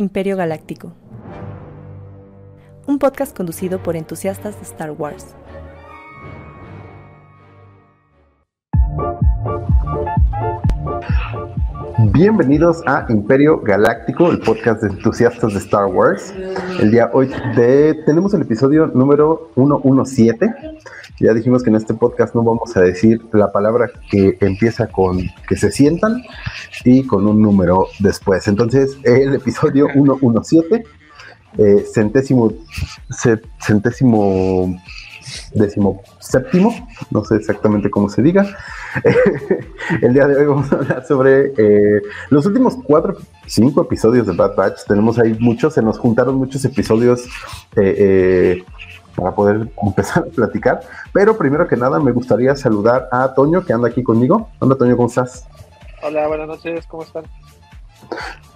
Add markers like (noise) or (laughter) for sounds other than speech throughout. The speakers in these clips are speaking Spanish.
Imperio Galáctico. Un podcast conducido por entusiastas de Star Wars. Bienvenidos a Imperio Galáctico, el podcast de entusiastas de Star Wars. El día hoy tenemos el episodio número 117. Ya dijimos que en este podcast no vamos a decir la palabra que empieza con que se sientan y con un número después. Entonces, el episodio 117, eh, centésimo, centésimo décimo séptimo, no sé exactamente cómo se diga. (laughs) el día de hoy vamos a hablar sobre eh, los últimos cuatro, cinco episodios de Bad Batch. Tenemos ahí muchos, se nos juntaron muchos episodios eh, eh, para poder empezar a platicar. Pero primero que nada me gustaría saludar a Toño que anda aquí conmigo. Hola Toño, ¿cómo estás? Hola, buenas noches, ¿cómo están?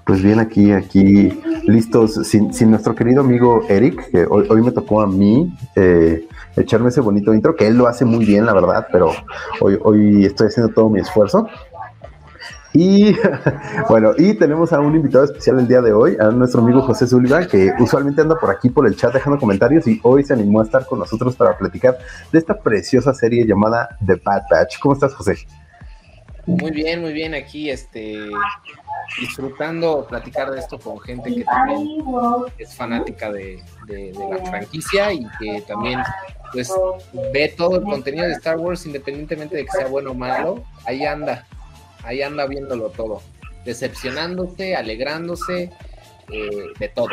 Pues bien, aquí, aquí, listos, sin, nuestro querido amigo Eric, que hoy, hoy me tocó a mí eh, echarme ese bonito intro, que él lo hace muy bien, la verdad, pero hoy, hoy estoy haciendo todo mi esfuerzo. Y (laughs) bueno, y tenemos a un invitado especial el día de hoy, a nuestro amigo José Sullivan, que usualmente anda por aquí por el chat dejando comentarios y hoy se animó a estar con nosotros para platicar de esta preciosa serie llamada The Bad Batch. ¿Cómo estás, José? Muy bien, muy bien, aquí este disfrutando platicar de esto con gente que también es fanática de, la franquicia y que también pues ve todo el contenido de Star Wars independientemente de que sea bueno o malo, ahí anda, ahí anda viéndolo todo, decepcionándose, alegrándose, eh, de todo,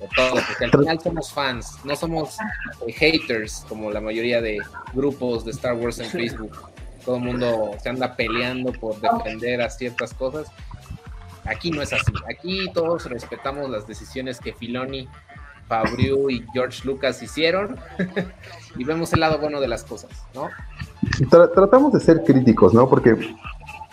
de todo, porque al final somos fans, no somos eh, haters como la mayoría de grupos de Star Wars en Facebook. Todo el mundo se anda peleando por defender a ciertas cosas. Aquí no es así. Aquí todos respetamos las decisiones que Filoni Fabriu y George Lucas hicieron (laughs) y vemos el lado bueno de las cosas, ¿no? tratamos de ser críticos, ¿no? Porque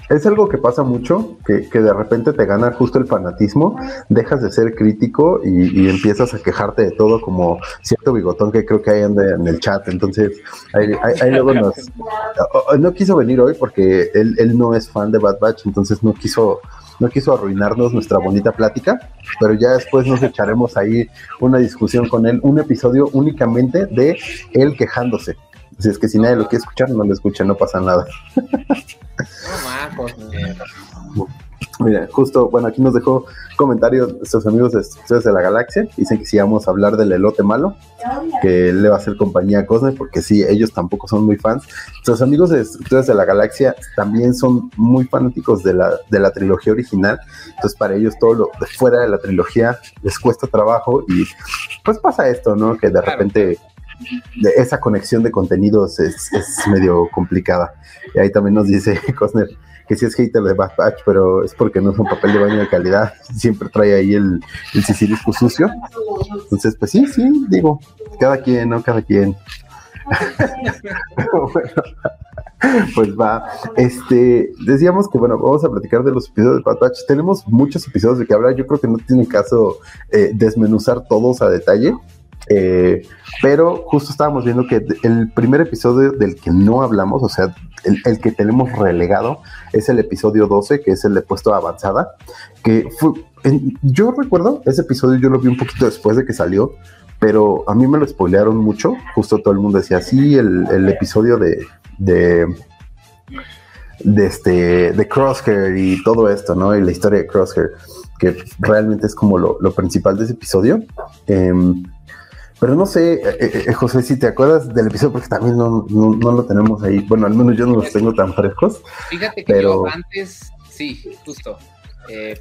es algo que pasa mucho, que, de repente te gana justo el fanatismo, dejas de ser crítico y, empiezas a quejarte de todo como cierto bigotón que creo que hay en, el chat. Entonces, ahí, luego nos... (laughs) No quiso venir hoy porque él, él no es fan de Bad Batch, entonces no quiso no quiso arruinarnos nuestra bonita plática, pero ya después nos echaremos ahí una discusión con él, un episodio únicamente de él quejándose. Si es que si nadie lo quiere escuchar, no lo escucha, no pasa nada. No, Mira, justo, bueno, aquí nos dejó comentarios nuestros amigos de Estudios de la Galaxia. Dicen que si vamos a hablar del elote malo, que le va a hacer compañía a Cosme, porque sí, ellos tampoco son muy fans. Nuestros amigos de Estudios de la Galaxia también son muy fanáticos de la, de la trilogía original. Entonces, para ellos todo lo de fuera de la trilogía les cuesta trabajo y pues pasa esto, ¿no? Que de repente esa conexión de contenidos es, es medio complicada. Y ahí también nos dice (laughs) Cosner que sí es hater de Bad Batch, pero es porque no es un papel de baño de calidad, siempre trae ahí el, sicilisco sucio. Entonces, pues sí, sí, digo, cada quien, ¿no? Cada quien. (laughs) pues va. Este, decíamos que bueno, vamos a platicar de los episodios de Bad Batch. Tenemos muchos episodios de que hablar. Yo creo que no tiene caso eh, desmenuzar todos a detalle. Eh, pero justo estábamos viendo que el primer episodio del que no hablamos, o sea, el, que tenemos relegado, es el episodio 12, que es el de puesto avanzada, que fue, yo recuerdo, ese episodio yo lo vi un poquito después de que salió, pero a mí me lo spoilearon mucho, justo todo el mundo decía, sí, el, episodio de, de, de, este, de Crosshair y todo esto, ¿no? Y la historia de Crosshair, que realmente es como lo, lo principal de ese episodio. Eh, pero no sé, eh, eh, eh, José, si te acuerdas del episodio, porque también no, lo tenemos ahí. Bueno, al menos yo no los tengo tan frescos. Fíjate que yo antes, sí, justo.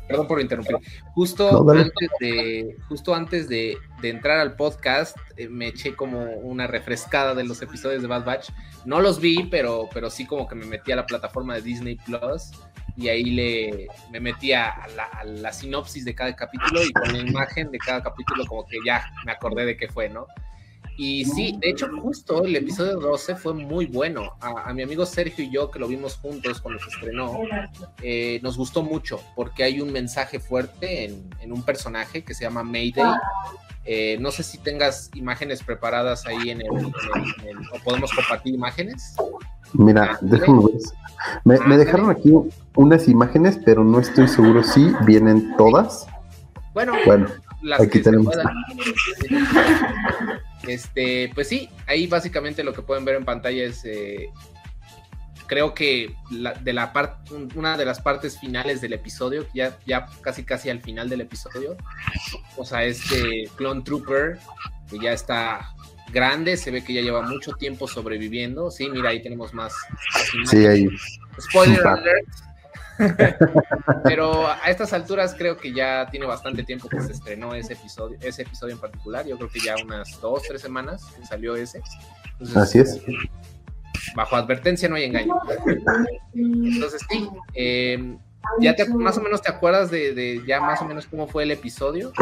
perdón por interrumpir. Justo antes de, justo antes de, entrar al podcast, me eché como una refrescada de los episodios de Bad Batch. No los vi, pero, pero sí como que me metí a la plataforma de Disney Plus y ahí le, me metía a la, sinopsis de cada capítulo y con la imagen de cada capítulo como que ya me acordé de qué fue, ¿no? Y sí, de hecho justo el episodio 12 fue muy bueno. A, mi amigo Sergio y yo que lo vimos juntos cuando se estrenó, eh, nos gustó mucho porque hay un mensaje fuerte en, un personaje que se llama Mayday. Eh, no sé si tengas imágenes preparadas ahí en el, o podemos compartir imágenes. Mira, déjame ver. Me, dejaron aquí unas imágenes, pero no estoy seguro si vienen todas. Bueno, bueno las aquí tenemos. Este, pues sí, ahí básicamente lo que pueden ver en pantalla es eh, creo que de la parte una de las partes finales del episodio, ya, ya casi casi al final del episodio, o sea, este Clone Trooper, que ya está grande, se ve que ya lleva mucho tiempo sobreviviendo. Sí, mira, ahí tenemos más. Sí, ahí. Spoiler alert. (laughs) Pero a estas alturas creo que ya tiene bastante tiempo que se estrenó ese episodio, ese episodio en particular. Yo creo que ya unas dos, tres semanas que salió ese. Así es bajo advertencia no hay engaño. Entonces, sí, eh, ¿ya te, más o menos te acuerdas de, ya más o menos cómo fue el episodio?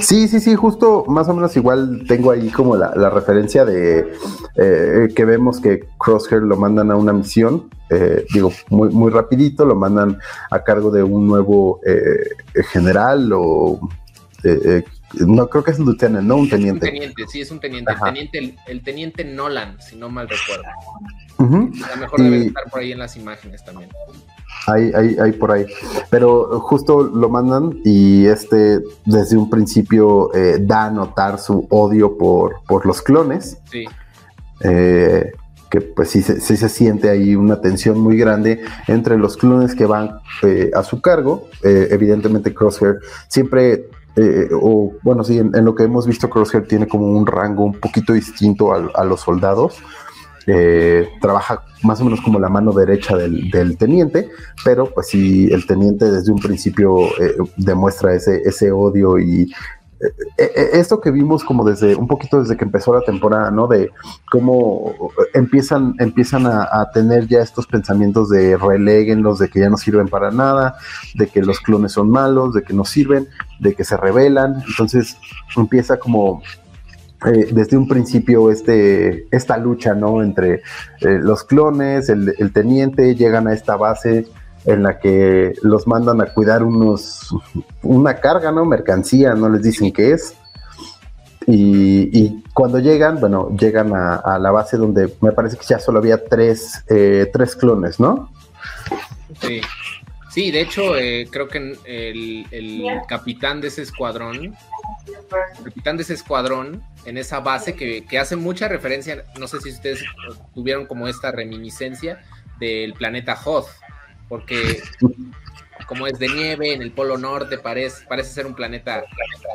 Sí, sí, sí, justo más o menos igual tengo ahí como la, referencia de eh, que vemos que Crosshair lo mandan a una misión, eh, digo, muy, muy rapidito, lo mandan a cargo de un nuevo general o no, creo que es un lieutenant, no un teniente. Un teniente, sí, es un teniente. El teniente, Nolan, si no mal recuerdo. A lo mejor debe estar por ahí en las imágenes también. Ahí, ahí, ahí por ahí. Pero justo lo mandan y este desde un principio eh, da a notar su odio por, por los clones. Sí. Eh, que pues sí, sí, se siente ahí una tensión muy grande entre los clones que van eh, a su cargo. evidentemente Crosshair siempre eh, o bueno, sí, en, lo que hemos visto, Crosshair tiene como un rango un poquito distinto a, los soldados. Eh, trabaja más o menos como la mano derecha del, teniente, pero pues si el teniente desde un principio eh, demuestra ese, ese odio y eh, eh, esto que vimos como desde un poquito desde que empezó la temporada, ¿no? De cómo empiezan, empiezan a, tener ya estos pensamientos de releguenlos, de que ya no sirven para nada, de que los clones son malos, de que no sirven, de que se rebelan. Entonces empieza como eh, desde un principio este, esta lucha, ¿no? Entre los clones, el, teniente, llegan a esta base en la que los mandan a cuidar unos una carga, ¿no? Mercancía, no les dicen qué es. Y, cuando llegan, bueno, llegan a, la base donde me parece que ya solo había tres, eh, tres clones, ¿no? Sí. Sí, de hecho, eh, creo que el, el, capitán de ese escuadrón, el capitán de ese escuadrón, en esa base que, que hace mucha referencia, no sé si ustedes tuvieron como esta reminiscencia del planeta Hoth, porque como es de nieve en el polo norte, parece, parece ser un planeta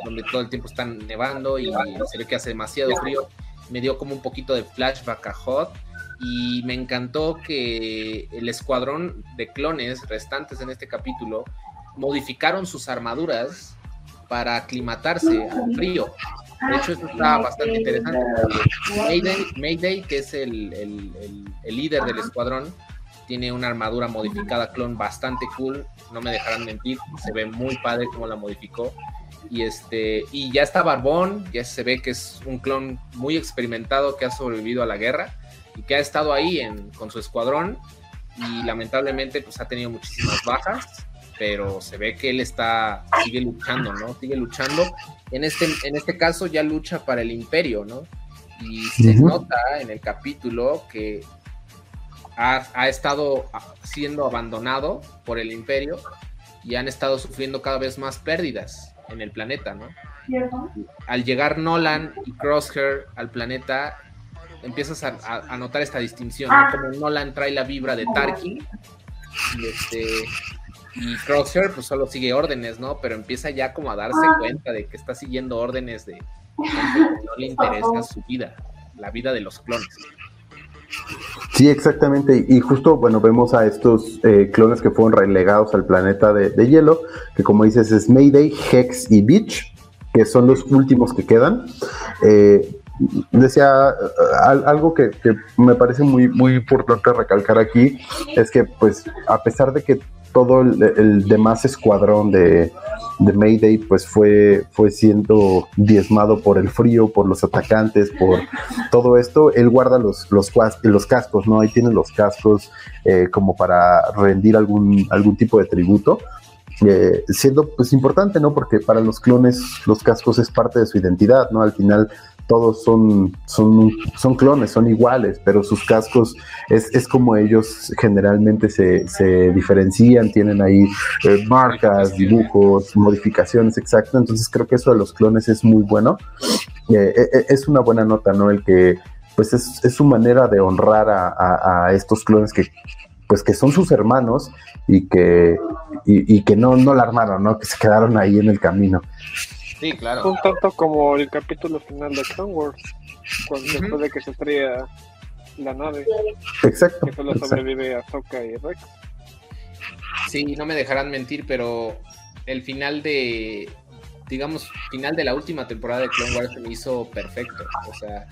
donde todo el tiempo están nevando y se ve que hace demasiado frío. Me dio como un poquito de flashback a Hot y me encantó que el escuadrón de clones restantes en este capítulo modificaron sus armaduras para aclimatarse al frío. De hecho, eso está bastante interesante. Mayday, que es el, el líder del escuadrón, tiene una armadura modificada clon bastante cool, no me dejarán mentir, se ve muy padre como la modificó. Y este, y ya está Barbón, ya se ve que es un clon muy experimentado que ha sobrevivido a la guerra y que ha estado ahí en, con su escuadrón y lamentablemente pues ha tenido muchísimas bajas, pero se ve que él está, sigue luchando, ¿no? Sigue luchando. En este, en este caso ya lucha para el imperio, ¿no? Y se nota en el capítulo que ha, estado siendo abandonado por el imperio y han estado sufriendo cada vez más pérdidas en el planeta, ¿no? Al llegar Nolan y Crosshair al planeta, empiezas a, notar esta distinción, ¿no? Como Nolan trae la vibra de Tarkin y, este, y Crosshair pues solo sigue órdenes, ¿no? Pero empieza ya como a darse cuenta de que está siguiendo órdenes de (laughs) que no le interesa su vida, la vida de los clones. Sí, exactamente. Y justo, bueno, vemos a estos eh, clones que fueron relegados al planeta de, hielo, que como dices es Mayday, Hex y Beach, que son los últimos que quedan. Eh, decía algo que, me parece muy, muy importante recalcar aquí, es que pues a pesar de que todo el demás escuadrón de, de Mayday pues fue, fue siendo diezmado por el frío, por los atacantes, por todo esto, él guarda los, los, los cascos, ¿no? Ahí tiene los cascos eh, como para rendir algún, algún tipo de tributo. Eh, siendo pues importante, ¿no? Porque para los clones los cascos es parte de su identidad, ¿no? Al final todos son, son, son clones, son iguales, pero sus cascos es, es como ellos generalmente se, se diferencian, tienen ahí eh, marcas, dibujos, modificaciones, exacto. Entonces creo que eso de los clones es muy bueno. Eh, eh, es una buena nota, ¿no? El que pues es, es su manera de honrar a, a, estos clones que pues que son sus hermanos y que, y, que no, no la armaron, ¿no? Que se quedaron ahí en el camino. Sí, claro. Un tanto como el capítulo final de Clone Wars, cuando después de que se estrella la nave. Exacto. Que solo sobrevive Ahsoka y Rex. Sí, no me dejarán mentir, pero el final de, digamos, final de la última temporada de Clone Wars se me hizo perfecto. O sea,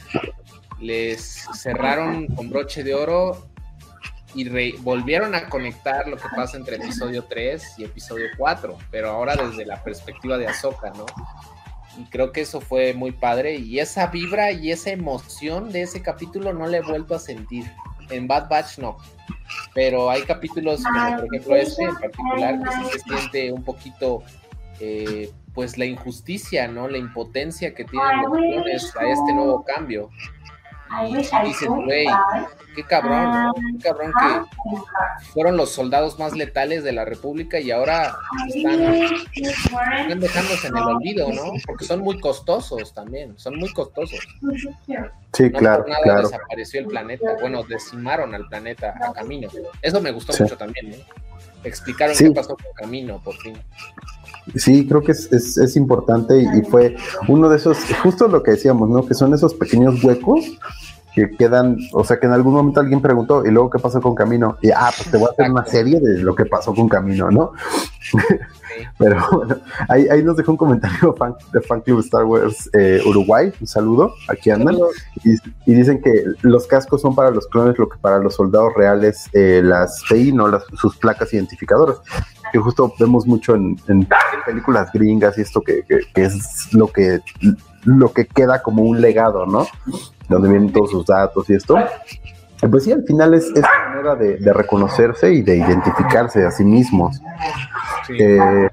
les cerraron con broche de oro y volvieron a conectar lo que pasa entre episodio 3 y episodio 4, pero ahora desde la perspectiva de Ahsoka, ¿no? Y creo que eso fue muy padre y esa vibra y esa emoción de ese capítulo no le he vuelto a sentir. En Bad Batch no, pero hay capítulos como por ejemplo este en particular que se siente un poquito eh, pues la injusticia, ¿no? La impotencia que tienen los clones a este nuevo cambio. Y dices, güey, qué cabrón, ¿no? Qué cabrón que fueron los soldados más letales de la República y ahora están, están dejándose en el olvido, ¿no? Porque son muy costosos también, son muy costosos. Sí, claro. nada claro. desapareció el planeta, bueno, decimaron al planeta a camino. Eso me gustó mucho también, ¿no? Explicaron qué pasó con Camino, por fin. Sí, creo que es, es, es importante y, y, fue uno de esos, justo lo que decíamos, ¿no? Que son esos pequeños huecos que quedan, o sea, que en algún momento alguien preguntó, ¿y luego qué pasó con Camino? Y, ah, pues te voy a hacer una serie de lo que pasó con Camino, ¿no? (laughs) Pero bueno, ahí, ahí, nos dejó un comentario fan, de Fan Club Star Wars eh, Uruguay, un saludo, aquí andan, y, y, dicen que los cascos son para los clones lo que para los soldados reales eh, las PI, no las, sus placas identificadoras, que justo vemos mucho en, en películas gringas y esto que, que, que es lo que lo que queda como un legado, ¿no? Donde vienen todos sus datos y esto. Pues sí, al final es, es manera de, de, reconocerse y de identificarse a sí mismos. Sí, eh,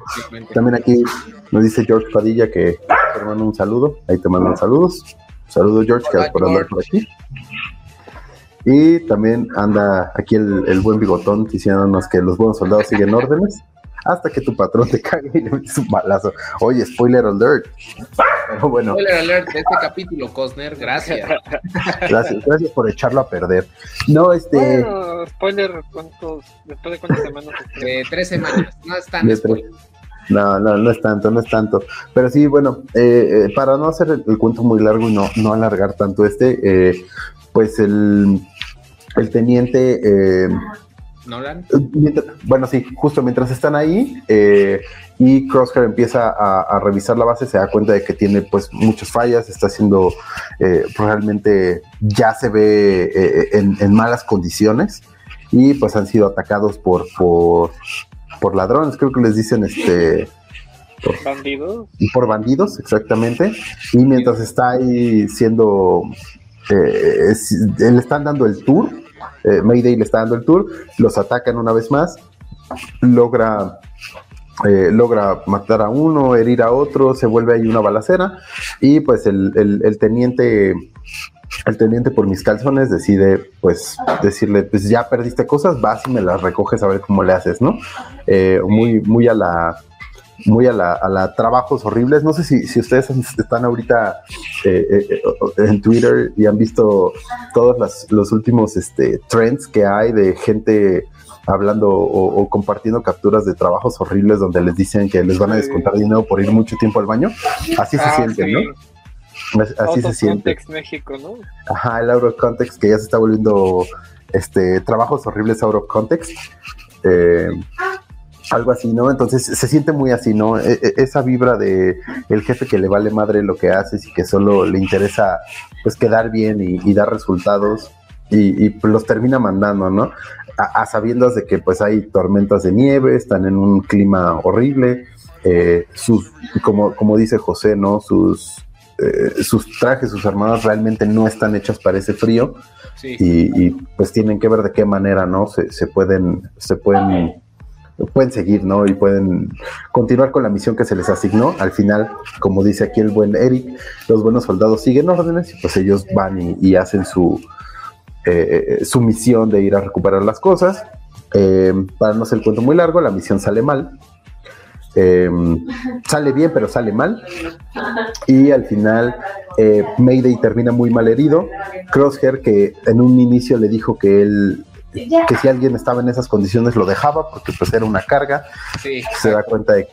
también aquí nos dice George Padilla que te mando un saludo. Ahí te mandan saludos. Saludos, George, Hola, gracias por andar por aquí. Y también anda aquí el, el, buen bigotón diciéndonos que los buenos soldados siguen órdenes hasta que tu patrón te cague y le metes un balazo. Oye, spoiler alert. Pero bueno. Spoiler alert de este capítulo, Cosner, gracias. Gracias, gracias por echarlo a perder. No, este. Bueno, spoiler, ¿cuántos, después de cuántas semanas? De tres semanas, no es tan spoiler. No, no, no es tanto, no es tanto. Pero sí, bueno, eh, eh, para no hacer el, el, cuento muy largo y no, no alargar tanto este, eh, pues el, el teniente eh, Nolan. Bueno, sí, justo mientras están ahí eh, y Crosshair empieza a, a, revisar la base, se da cuenta de que tiene pues muchas fallas, está haciendo, eh, realmente ya se ve eh, en, en, malas condiciones y pues han sido atacados por, por, por ladrones, creo que les dicen este... Por bandidos. Por bandidos, exactamente. Y mientras está ahí siendo... Eh, le están dando el tour eh, Mayday le está dando el tour, los atacan una vez más, logra, eh, logra matar a uno, herir a otro, se vuelve ahí una balacera y pues el, el, teniente el teniente por mis calzones decide pues decirle pues ya perdiste cosas vas y me las recoges a ver cómo le haces no eh, muy muy a la muy a la, a la, trabajos horribles. No sé si, si ustedes están ahorita eh, eh, en Twitter y han visto todos las, los últimos este, trends que hay de gente hablando o, o, compartiendo capturas de trabajos horribles donde les dicen que les van a descontar dinero por ir mucho tiempo al baño. Así se ah, siente, sí. ¿no? Así se siente. México, ¿no? Ajá, el out of context que ya se está volviendo este trabajos horribles out of context. Eh, algo así, ¿no? Entonces se siente muy así, ¿no? E -e esa vibra de el jefe que le vale madre lo que haces y que solo le interesa pues quedar bien y, y dar resultados y, y, los termina mandando, ¿no? A, a, sabiendas de que pues hay tormentas de nieve, están en un clima horrible, eh, sus, como, como dice José, ¿no? Sus, eh, sus trajes, sus armaduras realmente no están hechas para ese frío sí. y, y, pues tienen que ver de qué manera, ¿no? Se, se pueden, se pueden pueden seguir, ¿no? Y pueden continuar con la misión que se les asignó. Al final, como dice aquí el buen Eric, los buenos soldados siguen órdenes y pues ellos van y, hacen su, eh, su misión de ir a recuperar las cosas. Eh, para no ser el cuento muy largo, la misión sale mal. Em, sale bien, pero sale mal. Y al final, eh, Mayday termina muy mal herido. Crosshair, que en un inicio le dijo que él que si alguien estaba en esas condiciones lo dejaba porque pues era una carga. Se da cuenta de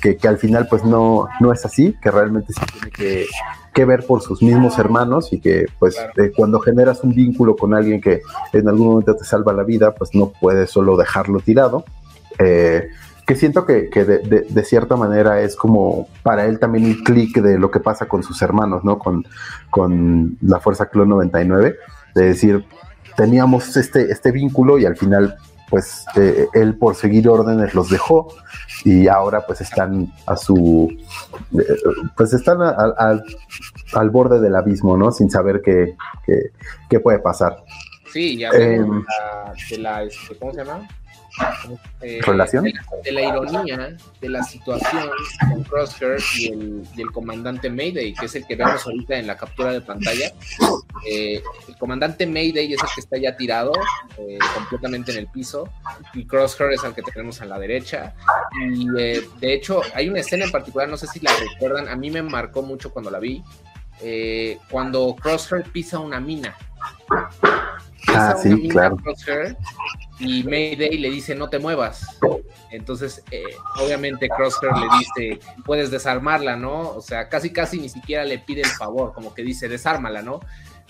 que, que, al final pues no, no es así que realmente se tiene que, que ver por sus mismos hermanos y que pues eh, cuando generas un vínculo con alguien que en algún momento te salva la vida pues no puedes solo dejarlo tirado. Eh, que siento que, que de, de, cierta manera es como para él también un clic de lo que pasa con sus hermanos, ¿no? Con, con la Fuerza Clon 99, de decir, teníamos este, este vínculo y al final pues eh, él por seguir órdenes los dejó y ahora pues están a su eh, pues están al borde del abismo no sin saber qué, qué, puede pasar sí ya em, de la, este, ¿cómo se llama? Eh, ¿Relación? De, la ironía de la situación con Crosshair y el, comandante Mayday, que es el que vemos ahorita en la captura de pantalla. Eh, el comandante Mayday es el que está ya tirado eh, completamente en el piso y Crosshair es el que tenemos a la derecha. Y de hecho, hay una escena en particular, no sé si la recuerdan, a mí me marcó mucho cuando la vi. cuando Crosshair pisa una mina. Ah, sí, claro y Mayday le dice no te muevas. Entonces, eh, obviamente Crosshair le dice, puedes desarmarla, ¿no? O sea, casi casi ni siquiera le pide el favor, como que dice, desármala, ¿no?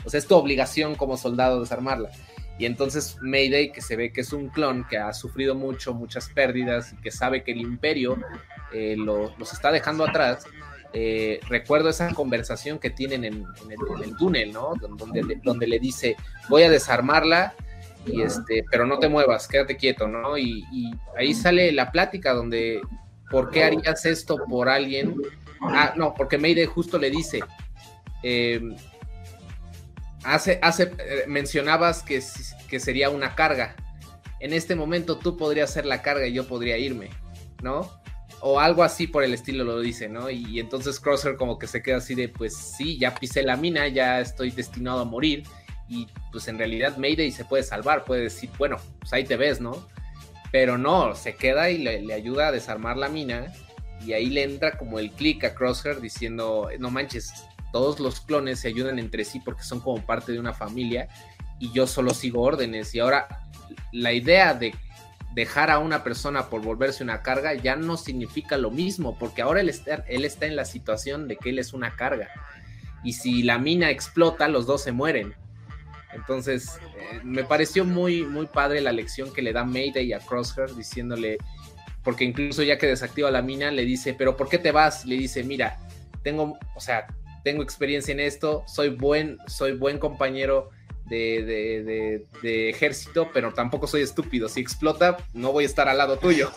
O sea, es tu obligación como soldado desarmarla. Y entonces Mayday, que se ve que es un clon, que ha sufrido mucho, muchas pérdidas y que sabe que el imperio eh, los está dejando atrás, eh, recuerdo esa conversación que tienen en, el, túnel, ¿no? Donde, donde le dice, voy a desarmarla y este, pero no te muevas, quédate quieto, ¿no? Y, ahí sale la plática donde, ¿por qué harías esto por alguien? Ah, no, porque Mayday justo le dice, em, hace, hace, eh, mencionabas que, que sería una carga. En este momento tú podrías ser la carga y yo podría irme, ¿no? O algo así por el estilo lo dice, ¿no? Y, entonces Crosser como que se queda así de, pues sí, ya pisé la mina, ya estoy destinado a morir y pues en realidad Mayday se puede salvar, puede decir, bueno, pues ahí te ves, ¿no? Pero no, se queda y le, ayuda a desarmar la mina y ahí le entra como el clic a Crosshair diciendo, no manches, todos los clones se ayudan entre sí porque son como parte de una familia y yo solo sigo órdenes y ahora la idea de dejar a una persona por volverse una carga ya no significa lo mismo porque ahora él está, él está en la situación de que él es una carga y si la mina explota los dos se mueren entonces, eh, me pareció muy, muy padre la lección que le da Mayday a Crosshair diciéndole, porque incluso ya que desactiva la mina, le dice, pero ¿por qué te vas? Le dice, mira, tengo, o sea, tengo experiencia en esto, soy buen, soy buen compañero de, de, ejército, pero tampoco soy estúpido. Si explota, no voy a estar al lado tuyo.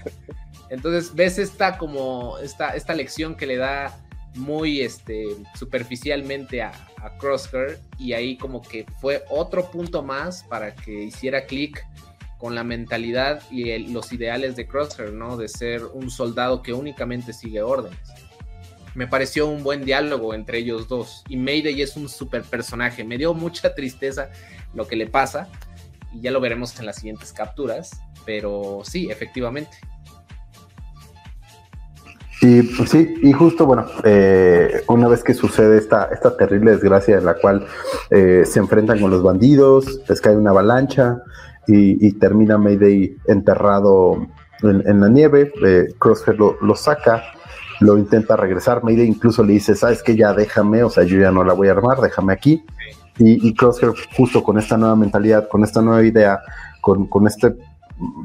(laughs) Entonces, ves esta como esta, esta lección que le da muy este, superficialmente a, Crosshair y ahí como que fue otro punto más para que hiciera clic con la mentalidad y los ideales de Crosshair, ¿no? De ser un soldado que únicamente sigue órdenes. Me pareció un buen diálogo entre ellos dos. Y Mayday es un super personaje. Me dio mucha tristeza lo que le pasa. Y ya lo veremos en las siguientes capturas. Pero sí, efectivamente. Y pues, sí, y justo, bueno, eh, una vez que sucede esta, esta terrible desgracia en la cual eh, se enfrentan con los bandidos, les cae una avalancha y, termina Mayday enterrado en, la nieve, eh, Crosshair lo, lo, saca, lo intenta regresar, Mayday incluso le dice, sabes que ya déjame, o sea, yo ya no la voy a armar, déjame aquí. Y, y Crosshair justo con esta nueva mentalidad, con esta nueva idea, con, con este,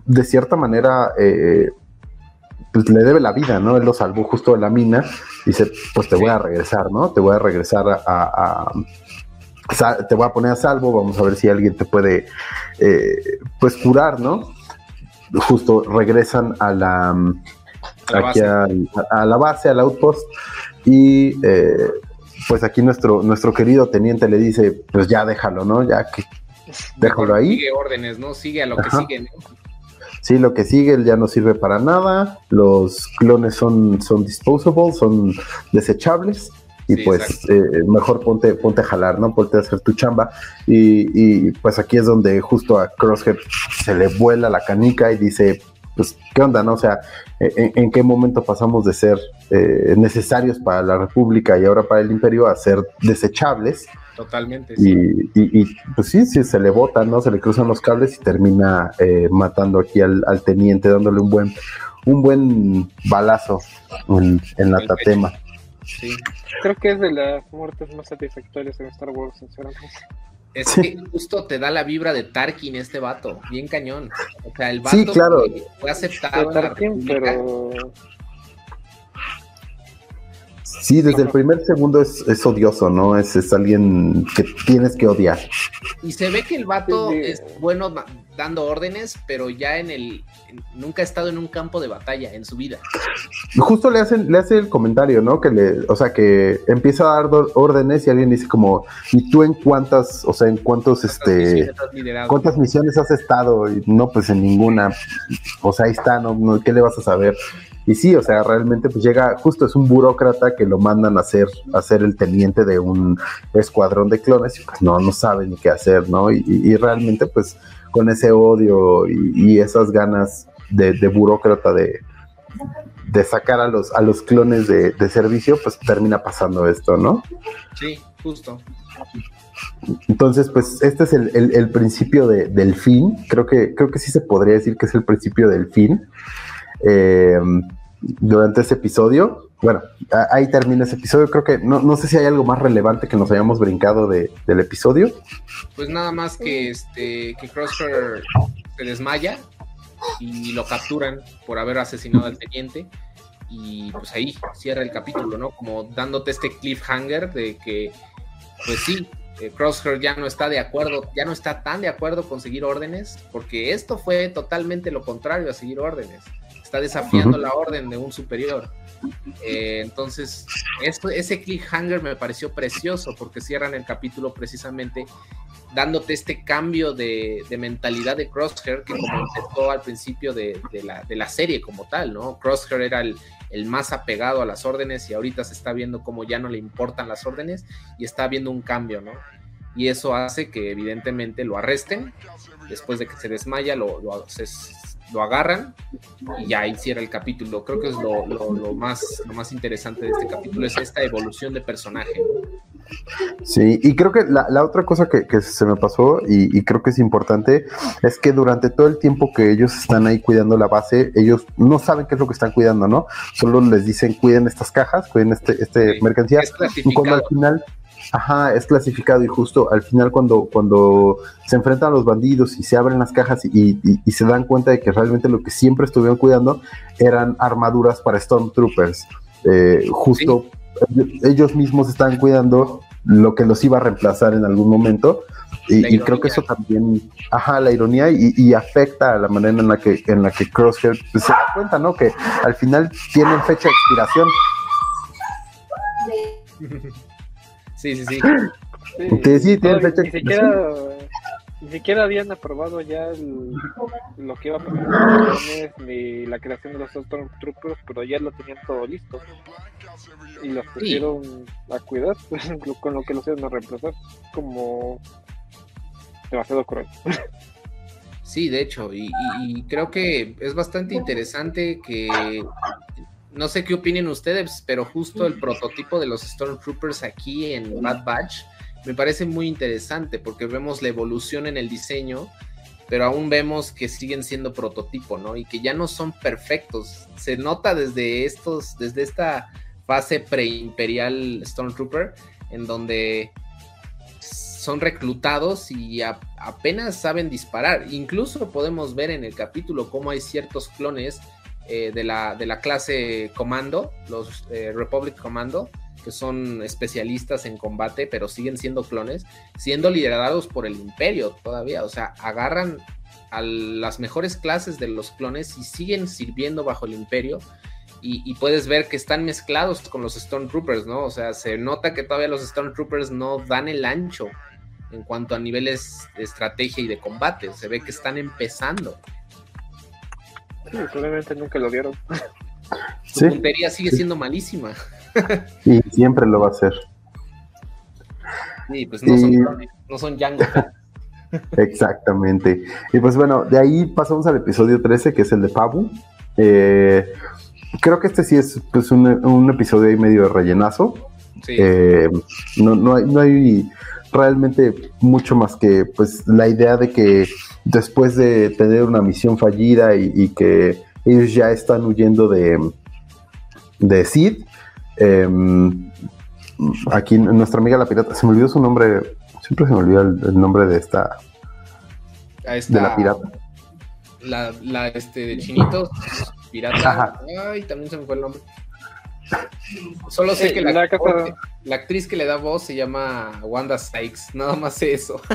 de cierta manera, eh, pues le debe la vida, ¿no? Él lo salvó justo de la mina, dice, pues te voy a regresar, ¿no? Te voy a regresar a, te voy a poner a salvo, vamos a ver si alguien te puede, eh, pues curar, ¿no? Justo regresan a la, aquí A, la base, al outpost, y eh, pues aquí nuestro, nuestro querido teniente le dice, pues ya déjalo, ¿no? Ya que déjalo ahí. Sigue órdenes, ¿no? Sigue a lo que sigue, ¿no? sí, lo que sigue ya no sirve para nada, los clones son, son disposable, son desechables, y pues eh, mejor ponte, ponte a jalar, ¿no? Ponte a hacer tu chamba. Y, pues aquí es donde justo a Crosshair se le vuela la canica y dice, pues, ¿qué onda, no? O sea, ¿en, qué momento pasamos de ser eh, necesarios para la República y ahora para el Imperio a ser desechables? Totalmente. Sí. Y, pues sí, sí, se le bota, ¿no? Se le cruzan los cables y termina eh, matando aquí al, teniente, dándole un buen, un buen balazo en, en la tatema. Sí. Creo que es de las muertes más satisfactorias en Star Wars, sinceramente. Es que justo te da la vibra de Tarkin este vato, bien cañón. O sea, el vato sí, claro. fue aceptado. Tarkin, pero Sí, desde el primer segundo es, es odioso, ¿no? Es, es, alguien que tienes que odiar. Y se ve que el vato es bueno dando órdenes, pero ya en el nunca ha estado en un campo de batalla en su vida. Justo le hacen le hace el comentario, ¿no? Que le, o sea, que empieza a dar órdenes y alguien dice como, ¿y tú en cuántas, o sea, en cuántos este cuántas misiones has estado? Y no, pues en ninguna. O sea, ahí está, ¿no? ¿Qué le vas a saber? Y sí, o sea, realmente pues llega, justo es un burócrata que lo mandan a ser, a ser el teniente de un escuadrón de clones y pues no, no sabe ni qué hacer, ¿no? Y, realmente pues con ese odio y, esas ganas de, burócrata de, de, sacar a los, a los clones de, servicio, pues termina pasando esto, ¿no? Sí, justo. Entonces, pues este es el, principio del fin. Creo que, creo que sí se podría decir que es el principio del fin. Eh, durante ese episodio. Bueno, ahí termina ese episodio. Creo que no, no sé si hay algo más relevante que nos hayamos brincado de, del episodio. Pues nada más que este que Crosshair se desmaya y lo capturan por haber asesinado al teniente. Y pues ahí cierra el capítulo, ¿no? Como dándote este cliffhanger de que, pues sí, eh, Crosshair ya no está de acuerdo, ya no está tan de acuerdo con seguir órdenes, porque esto fue totalmente lo contrario a seguir órdenes está desafiando la orden de un superior. Eh, entonces, esto, ese cliffhanger me pareció precioso porque cierran el capítulo precisamente dándote este cambio de, mentalidad de Crosshair que como empezó al principio de, la, serie como tal, ¿no? Crosshair era el, el, más apegado a las órdenes y ahorita se está viendo como ya no le importan las órdenes y está viendo un cambio, ¿no? Y eso hace que evidentemente lo arresten después de que se desmaya, lo, lo se, lo agarran y ya hiciera el capítulo. Creo que es lo, más, lo más interesante de este capítulo, es esta evolución de personaje. Sí, y creo que la, otra cosa que, se me pasó y, creo que es importante es que durante todo el tiempo que ellos están ahí cuidando la base, ellos no saben qué es lo que están cuidando, ¿no? Solo les dicen cuiden estas cajas, cuiden este, este mercancía, y cuando al final Ajá, es clasificado y justo al final cuando, cuando se enfrentan a los bandidos y se abren las cajas y, se dan cuenta de que realmente lo que siempre estuvieron cuidando eran armaduras para Stormtroopers. Eh, justo ellos, mismos estaban cuidando lo que los iba a reemplazar en algún momento. Y, creo que eso también, ajá, la ironía y, afecta a la manera en la que, en la que Crosshair pues, se da cuenta, ¿no? Que al final tienen fecha de expiración. (laughs) Sí, sí, sí. sí, ni, siquiera, ni siquiera habían aprobado ya lo que iba a pasar ni la creación de los Stormtroopers, pero ya lo tenían todo listo. Y los pusieron a cuidar (laughs) con lo que los iban a reemplazar. Como demasiado cruel. Sí, de hecho, y, creo que es bastante interesante que no sé qué opinen ustedes, pero justo el prototipo de los Stormtroopers aquí en Bad Batch me parece muy interesante porque vemos la evolución en el diseño, pero aún vemos que siguen siendo prototipo, ¿no? Y que ya no son perfectos. Se nota desde estos, desde esta fase preimperial Stormtrooper, en donde son reclutados y apenas saben disparar. Incluso podemos ver en el capítulo cómo hay ciertos clones eh, de, la, de, la, clase Comando, los eh, Republic Commando, que son especialistas en combate, pero siguen siendo clones, siendo liderados por el imperio todavía. O sea, agarran a las mejores clases de los clones y siguen sirviendo bajo el imperio. Y, puedes ver que están mezclados con los Stormtroopers, ¿no? O sea, se nota que todavía los Stormtroopers no dan el ancho en cuanto a niveles de estrategia y de combate. Se ve que están empezando. Sí, probablemente nunca lo vieron. (laughs) Su Sí, puntería sigue sí. siendo malísima. (laughs) y siempre lo va a hacer. Sí, pues no Y- son, no son Django. (laughs) Exactamente. Y pues bueno, de ahí pasamos al episodio 13, que es el de Pabu. Eh, creo que este sí es pues, un, un episodio ahí medio de rellenazo. Sí. Eh, no, no, hay, no hay realmente mucho más que pues la idea de que después de tener una misión fallida y, y que ellos ya están huyendo de, de Sid, eh, aquí nuestra amiga la pirata, se me olvidó su nombre, siempre se me olvida el, el nombre de esta, de la pirata. La, la, este, de Chinitos, pirata. Ajá. Ay, también se me fue el nombre. Solo sé que la, la casa- la actriz que le da voz se llama Wanda Sykes. Nada más sé eso. (laughs)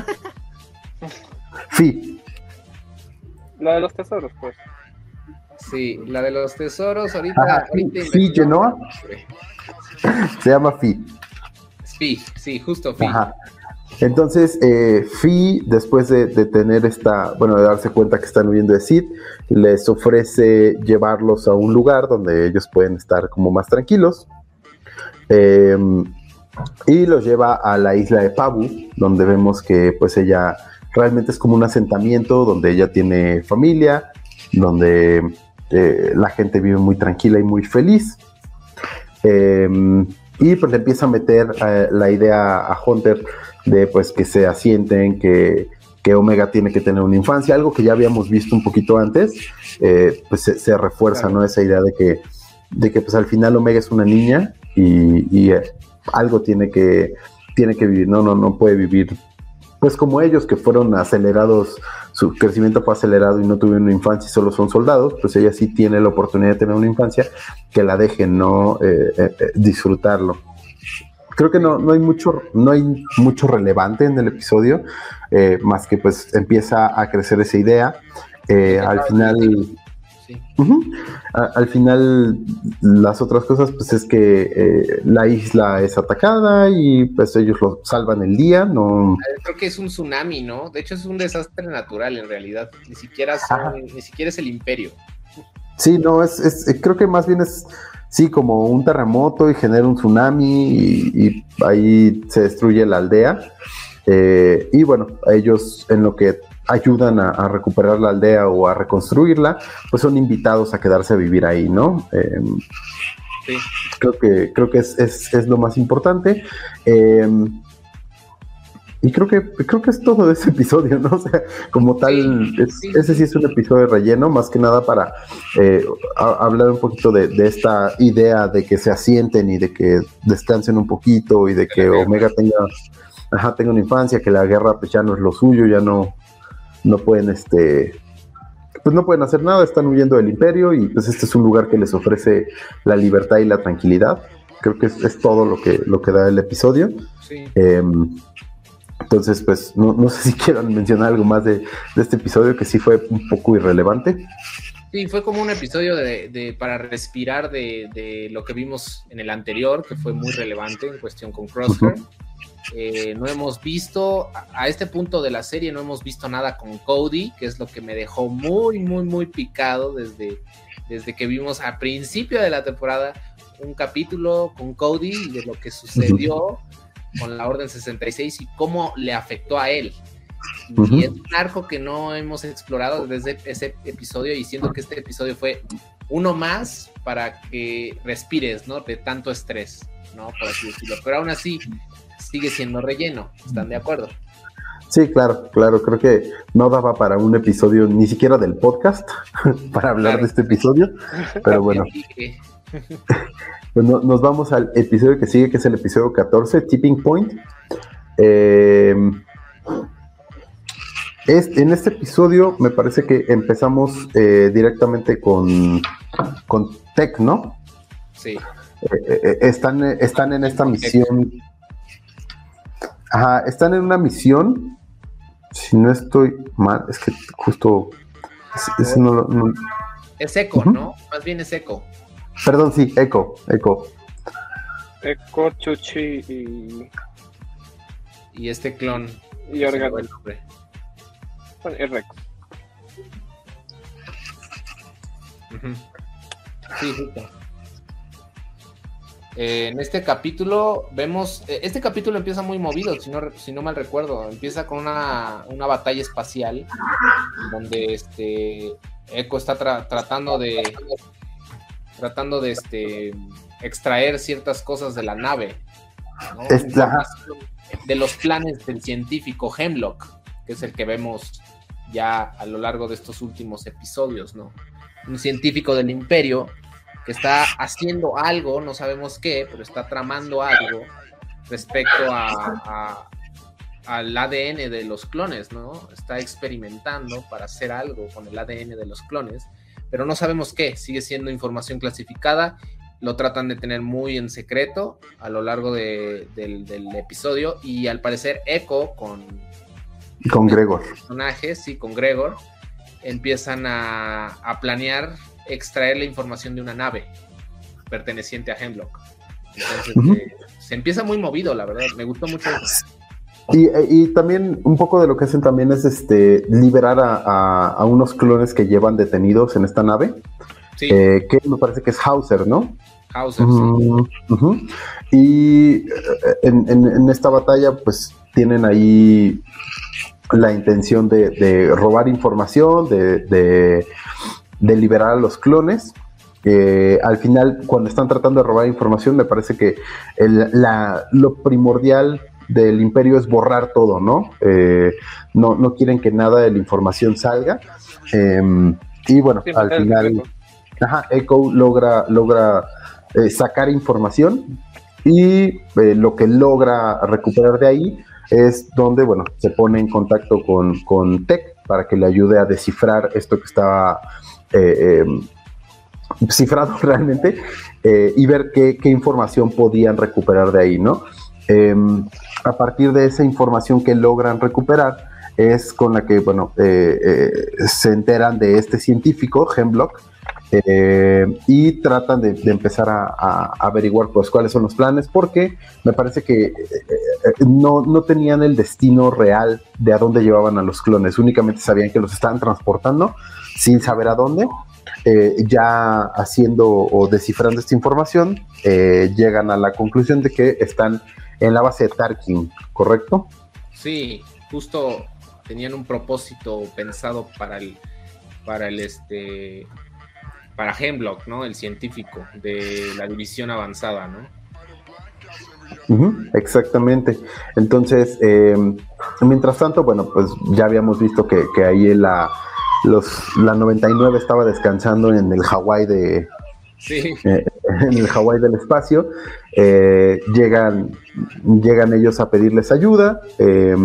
Sí, La de los tesoros, pues. Sí, la de los tesoros. Ahorita. Ajá, ahorita sí, investigamos. Genoa. se llama Fi. Fi, sí, justo Fi. Ajá. Entonces, eh, después de, tener esta, bueno, de darse cuenta que están huyendo de Sid, les ofrece llevarlos a un lugar donde ellos pueden estar como más tranquilos. Eh, y los lleva a la isla de Pabu, donde vemos que pues ella realmente es como un asentamiento donde ella tiene familia, donde eh, la gente vive muy tranquila y muy feliz. Eh, y pues le empieza a meter eh, la idea a Hunter de pues que se asienten, que, que Omega tiene que tener una infancia, algo que ya habíamos visto un poquito antes, eh, pues se, se refuerza, Claro. ¿no? Esa idea de que, de que pues al final Omega es una niña y, y, eh, algo tiene que, tiene que vivir, no, no, no puede vivir pues como ellos que fueron acelerados, su crecimiento fue acelerado y no tuvieron una infancia y solo son soldados, pues ella sí tiene la oportunidad de tener una infancia, que la dejen no Eh, eh, eh, disfrutarlo. Creo que no, no hay mucho, no hay mucho relevante en el episodio, eh, más que pues empieza a crecer esa idea. Eh, al final, Sí. A- al final, las otras cosas, pues es que eh, la isla es atacada y pues ellos lo salvan el día, no, Creo que es un tsunami, ¿no? De hecho, es un desastre natural en realidad. Ni siquiera, son- ni siquiera es el imperio. Sí, no, es, es- creo que más bien es, sí, como un terremoto y genera un tsunami y, y ahí se destruye la aldea. Eh, y bueno, ellos en lo que ayudan a, a recuperar la aldea o a reconstruirla, pues son invitados a quedarse a vivir ahí, ¿no? Eh, Sí. creo que, creo que es, es- es lo más importante. Eh, y creo que, creo que es todo de ese (laughs) episodio, ¿no? O sea, como tal, Sí, es- sí, ese sí. es un episodio de relleno, más que nada para eh, a- hablar un poquito de, de esta idea de que se asienten y de que descansen un poquito y de que. Omega tenga, ajá, tenga una infancia, que la guerra pues ya no es lo suyo, ya no, no pueden, este, pues no pueden hacer nada, están huyendo del imperio y pues este es un lugar que les ofrece la libertad y la tranquilidad. Creo que es, es todo lo que, lo que da el episodio. Sí. Eh, entonces, pues no, no sé si (laughs) quieran mencionar algo más de, de este episodio que sí fue un poco irrelevante. Sí, fue como un episodio de, de- para respirar de, de lo que vimos en el anterior, que fue muy relevante en cuestión con Crosshair. Eh, no hemos visto, a, a este punto de la serie, no hemos visto nada con Cody, que es lo que me dejó muy, muy, muy picado desde, desde que vimos al principio de la temporada un capítulo con Cody y de lo que sucedió con la Orden 66 y cómo le afectó a él. Y es un arco que no hemos explorado desde ese episodio y siento que este episodio fue uno más para que respires, ¿no? De tanto estrés, ¿no? Por así decirlo. Pero aún así sigue siendo relleno, ¿están de acuerdo? Sí, claro, claro, creo que no daba para un episodio ni siquiera del podcast (laughs) para hablar Claro. de este episodio, pero bueno, (laughs) pues no- nos vamos al episodio que sigue, que es el episodio 14, Tipping Point. Eh, es- en este episodio me parece que empezamos eh, directamente con, con Tech, ¿no? sí, Eh, eh, están, están en esta misión. Ajá, están en una misión. Si no estoy mal, es que justo. es- es no no- es eco. ¿no? Más bien es eco. Perdón, sí, Echo, Echo. Eco, Chuchi y, Y este clon. y fue el Rex. Sí, justo. Eh, en este capítulo vemos, eh, este capítulo empieza muy movido, si no, re- si no mal recuerdo, empieza con una, una batalla espacial donde este Echo está tra- tratando de tratando de este extraer ciertas cosas de la nave, ¿no? Es la- Información de los planes del científico Hemlock, que es el que vemos ya a lo largo de estos últimos episodios, ¿no? Un científico del imperio que está haciendo algo, no sabemos qué, pero está tramando algo respecto a, a- al ADN de los clones, ¿no? Está experimentando para hacer algo con el ADN de los clones, pero no sabemos qué, sigue siendo información clasificada, lo tratan de tener muy en secreto a lo largo de- del, del episodio y al parecer Echo con Con Gregor. personajes, sí, con Gregor, empiezan a, a planear extraer la información de una nave perteneciente a Hemlock. Entonces, eh, se empieza muy movido, la verdad. Me gustó mucho eso. Y, y también un poco de lo que hacen también es este liberar a, a- a unos clones que llevan detenidos en esta nave, Sí, eh, que me parece que es Hauser, ¿no? Hauser, sí. Mm. Y eh, en, en- en esta batalla, pues tienen ahí la intención de, de robar información, de, de- de liberar a los clones. Eh, al final, cuando están tratando de robar información, me parece que el- la- lo primordial del imperio es borrar todo, ¿no? Eh, no, no quieren que nada de la información salga. Em, y bueno, Sí, al final... Ajá, Echo logra, logra eh, sacar información y eh, lo que logra recuperar de ahí es donde, bueno, se pone en contacto con, con Tech para que le ayude a descifrar esto que estaba eh, eh, cifrado (laughs) realmente eh, y ver qué, qué información podían recuperar de ahí, ¿no? Em, a partir de esa información que logran recuperar es con la que, bueno, eh, eh, se enteran de este científico, Hemlock, eh, y tratan de, empezar a, averiguar pues cuáles son los planes porque me parece que no, no tenían el destino real de a dónde llevaban a los clones, únicamente sabían que los estaban transportando sin saber a dónde. Ya haciendo o descifrando esta información, llegan a la conclusión de que están en la base de Tarkin, ¿correcto? Sí, justo tenían un propósito pensado para el, para el este, para Hemlock, ¿no? El científico de la división avanzada, ¿no? Exactamente. Entonces, eh, mientras tanto, bueno, pues ya habíamos visto que, que ahí la, los, la 99 estaba descansando en el Hawái de Sí, en el Hawái del espacio. Eh, llegan, llegan ellos a pedirles ayuda. eh,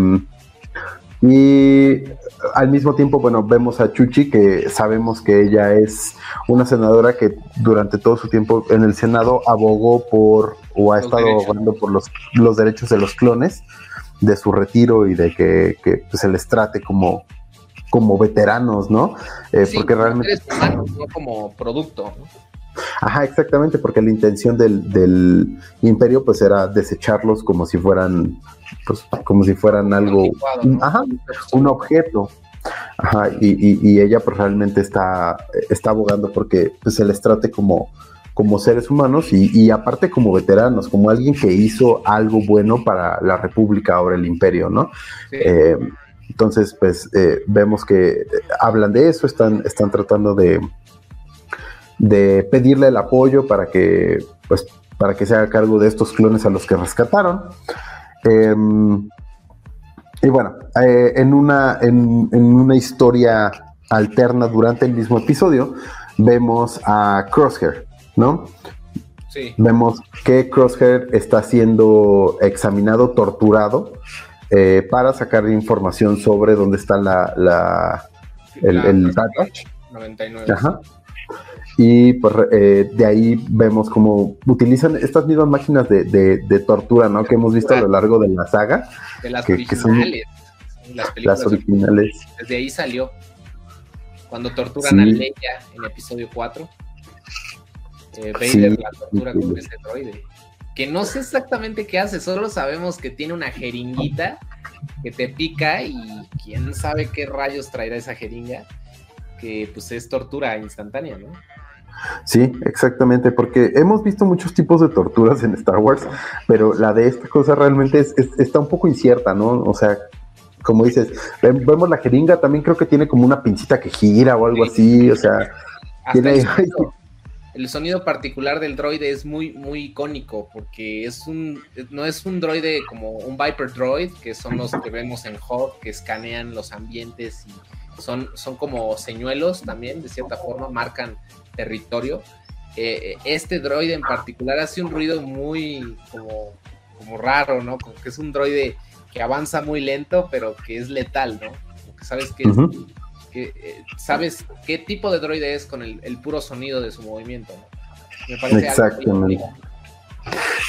y al mismo tiempo, bueno, vemos a Chuchi, que sabemos que ella es una senadora que durante todo su tiempo en el Senado abogó por, o ha Los estado derechos. abogando por los, los derechos de los clones, de su retiro y de que, que, pues, se les trate como, como veteranos, ¿no? Eh, Sí, porque realmente... seres humanos, no como producto. ¿no? Ajá, exactamente, porque la intención del, del imperio pues era desecharlos como si fueran, pues, como si fueran algo, ajá, un objeto. Ajá, y, y- y ella pues realmente está, está abogando porque pues, se les trate como, como seres humanos y, y aparte como veteranos, como alguien que hizo algo bueno para la república, ahora el imperio, ¿no? Sí. Eh, entonces, pues eh, vemos que eh, hablan de eso, están, están tratando de, de pedirle el apoyo para que, pues, para que se haga cargo de estos clones a los que rescataron. Em, y bueno, eh, en, una, en, en una historia alterna durante el mismo episodio, vemos a Crosshair, ¿no? sí. Vemos que Crosshair está siendo examinado, torturado, eh, para sacar información sobre dónde está la, la- el, La- el Bad Batch. 99. Ajá. Y pues eh, de ahí vemos cómo utilizan estas mismas máquinas de, de- de tortura, ¿no? Que hemos visto a lo largo de la saga, De las que- que son originales. las películas las originales. Desde ahí salió. Cuando torturan Sí. a Leia en episodio 4. Eh, Vader Sí, la tortura sí. con ese droide. Que no sé exactamente qué hace, solo sabemos que tiene una jeringuita que te pica y quién sabe qué rayos traerá esa jeringa. Que pues es tortura instantánea, ¿no? Sí, exactamente, porque hemos visto muchos tipos de torturas en Star Wars, pero la de esta cosa realmente es, está un poco incierta, ¿no? O sea, como dices, vemos la jeringa, también creo que tiene como una pincita que gira o algo así, o sea, tiene... (laughs) El sonido, particular del droide es muy, muy icónico, porque es un, no es un droide como un Viper Droid, que son los que vemos en Hawk, que escanean los ambientes y son, son como señuelos también, de cierta forma, marcan territorio. Eh, este droide en particular hace un ruido muy como, como raro, ¿no? Como que es un droide que avanza muy lento, pero que es letal, ¿no? que sabes que, eh, sabes qué tipo de droide es con el, puro sonido de su movimiento, ¿no? Me parece Exactamente.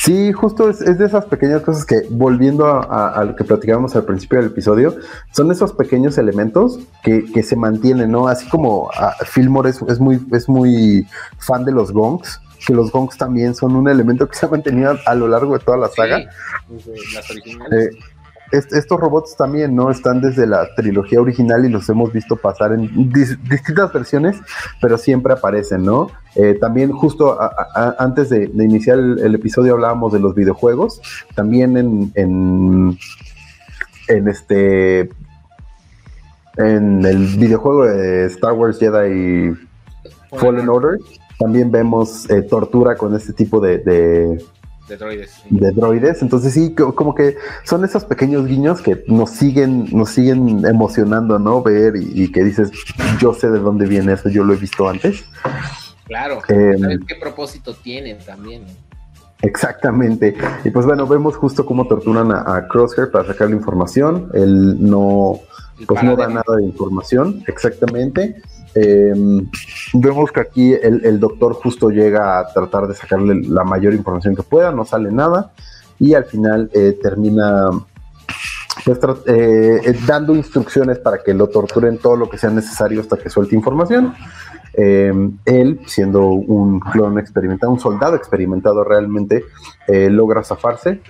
Sí, justo es, de esas pequeñas cosas que, volviendo a, lo que platicábamos al principio del episodio, son esos pequeños elementos que, se mantienen, ¿no? Así como uh, Fillmore es, muy, es muy fan de los gongs, que los gongs también son un elemento que se ha mantenido a lo largo de toda la saga. las originales. Eh, estos robots también no están desde la trilogía original y los hemos visto pasar en distintas versiones, pero siempre aparecen, ¿no? Eh, también justo antes de, iniciar el, episodio hablábamos de los videojuegos, también en, en, en este en el videojuego de Star Wars Jedi Fallen. Order también vemos eh, tortura con este tipo de, de droides. De droides. Entonces sí, como que son esos pequeños guiños que nos siguen, nos siguen emocionando, ¿no? Ver y, que dices, yo sé de dónde viene eso, yo lo he visto antes. Claro, em, ¿sabes qué propósito tienen también? Exactamente. Y pues bueno, vemos justo cómo torturan a, Crosshair para sacar la información. Él no, pues no da nada de información, exactamente. Em, vemos que aquí el, doctor justo llega a tratar de sacarle la mayor información que pueda, no sale nada y al final eh, termina pues, eh, eh, dando instrucciones para que lo torturen todo lo que sea necesario hasta que suelte información. Em, él, siendo un clon experimentado, un soldado experimentado realmente, logra zafarse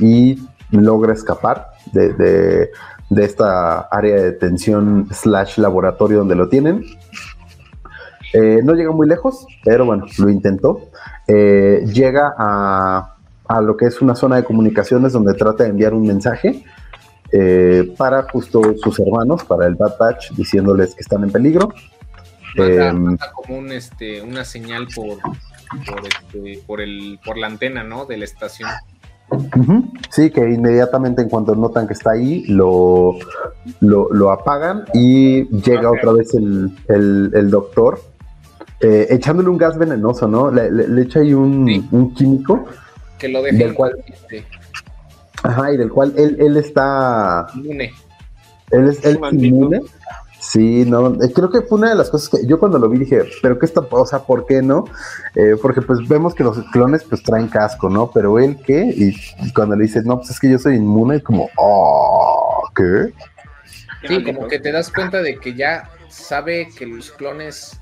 y logra escapar de, de esta área de detención slash laboratorio donde lo tienen. Eh, no llega muy lejos, pero bueno, lo intentó. Eh, llega a, a, lo que es una zona de comunicaciones donde trata de enviar un mensaje eh, para justo sus hermanos, para el Bad Batch, diciéndoles que están en peligro. Manda, como un, este, una señal por, por, este, por, el, por la antena ¿no? de la estación. Sí, que inmediatamente en cuanto notan que está ahí, lo, lo, apagan y llega otra vez el, doctor, eh, echándole un gas venenoso, ¿no? Le, echa ahí un, químico. Que lo deja del cual, Ajá, y del cual él, él está... Inmune. Él es, él inmune. Sí, no, eh, creo que fue una de las cosas que yo cuando lo vi dije, pero qué está, o sea, ¿por qué no? Eh, porque pues vemos que los clones pues traen casco, ¿no? Pero él qué? Y, cuando le dices, no, pues es que yo soy inmune, es como, oh, ¿qué? Sí, como que te das cuenta de que ya sabe que los clones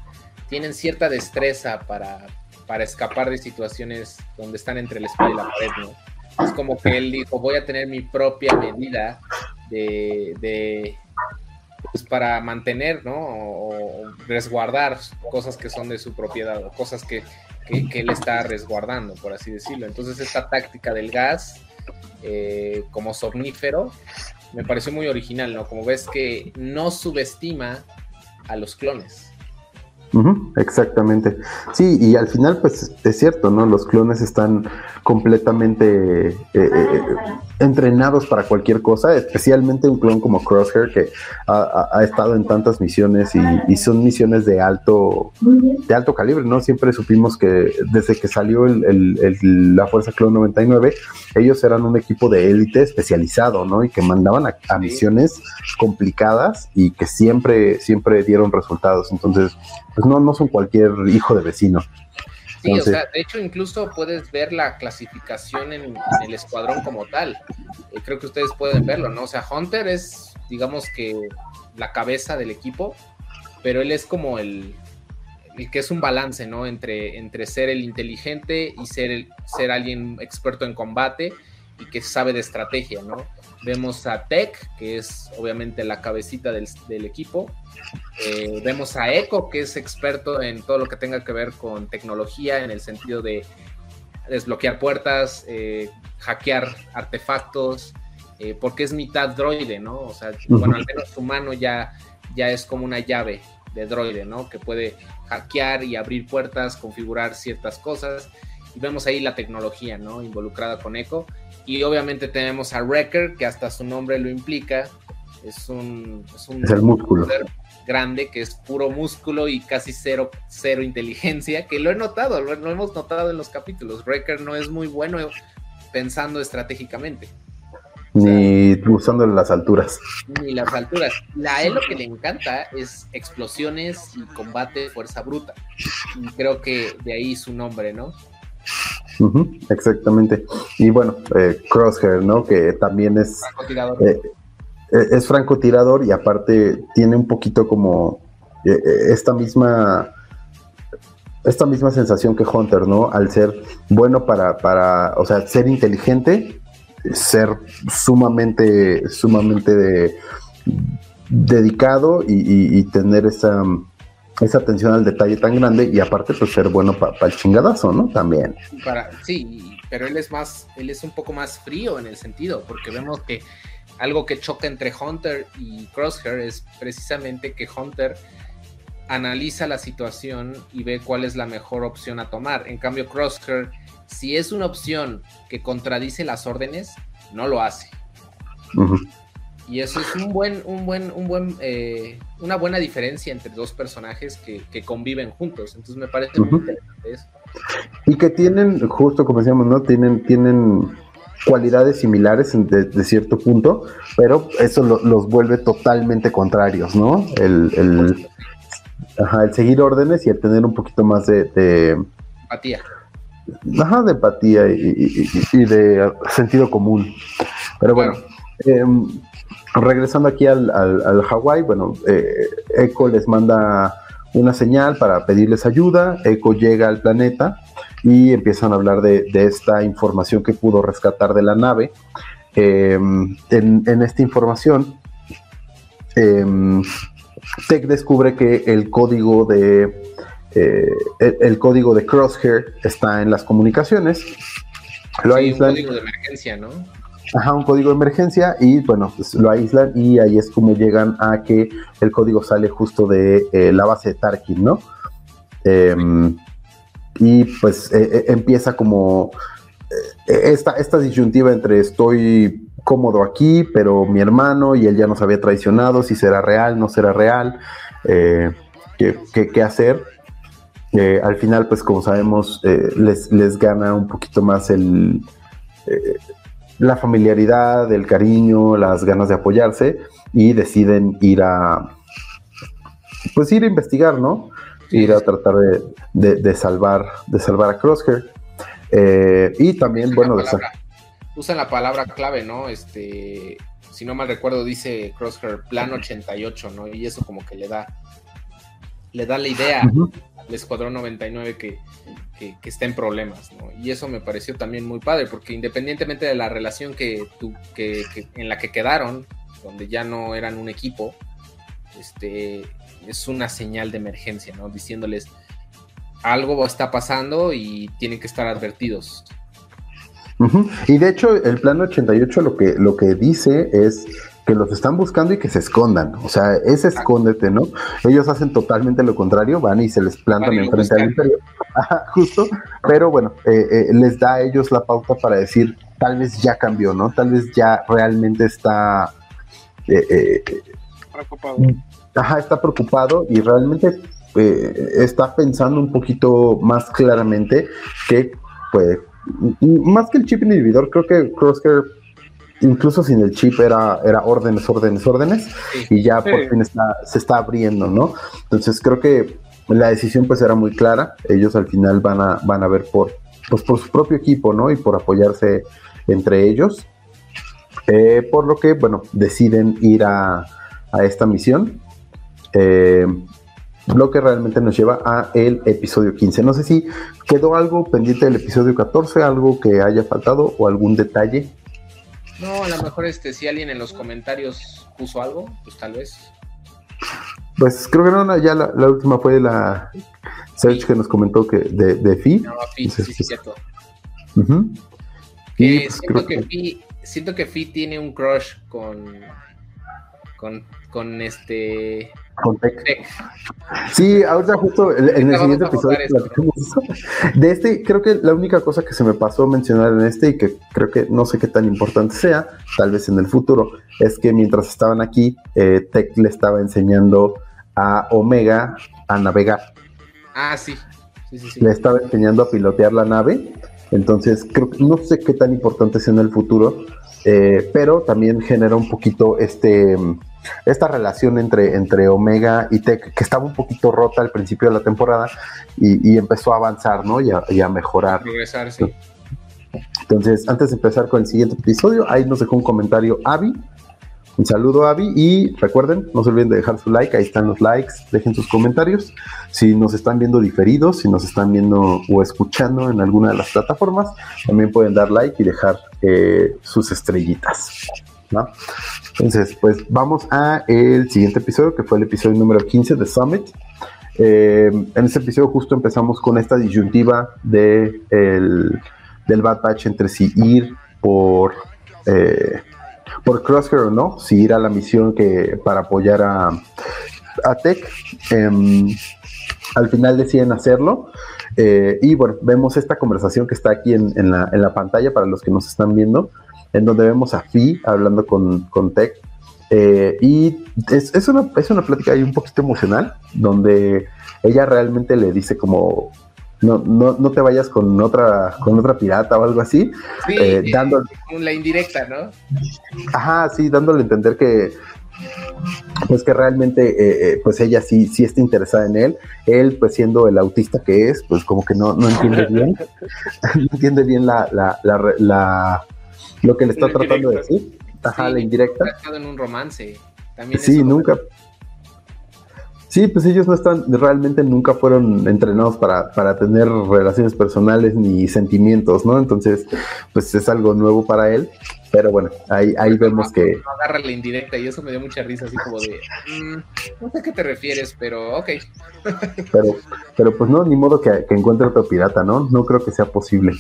tienen cierta destreza para, para escapar de situaciones donde están entre el espada y la pared, ¿no? Es como que él dijo, voy a tener mi propia medida de, de pues para mantener, ¿no? O, resguardar cosas que son de su propiedad o cosas que, él está resguardando, por así decirlo. Entonces esta táctica del gas eh, como somnífero me pareció muy original, ¿no? Como ves que no subestima a los clones exactamente. Sí, y al final, pues es cierto, ¿no? Los clones están completamente eh, eh, entrenados para cualquier cosa, especialmente un clon como Crosshair que ha, estado en tantas misiones y, son misiones de alto, de alto calibre, ¿no? Siempre supimos que desde que salió la Fuerza Clon 99, ellos eran un equipo de élite especializado, ¿no? Y que mandaban a, misiones complicadas y que siempre, siempre dieron resultados. Entonces, pues no, no son cualquier hijo de vecino. Sí, o sea, de hecho incluso puedes ver la clasificación en, el escuadrón como tal. Eh, creo que ustedes pueden verlo, ¿no? O sea, Hunter es, digamos que, la cabeza del equipo, pero él es como el, el que es un balance, ¿no? Entre, entre ser el inteligente y ser, el, ser alguien experto en combate y que sabe de estrategia, ¿no? Vemos a Tech, que es obviamente la cabecita del, equipo. Eh, vemos a Echo, que es experto en todo lo que tenga que ver con tecnología, en el sentido de desbloquear puertas, eh, hackear artefactos, eh, porque es mitad droide, ¿no? O sea, bueno, al menos su mano ya, ya es como una llave de droide, ¿no? Que puede hackear y abrir puertas, configurar ciertas cosas. Y vemos ahí la tecnología, ¿no? Involucrada con Echo. Y obviamente tenemos a Wrecker, que hasta su nombre lo implica. Es un, es un el músculo. grande que es puro músculo y casi cero, cero inteligencia, que lo he notado, lo, lo hemos notado en los capítulos. Wrecker no es muy bueno pensando estratégicamente. Ni usando las alturas. Ni las alturas. La él lo que le encanta es explosiones y combate fuerza bruta. Y creo que de ahí su nombre, ¿no? Exactamente. Y bueno, eh, Crosshair, ¿no? Que también es. Francotirador. Eh, eh, es francotirador y aparte tiene un poquito como esta misma. Esta misma sensación que Hunter, ¿no? Al ser bueno para, para, o sea, ser inteligente, ser sumamente, sumamente dedicado y, tener esa, esa atención al detalle tan grande y aparte pues ser bueno para el chingadazo, ¿no? También. Para, sí, pero él es más, él es un poco más frío en el sentido, porque vemos que algo que choca entre Hunter y Crosshair es precisamente que Hunter analiza la situación y ve cuál es la mejor opción a tomar. En cambio, Crosshair si es una opción que contradice las órdenes, no lo hace. Y eso es un buen, un buen, un buen, eh, una buena diferencia entre dos personajes que, conviven juntos. Entonces me parece muy interesante eso. Y que tienen, justo como decíamos, ¿no? Tienen, tienen cualidades similares de, cierto punto, pero eso los vuelve totalmente contrarios, ¿no? El, el, el seguir órdenes y el tener un poquito más de, de empatía ajá, de empatía y, de sentido común. Pero bueno, em, regresando aquí al, al, Hawái, bueno, eh, Echo les manda una señal para pedirles ayuda, Echo llega al planeta y empiezan a hablar de, esta información que pudo rescatar de la nave. Em, en, esta información, eh, Tech descubre que el código de eh, el, código de Crosshair está en las comunicaciones. Lo aíslan. Un código de emergencia, ¿no? Ajá, un código de emergencia y bueno, pues lo aíslan y ahí es como llegan a que el código sale justo de eh, la base de Tarkin, ¿no? Em, y pues eh, empieza como esta, esta disyuntiva entre estoy cómodo aquí, pero mi hermano y él ya nos había traicionado, si será real, no será real, ¿qué, qué hacer? al final, pues como sabemos, eh, les, les, gana un poquito más el, eh, la familiaridad, el cariño, las ganas de apoyarse y deciden ir a, pues ir a investigar, ¿no? Ir a tratar de, salvar, de salvar a Crosshair. Eh, y también, bueno, usan la palabra clave, ¿no? Este, si no mal recuerdo, dice Crosshair plan 88, ¿no? Y eso como que le da, le da la idea el Escuadrón 99 que, está en problemas, ¿no? Y eso me pareció también muy padre, porque independientemente de la relación que, que, en la que quedaron, donde ya no eran un equipo, este, es una señal de emergencia, ¿no? Diciéndoles algo está pasando y tienen que estar advertidos. Y de hecho, el plan 88 lo que, lo que dice es que los están buscando y que se escondan. O sea, es escóndete, ¿no? Ellos hacen totalmente lo contrario, van y se les plantan enfrente al imperio. (laughs) justo. Pero bueno, eh, eh, les da a ellos la pauta para decir, tal vez ya cambió, ¿no? Tal vez ya realmente está... Eh, preocupado. Ajá, está preocupado y realmente está pensando un poquito más claramente que, pues, más que el chip inhibidor, creo que Crosshair incluso sin el chip era, era órdenes, órdenes, órdenes, y ya por fin está, se está abriendo, ¿no? Entonces creo que la decisión pues era muy clara, ellos al final van a, van a ver por, pues, por su propio equipo, ¿no? Y por apoyarse entre ellos, eh, por lo que, bueno, deciden ir a, a esta misión. Eh, lo que realmente nos lleva a el episodio 15. No sé si quedó algo pendiente del episodio 14, algo que haya faltado o algún detalle No, a lo mejor este, si alguien en los comentarios puso algo, pues tal vez. Pues creo que no, ya la, última fue la Search que nos comentó que de, de Fi. No, Fi, sí, sí, cierto. Pues siento, que, Fi, siento que Fi tiene un crush con, con, con este Sí, ahorita justo en, el siguiente episodio de este, creo que la única cosa que se me pasó mencionar en este y que creo que no sé qué tan importante sea, tal vez en el futuro, es que mientras estaban aquí, eh, Tech le estaba enseñando a Omega a navegar. Ah, sí. Sí, sí, Le estaba enseñando a pilotear la nave. Entonces, creo que no sé qué tan importante sea en el futuro, eh, pero también genera un poquito este esta relación entre, entre Omega y Tech, que estaba un poquito rota al principio de la temporada y, empezó a avanzar, ¿no? Y a, mejorar. Progresar, sí. Entonces, antes de empezar con el siguiente episodio, ahí nos dejó un comentario Avi. Un saludo, Avi. Y recuerden, no se olviden de dejar su like. Ahí están los likes. Dejen sus comentarios. Si nos están viendo diferidos, si nos están viendo o escuchando en alguna de las plataformas, también pueden dar like y dejar eh, sus estrellitas. ¿no? Entonces, pues vamos a el siguiente episodio, que fue el episodio número 15 de Summit. Eh, en este episodio justo empezamos con esta disyuntiva de el, del Bad Batch entre si ir por, eh, por Crosshair o no, si ir a la misión que para apoyar a, a Tech. Em, al final deciden hacerlo. Eh, y bueno, vemos esta conversación que está aquí en, en, la, en la pantalla para los que nos están viendo en donde vemos a Fi hablando con, con Tech. Eh, y es, es, una, es una plática ahí un poquito emocional, donde ella realmente le dice como, no, no, no te vayas con otra, con otra pirata o algo así. Sí, eh, dándole, la indirecta, ¿no? Ajá, sí, dándole a entender que pues que realmente eh, pues ella sí, sí está interesada en él. Él, pues siendo el autista que es, pues como que no, no entiende bien, (laughs) (laughs) no entiende bien la, la, la lo que le está tratando de decir. Ajá, la indirecta. en un romance. También sí, nunca. Sí, pues ellos no están, realmente nunca fueron entrenados para, para tener relaciones personales ni sentimientos, ¿no? Entonces, pues es algo nuevo para él. Pero bueno, ahí, ahí vemos que. agarra la indirecta y eso me dio mucha risa, así como de. Mm, no sé a qué te refieres, pero ok. pero, pero pues no, ni modo que, que encuentre otro pirata, ¿no? No creo que sea posible.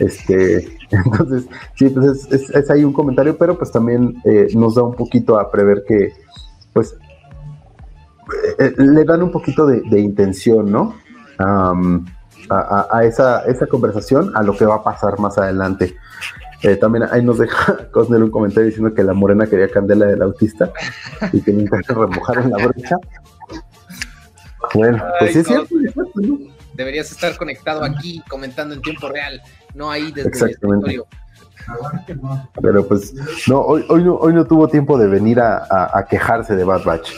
Este, (laughs) entonces, sí, pues es, ahí un comentario, pero pues también eh, nos da un poquito a prever que, pues, eh, eh, le dan un poquito de, intención, ¿no? a, esa, esa, conversación, a lo que va a pasar más adelante. también ahí nos deja (laughs) Cosner un comentario diciendo que la morena quería candela del autista y que nunca remojaron la brecha. Bueno, pues sí es cierto. Deberías estar conectado aquí comentando en tiempo real no ahí desde Exactamente. el Pero pues, no hoy, hoy no, hoy no tuvo tiempo de venir a, quejarse de Bad Batch.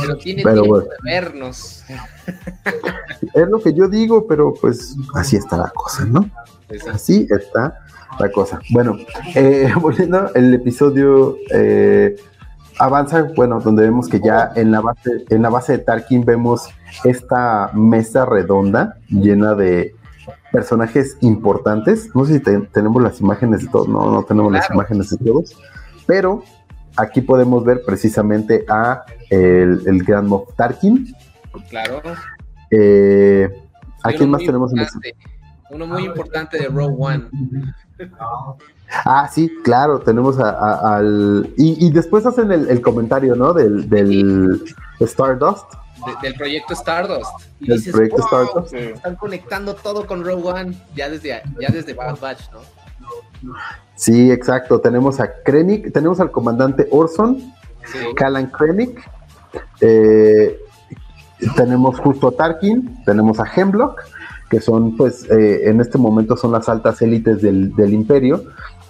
Pero tiene tiempo de vernos. Es lo que yo digo, pero pues así está la cosa, ¿no? Pues así está la cosa. Bueno, eh, (laughs) volviendo, el episodio eh, avanza, bueno, donde vemos que ya en la base, en la base de Tarkin vemos esta mesa redonda llena de personajes importantes. No sé si tenemos las imágenes de todos, no, no tenemos las imágenes de todos, pero aquí podemos ver precisamente a el, el Gran Moff Tarkin. Claro. Eh, ¿A quién más tenemos en Uno muy importante de Rogue One. (laughs) Ah, sí, claro, tenemos al... Y, después hacen el, comentario, ¿no? Del, del Stardust del proyecto Stardust. Y dices, Stardust. Están conectando todo con Rogue One ya desde, ya desde Bad Batch, ¿no? Sí, exacto. Tenemos a Krennic, tenemos al comandante Orson, sí. Callan Krennic, eh, tenemos justo a Tarkin, tenemos a Hemlock, que son, pues, eh, en este momento son las altas élites del, imperio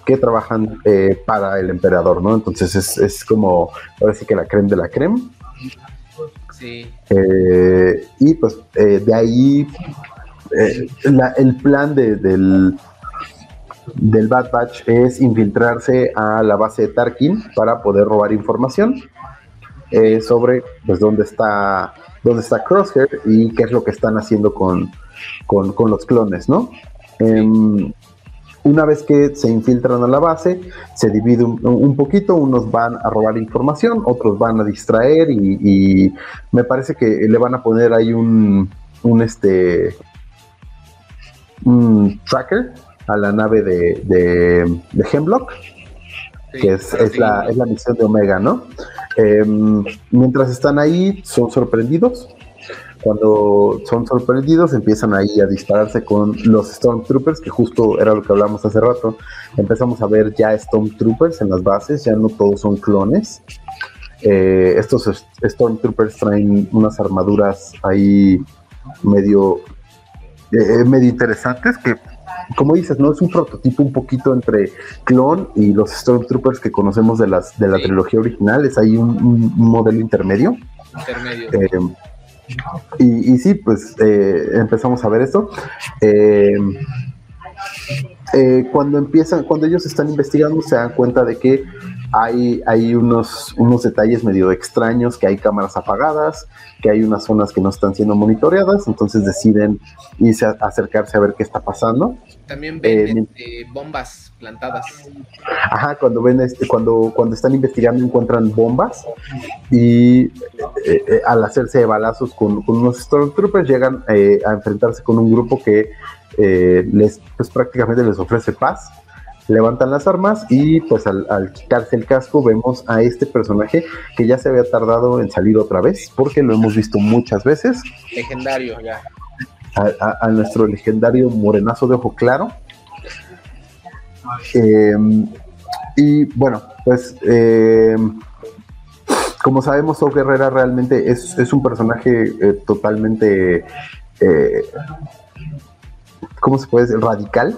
que trabajan eh, para el emperador, ¿no? Entonces es, es, como, ahora sí que la creme de la creme. Eh, y pues eh, de ahí eh, el plan de, del, del Bad Batch es infiltrarse a la base de Tarkin para poder robar información sobre pues dónde está dónde está Crosshair y qué es lo que están haciendo con, con, los clones, ¿no? Em, Una vez que se infiltran a la base, se divide un, un poquito, unos van a robar información, otros van a distraer y, y me parece que le van a poner ahí un, un este un tracker a la nave de, de, de Hemlock, Sí, que es, es la, es la misión de Omega, ¿no? Em, mientras están ahí, son sorprendidos. Cuando son sorprendidos, empiezan ahí a dispararse con los Stormtroopers, que justo era lo que hablamos hace rato. Empezamos a ver ya Stormtroopers en las bases, ya no todos son clones. Eh, estos est- Stormtroopers traen unas armaduras ahí medio, eh, medio interesantes que, como dices, no es un prototipo un poquito entre clon y los Stormtroopers que conocemos de las de la Sí. trilogía original. Es ahí un modelo intermedio. intermedio. Eh, y, y sí, pues eh, empezamos a ver esto. Eh, eh, cuando empiezan, cuando ellos están investigando, se dan cuenta de que hay, hay unos, unos detalles medio extraños, que hay cámaras apagadas, que hay unas zonas que no están siendo monitoreadas, entonces deciden irse a acercarse a ver qué está pasando. También ven eh, este, bombas plantadas. Ajá, cuando ven este, cuando, cuando están investigando encuentran bombas y eh, eh, al hacerse balazos con, con unos Stormtroopers llegan eh, a enfrentarse con un grupo que eh, les pues prácticamente les ofrece paz. Levantan las armas y pues al, al quitarse el casco vemos a este personaje que ya se había tardado en salir otra vez porque lo hemos visto muchas veces Legendario, ya. a, a- a nuestro legendario morenazo de ojo claro. Eh, y bueno, pues eh, como sabemos, So Guerrera realmente es, es un personaje eh, totalmente, eh, ¿cómo se puede decir? Radical,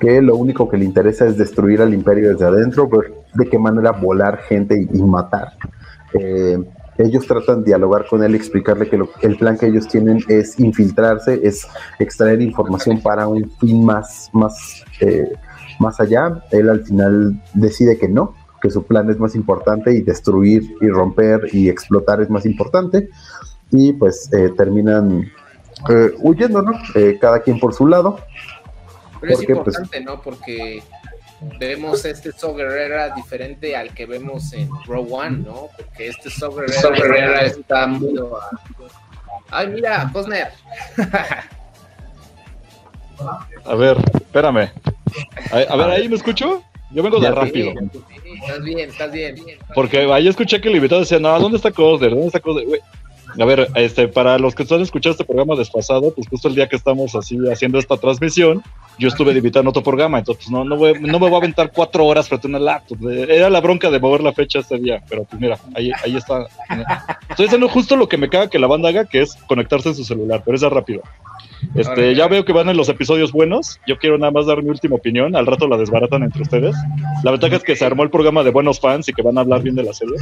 que lo único que le interesa es destruir al imperio desde adentro, ver de qué manera volar gente y, matar. Eh, ellos tratan de dialogar con él, explicarle que el plan que ellos tienen es infiltrarse, es extraer información para un fin más, más, eh, más allá. Él al final decide que no, que su plan es más importante y destruir y romper y explotar es más importante. Y pues eh, terminan huyendo, ¿no? Cada quien por su lado. Pero es pues- importante, ¿no? Porque vemos este So Guerrera diferente al que vemos en Row One, ¿no? Porque este So Guerrera, So Guerrera está muy... a- Ay, mira, Cosner. (laughs) A ver, espérame. A, a ver, ahí me escucho. Yo vengo de Ya, rápido. Sí, estás bien, estás bien. Porque ahí escuché que el invitado decía, no, ¿dónde está Cosder? ¿Dónde está Cosder? Güey. A ver, este, para los que están escuchando este programa desfasado, pues justo el día que estamos así haciendo esta transmisión, yo estuve de invitado en otro programa, entonces no, no, voy- no me voy a aventar cuatro horas frente a una laptop. Era la bronca de mover la fecha este día, pero pues mira, ahí, ahí está. Estoy haciendo justo lo que me caga que la banda haga, que es conectarse en su celular, pero es rápido. Este, ya veo que van en los episodios buenos. Yo quiero nada más dar mi última opinión. Al rato la desbaratan entre ustedes. La ventaja es que se armó el programa de buenos fans y que van a hablar bien de la serie.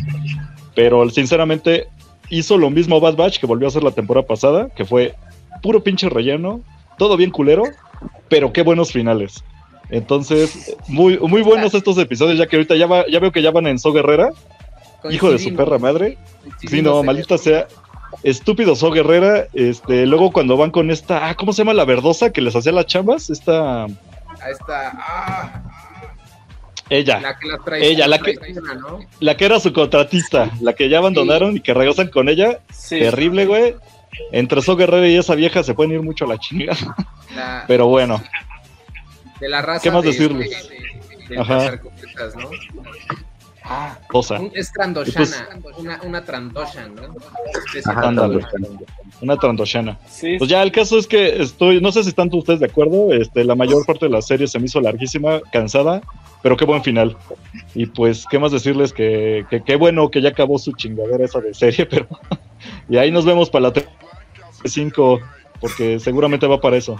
Pero sinceramente hizo lo mismo Bad Batch que volvió a hacer la temporada pasada, que fue puro pinche relleno, todo bien culero, pero qué buenos finales. Entonces, muy, muy buenos estos episodios, ya que ahorita ya, va- ya veo que ya van en So Guerrera, hijo de su perra madre. Sí, no, maldita sea. Estúpido So Guerrera. Este, luego cuando van con esta, ah, ¿cómo se llama la verdosa que les hacía las chambas? Esta, Ahí está. Ah, ella, la que la trae. Ella, la que- ¿no? la que era su contratista, la que ya abandonaron y que regresan con ella. Sí. Terrible, güey. Entre So Guerrera y esa vieja se pueden ir mucho a la chinga. La- (laughs) Pero bueno, de la raza. ¿qué más de- decirles? de- de Ajá. cazarcopetas, ¿no? cosa. Un- es Trandoshana, una, una Trandoshan, ¿no? Ajá, Ándale. Una trandoshana. Sí, Pues ya el caso es que estoy, no sé si están ustedes de acuerdo, este, la mayor parte de la serie se me hizo larguísima, cansada, pero qué buen final. Y pues, ¿qué más decirles? Que que qué bueno que ya acabó su chingadera esa de serie, (laughs) pero... y ahí nos vemos para la 5, porque seguramente va para eso.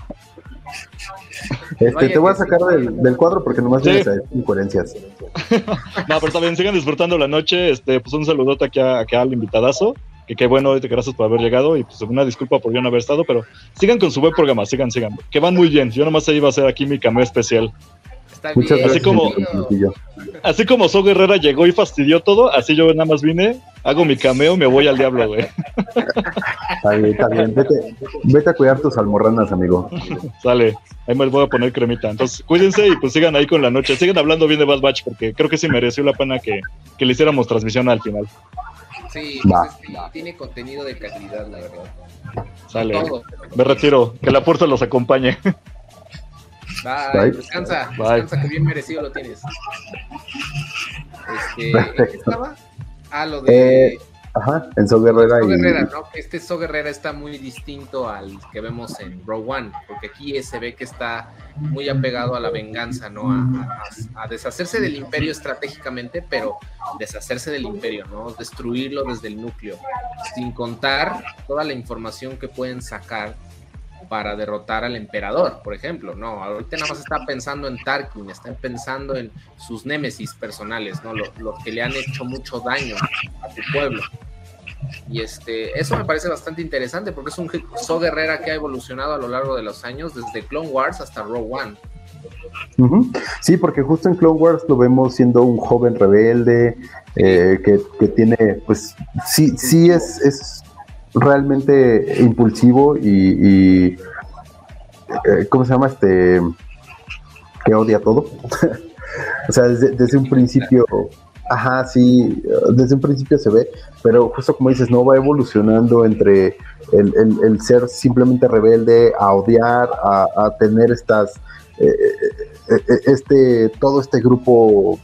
Este, te voy a sacar del, del cuadro porque nomás tienes incoherencias. (laughs) No, pero también sigan disfrutando la noche, este, pues un saludote aquí, a, aquí al invitadazo, que qué bueno, y gracias por haber llegado, y pues una disculpa por yo no haber estado, pero sigan con su buen programa, sigan, sigan, que van muy bien, yo nomás iba a hacer aquí mi cameo especial. Está Muchas bien, Así gracias. como-. Así como So Guerrera llegó y fastidió todo, así yo nada más vine hago mi cameo, me voy al diablo, güey. Está bien, está bien. Vete, vete a cuidar tus almorranas, amigo. Sale, ahí me voy a poner cremita. Entonces, cuídense y pues sigan ahí con la noche. Sigan hablando bien de Bad Batch porque creo que sí mereció la pena que, que le hiciéramos transmisión al final. Sí, pues, tiene contenido de calidad, la verdad. Sale. Todo. Me retiro. Que la fuerza los acompañe. Bye, Bye. descansa, Bye. descansa que bien merecido lo tienes. Este, ¿en qué estaba? Ah, lo de Eh, Ajá, Enzo Guerrera So y. Guerrera, ¿no? Este So Guerrera está muy distinto al que vemos en Rogue One, porque aquí se ve que está muy apegado a la venganza, ¿no? A, a- a deshacerse del imperio estratégicamente, pero deshacerse del imperio, ¿no? Destruirlo desde el núcleo, sin contar toda la información que pueden sacar para derrotar al emperador, por ejemplo, no, ahorita nada más está pensando en Tarkin, está pensando en sus némesis personales, ¿no? Los lo que le han hecho mucho daño a su pueblo. Y este, eso me parece bastante interesante porque es un So Guerrera que ha evolucionado a lo largo de los años, desde Clone Wars hasta Rogue One. Sí, porque justo en Clone Wars lo vemos siendo un joven rebelde eh, que, tiene, pues, sí, sí es realmente impulsivo y, y, eh, ¿cómo se llama? Este, que odia todo. (laughs) o sea, desde, desde un principio, ajá, sí, desde un principio se ve, pero justo como dices, no va evolucionando entre el, el- el ser simplemente rebelde a odiar, a, a tener estas eh, eh, este todo este grupo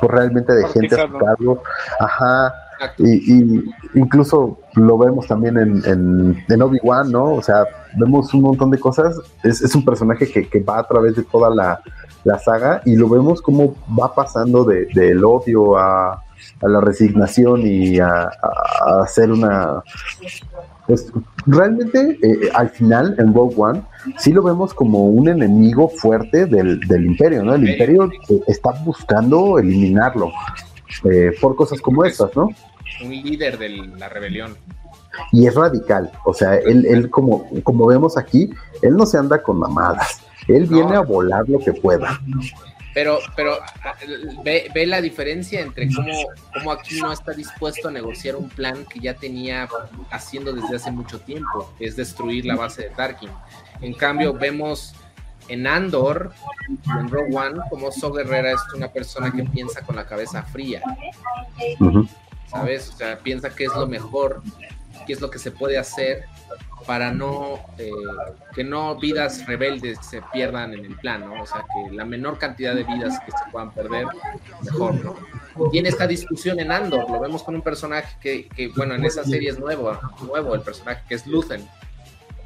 pues, realmente de gente a su cargo ajá. Y, y incluso lo vemos también en, en, en Obi-Wan, ¿no? O sea, vemos un montón de cosas. Es, es un personaje que, que va a través de toda la, la saga y lo vemos como va pasando de- del odio a, a la resignación y a, a- a hacer una... Pues realmente eh, al final en Rogue One sí lo vemos como un enemigo fuerte del, del imperio, ¿no? El imperio eh, está buscando eliminarlo eh, por cosas como estas, ¿no? Un líder de la rebelión. y es radical. O sea, él, él como, como vemos aquí, él no se anda con mamadas. Él No. viene a volar lo que pueda. Pero, pero ve, ve la diferencia entre cómo, cómo aquí no está dispuesto a negociar un plan que ya tenía haciendo desde hace mucho tiempo, que es destruir la base de Tarkin. En cambio, vemos en Andor, en Rogue One, como So Guerrera es una persona que piensa con la cabeza fría, Ujú. ¿Sabes? O sea, piensa qué es lo mejor, qué es lo que se puede hacer para no eh, que no vidas rebeldes se pierdan en el plan, ¿no? O sea, que la menor cantidad de vidas que se puedan perder, mejor, ¿no? Tiene esta discusión en Andor, lo vemos con un personaje que, que, bueno, en esa serie es nuevo, nuevo el personaje que es Luthen,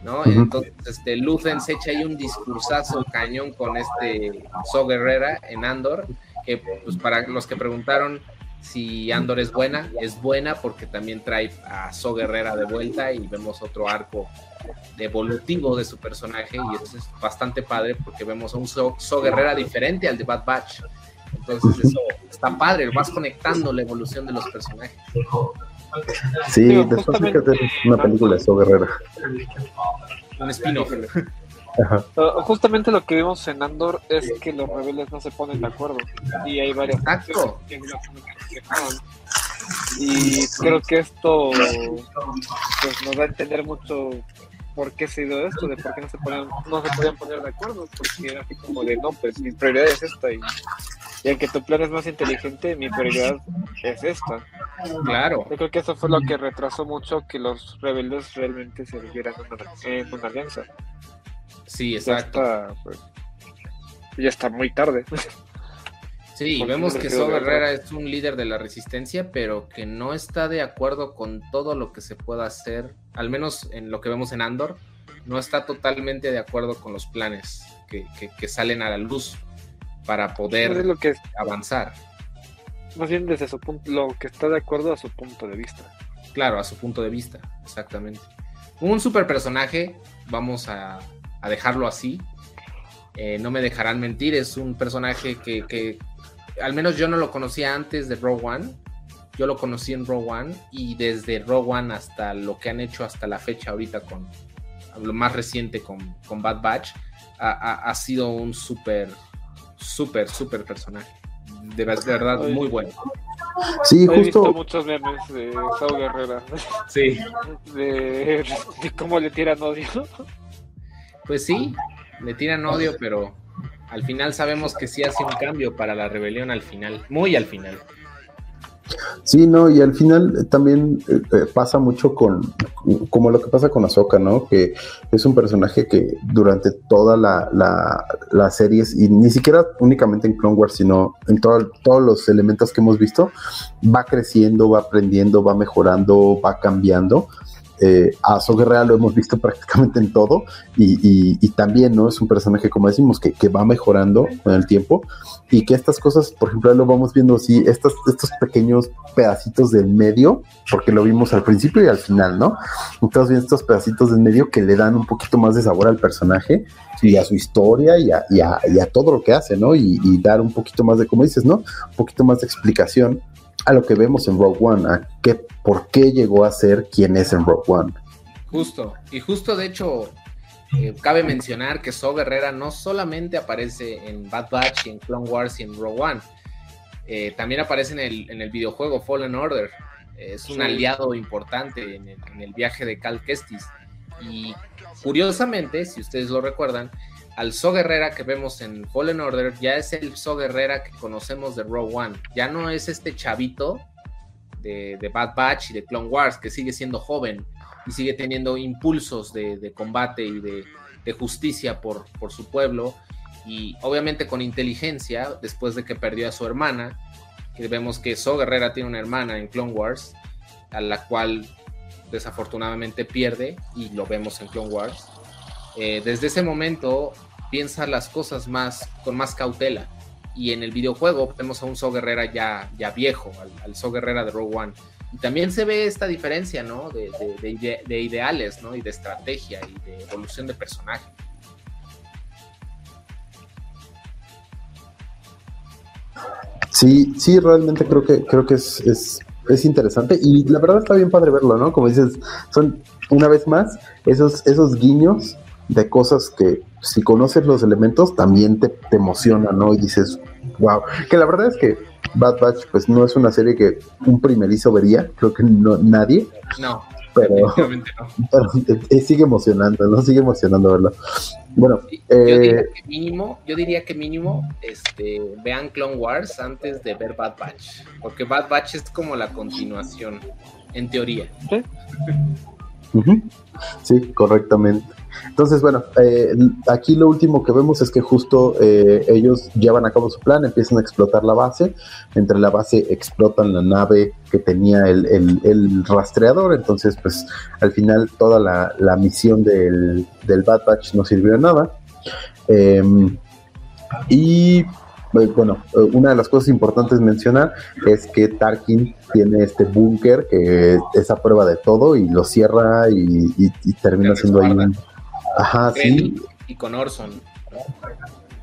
¿no? Entonces, este, Luthen se echa ahí un discursazo cañón con este So Guerrera en Andor, que pues para los que preguntaron si Andor es buena, es buena porque también trae a So Guerrera de vuelta y vemos otro arco evolutivo de su personaje y eso es bastante padre porque vemos a un So, So Guerrera diferente al de Bad Batch. Entonces eso está padre, vas conectando la evolución de los personajes. Sí, después hacer una película de So Guerrera. Un spin-off. (laughs) Ajá. Uh, justamente lo que vimos en Andor es que los rebeldes no se ponen de acuerdo y hay varias Exacto. que reflejaban. y creo que esto pues, nos da a entender mucho por qué se dio esto, de por qué no se, ponían, no se podían poner de acuerdo, porque era así como de no, pues mi prioridad es esta y, y aunque tu plan es más inteligente, mi prioridad es esta. Claro, Yo creo que eso fue lo que retrasó mucho que los rebeldes realmente se vivieran en una, en una alianza. Sí, Ya exacto. está, pues, ya está muy tarde. Sí, (laughs) Porque vemos que le quedó So de otra. Guerrera es un líder de la resistencia, pero que no está de acuerdo con todo lo que se pueda hacer, al menos en lo que vemos en Andor, no está totalmente de acuerdo con los planes que, que- que salen a la luz para poder lo que avanzar. más bien desde su punto, lo que está de acuerdo a su punto de vista. Claro, a su punto de vista, exactamente. Un super personaje, vamos a, a dejarlo así. Eh, no me dejarán mentir, es un personaje que, que al menos yo no lo conocía antes de Rogue One. Yo lo conocí en Rogue One y desde Rogue One hasta lo que han hecho hasta la fecha ahorita con lo más reciente con, con Bad Batch, ha, ha- ha sido un súper, súper, súper personaje. De, ver- de verdad, Oye. muy bueno. Sí, He visto justo. muchos memes de Sao Guerrera, Sí, de, de cómo le tiran odio. Pues sí, le tiran odio, pero al final sabemos que sí hace un cambio para la rebelión al final, muy al final. Sí, no, y al final también eh, eh, pasa mucho con, como lo que pasa con Ahsoka, ¿no? Que es un personaje que durante toda la, la, las series, y ni siquiera únicamente en Clone Wars, sino en todo- todos los elementos que hemos visto, va creciendo, va aprendiendo, va mejorando, va cambiando. Eh, a lo hemos visto (laughs) prácticamente en todo, y, también, ¿no? Es un personaje, como decimos, que, va mejorando con el tiempo y que estas cosas, por ejemplo, lo vamos viendo así, estos pequeños pedacitos del medio, porque lo vimos al principio y al final, ¿no? Entonces, bien, estos pedacitos del medio que le dan un poquito más de sabor al personaje y a su historia y a, a- todo lo que hace, ¿no? Y dar un poquito más de, como dices, ¿no? Un poquito más de explicación a lo que vemos en Rogue One, a qué, por qué llegó a ser quien es en Rogue One. Justo, y justo de hecho, eh, cabe mencionar que So Guerrera no solamente aparece en Bad Batch y en Clone Wars y en Rogue One, eh, también aparece en el, en el videojuego Fallen Order. Es un aliado importante en el, en el viaje de Cal Kestis. Y curiosamente, si ustedes lo recuerdan, al So Guerrera que vemos en Fallen Order ya es el So Guerrera que conocemos de Rogue One. Ya no es este chavito de, de Bad Batch y de Clone Wars que sigue siendo joven y sigue teniendo impulsos de, de combate y de, de justicia por, por su pueblo y obviamente con inteligencia después de que perdió a su hermana que vemos que So Guerrera tiene una hermana en Clone Wars a la cual desafortunadamente pierde y lo vemos en Clone Wars Eh, desde ese momento piensa las cosas más con más cautela y en el videojuego vemos a un So Guerrera ya, ya viejo, al, al So Guerrera de Rogue One. Y también se ve esta diferencia, ¿no? De, de- de ide- de ideales, ¿no? Y de estrategia y de evolución de personaje. Sí, sí, realmente creo que creo que es, es, es interesante y la verdad está bien padre verlo, ¿no? Como dices, son una vez más esos, esos guiños de cosas que si conoces los elementos también te, te emociona, ¿no? Y dices, wow, que la verdad es que Bad Batch pues no es una serie que un primerizo vería, creo que no nadie, No, pero, no. (laughs) pero eh, sigue emocionando, ¿no? Sigue emocionando verlo. Bueno, Yo eh, diría que mínimo, yo diría que mínimo este, vean Clone Wars antes de ver Bad Batch. Porque Bad Batch es como la continuación, en teoría. Ujú. Sí, correctamente. Entonces, bueno, eh, aquí lo último que vemos es que justo eh, ellos llevan a cabo su plan, empiezan a explotar la base, entre la base explotan la nave que tenía el, el- el rastreador, entonces pues al final toda la, la misión del, del Bad Batch no sirvió de nada. Em, y eh, bueno, eh, una de las cosas importantes mencionar es que Tarkin tiene este búnker que es a prueba de todo y lo cierra y, y- y termina siendo ahí un... Ajá, sí, y con Orson.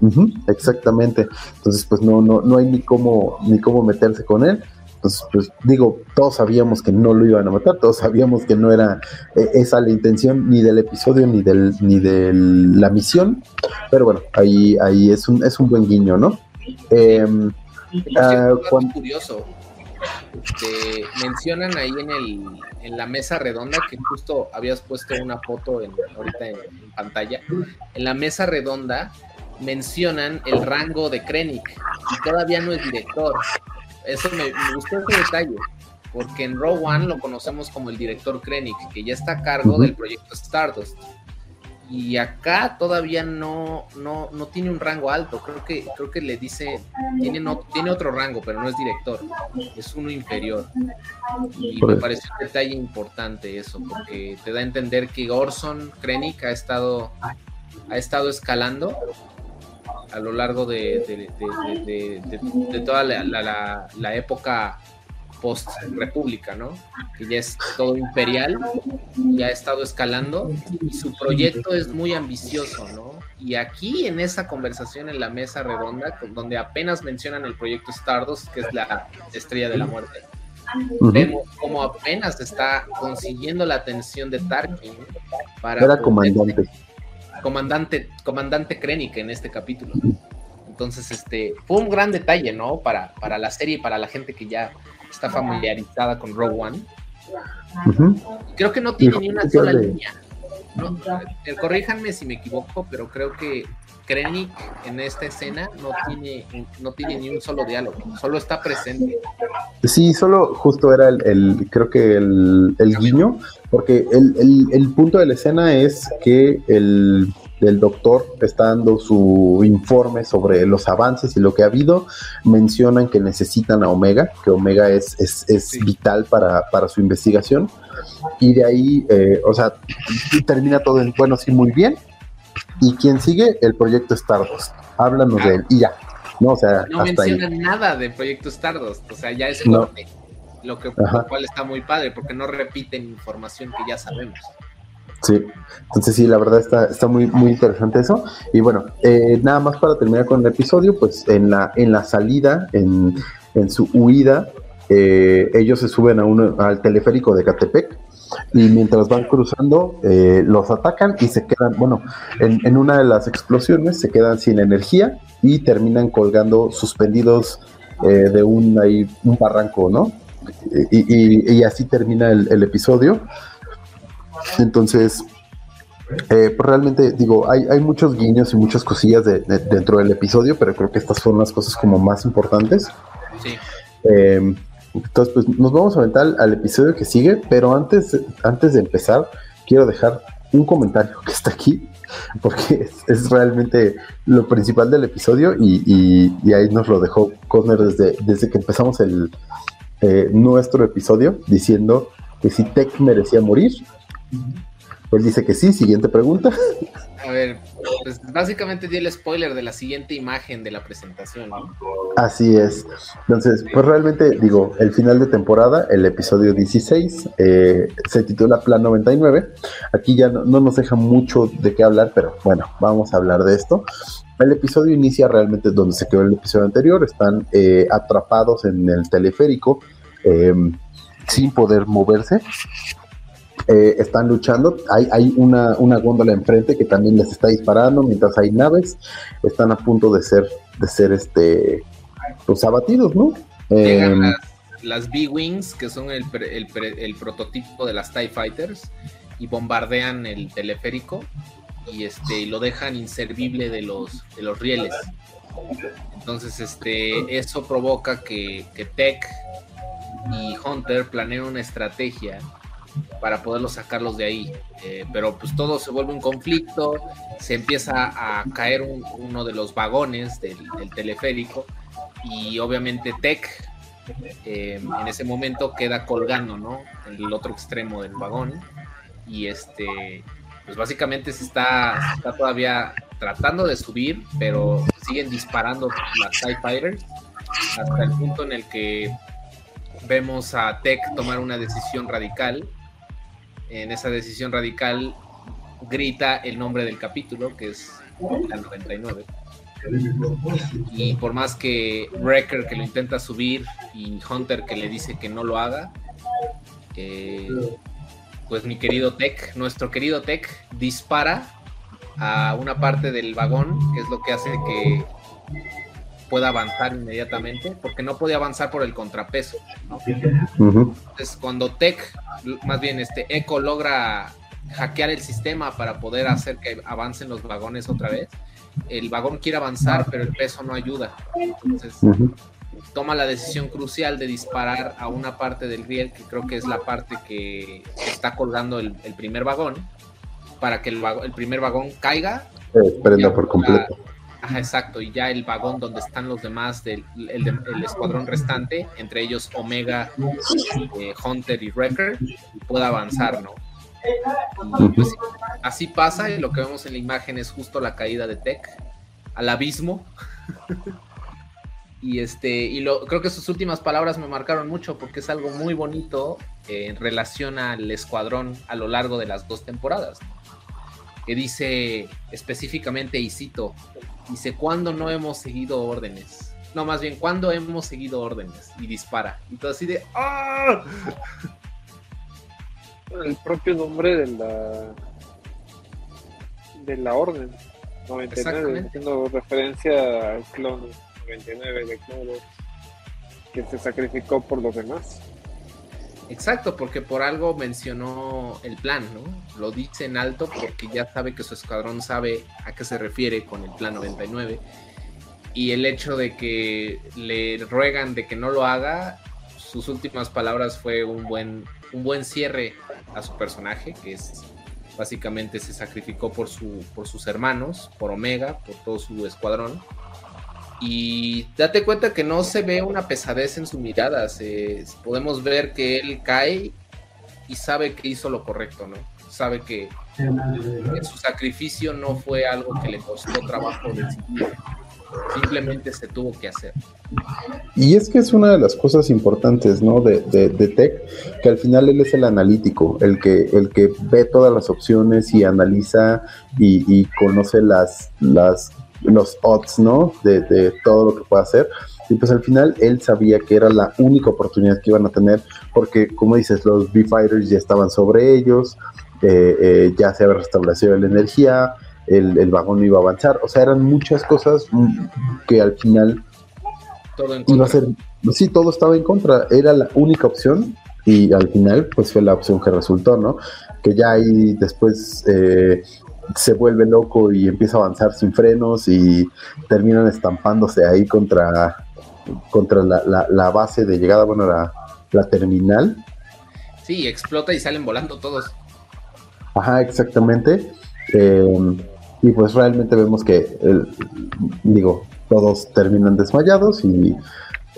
ujú, exactamente. Entonces, pues no, no, no hay ni cómo, ni cómo meterse con él. Entonces, pues digo, todos sabíamos que no lo iban a matar, todos sabíamos que no era eh, esa la intención ni del episodio ni del ni de la misión, pero bueno, ahí, ahí es un, es un buen guiño, ¿no? Por cierto, cuan- curioso. Este, mencionan ahí en el en la mesa redonda que justo habías puesto una foto en, ahorita en, en pantalla. En la mesa redonda mencionan el rango de Krennic y todavía no es director. Eso me, me gustó ese detalle. Porque en Row One lo conocemos como el director Krennic, que ya está a cargo del proyecto Stardust. Y acá todavía no, no, no tiene un rango alto. Creo que, creo que le dice, tiene, no, tiene otro rango, pero no es director. Es uno inferior. Y me parece un detalle importante eso, porque te da a entender que Orson Krennic ha estado, ha estado escalando a lo largo de, de- de- de- de- de toda la, la- la- la época post-república, ¿no? Que ya es todo imperial, ya ha estado escalando y su proyecto es muy ambicioso, ¿no? Y aquí en esa conversación en la mesa redonda, donde apenas mencionan el proyecto Stardust, que es la estrella de la muerte, vemos cómo apenas está consiguiendo la atención de Tarkin para Era comandante. comandante, comandante Krennic en este capítulo. Entonces, este, fue un gran detalle, ¿no? Para, para la serie y para la gente que ya está familiarizada con Rogue One. Creo que no tiene ni una sola línea. No, eh, corríjanme si me equivoco, pero creo que Krennic en esta escena no tiene, no tiene ni un solo diálogo, solo está presente. Sí, solo justo era el, el- creo que el, el guiño, porque el- el punto de la escena es que el, el doctor está dando su informe sobre los avances y lo que ha habido. Mencionan que necesitan a Omega, que Omega es, es, es Sí. vital para, para su investigación. Y de ahí, eh, o sea, termina todo en, bueno, sí, muy bien. Y quien sigue, el proyecto Stardust. Háblanos de él y ya. No, o sea, No hasta ahí. mencionan nada de Proyecto Stardust, o sea, ya es No. corte, lo, que, lo cual está muy padre, porque no repiten información que ya sabemos. Sí, entonces sí, la verdad está, está muy, muy interesante eso. Y bueno, eh, nada más para terminar con el episodio, pues en la, en la salida, en, en su huida, eh, ellos se suben a un, al teleférico de Catepec y mientras van cruzando eh, los atacan y se quedan, bueno, en, en una de las explosiones se quedan sin energía y terminan colgando suspendidos eh, de un, ahí, un barranco, ¿no? Y, y- y así termina el episodio. Entonces, eh, pues realmente digo, hay, hay muchos guiños y muchas cosillas de- de- dentro del episodio, pero creo que estas son las cosas como más importantes. Sí, Eh, entonces, pues nos vamos a aventar al, episodio que sigue, pero antes, antes de empezar, quiero dejar un comentario que está aquí, porque es, es realmente lo principal del episodio y, y- y ahí nos lo dejó Cosner desde, desde que empezamos el, eh, nuestro episodio, diciendo que si Tech merecía morir. Él dice que sí, siguiente pregunta. a ver, pues básicamente di el spoiler de la siguiente imagen de la presentación, ¿no? Así es. Entonces, pues realmente digo, el final de temporada, el episodio 16, eh, se titula Plan 99. Aquí ya no, no nos deja mucho de qué hablar, pero bueno, vamos a hablar de esto. El episodio inicia realmente donde se quedó el episodio anterior. Están eh, atrapados en el teleférico eh, sin poder moverse. Eh, están luchando. Hay, hay una, una góndola enfrente que también les está disparando mientras hay naves. Están a punto de ser, de ser este, pues abatidos, ¿no? Llegan Em, las, las B-Wings, que son el, pre- el pre- el prototipo de las TIE Fighters, y bombardean el teleférico y este y lo dejan inservible de los, de los rieles. Entonces, este, eso provoca que, que Tech y Hunter planeen una estrategia para poderlos sacarlos de ahí. Eh, pero pues todo se vuelve un conflicto, se empieza a caer un- uno de los vagones del, del teleférico y obviamente Tech eh, en ese momento queda colgando, ¿no? En el otro extremo del vagón y este, pues básicamente se está, se está todavía tratando de subir, pero siguen disparando las TIE Fighters hasta el punto en el que vemos a Tech tomar una decisión radical. En esa decisión radical grita el nombre del capítulo, que es la 99. Y por más que Wrecker que lo intenta subir y Hunter que le dice que no lo haga, eh, pues mi querido Tech, nuestro querido Tech, dispara a una parte del vagón, que es lo que hace que pueda avanzar inmediatamente, porque no podía avanzar por el contrapeso. Entonces, cuando Tech, más bien este Echo logra hackear el sistema para poder hacer que avancen los vagones otra vez, el vagón quiere avanzar, pero el peso no ayuda. Entonces, toma la decisión crucial de disparar a una parte del riel, que creo que es la parte que está colgando el, el primer vagón, para que el, el primer vagón caiga Eh, prenda por completo. Ajá, exacto, y ya el vagón donde están los demás del el, escuadrón restante, entre ellos Omega, eh, Hunter y Wrecker, pueda avanzar, ¿no? Pues, sí, así pasa y lo que vemos en la imagen es justo la caída de Tech al abismo. (laughs) y este y lo creo que sus últimas palabras me marcaron mucho porque es algo muy bonito eh, en relación al escuadrón a lo largo de las dos temporadas. ¿no? Que dice específicamente y cito, dice cuándo no hemos seguido órdenes. No, más bien, ¿cuándo hemos seguido órdenes? Y dispara. Y todo así de ¡Ah! (laughs) El propio nombre de la de la orden 99, Exactamente. haciendo referencia al clon 99 de Clone que se sacrificó por los demás. Exacto, porque por algo mencionó el plan, ¿no? Lo dice en alto porque ya sabe que su escuadrón sabe a qué se refiere con el plan 99. Y el hecho de que le ruegan de que no lo haga, sus últimas palabras fue un buen, un buen cierre a su personaje, que es básicamente se sacrificó por, su, por sus hermanos, por Omega, por todo su escuadrón y date cuenta que no se ve una pesadez en su mirada. podemos ver que él cae y sabe que hizo lo correcto, ¿no? Sabe que, su sacrificio no fue algo que le costó trabajo decidir. Simplemente se tuvo que hacer. Y es que es una de las cosas importantes, ¿no? De, de, Tech, que al final él es el analítico, el que, el que ve todas las opciones y analiza y, y conoce las, las los odds, ¿no? De, todo lo que pueda hacer. Y pues al final él sabía que era la única oportunidad que iban a tener, porque como dices, los B-Fighters ya estaban sobre ellos, eh, eh, ya se había restablecido la energía, el, el, vagón no iba a avanzar, o sea, eran muchas cosas que al final todo en iba a ser, sí, todo estaba en contra, era la única opción y al final pues fue la opción que resultó, ¿no? Que ya ahí después... Eh, se vuelve loco y empieza a avanzar sin frenos y terminan estampándose ahí contra, contra la, base de llegada, bueno, la, la terminal. Sí, explota y salen volando todos. Ajá, exactamente. Em, y pues realmente vemos que, digo, todos terminan desmayados y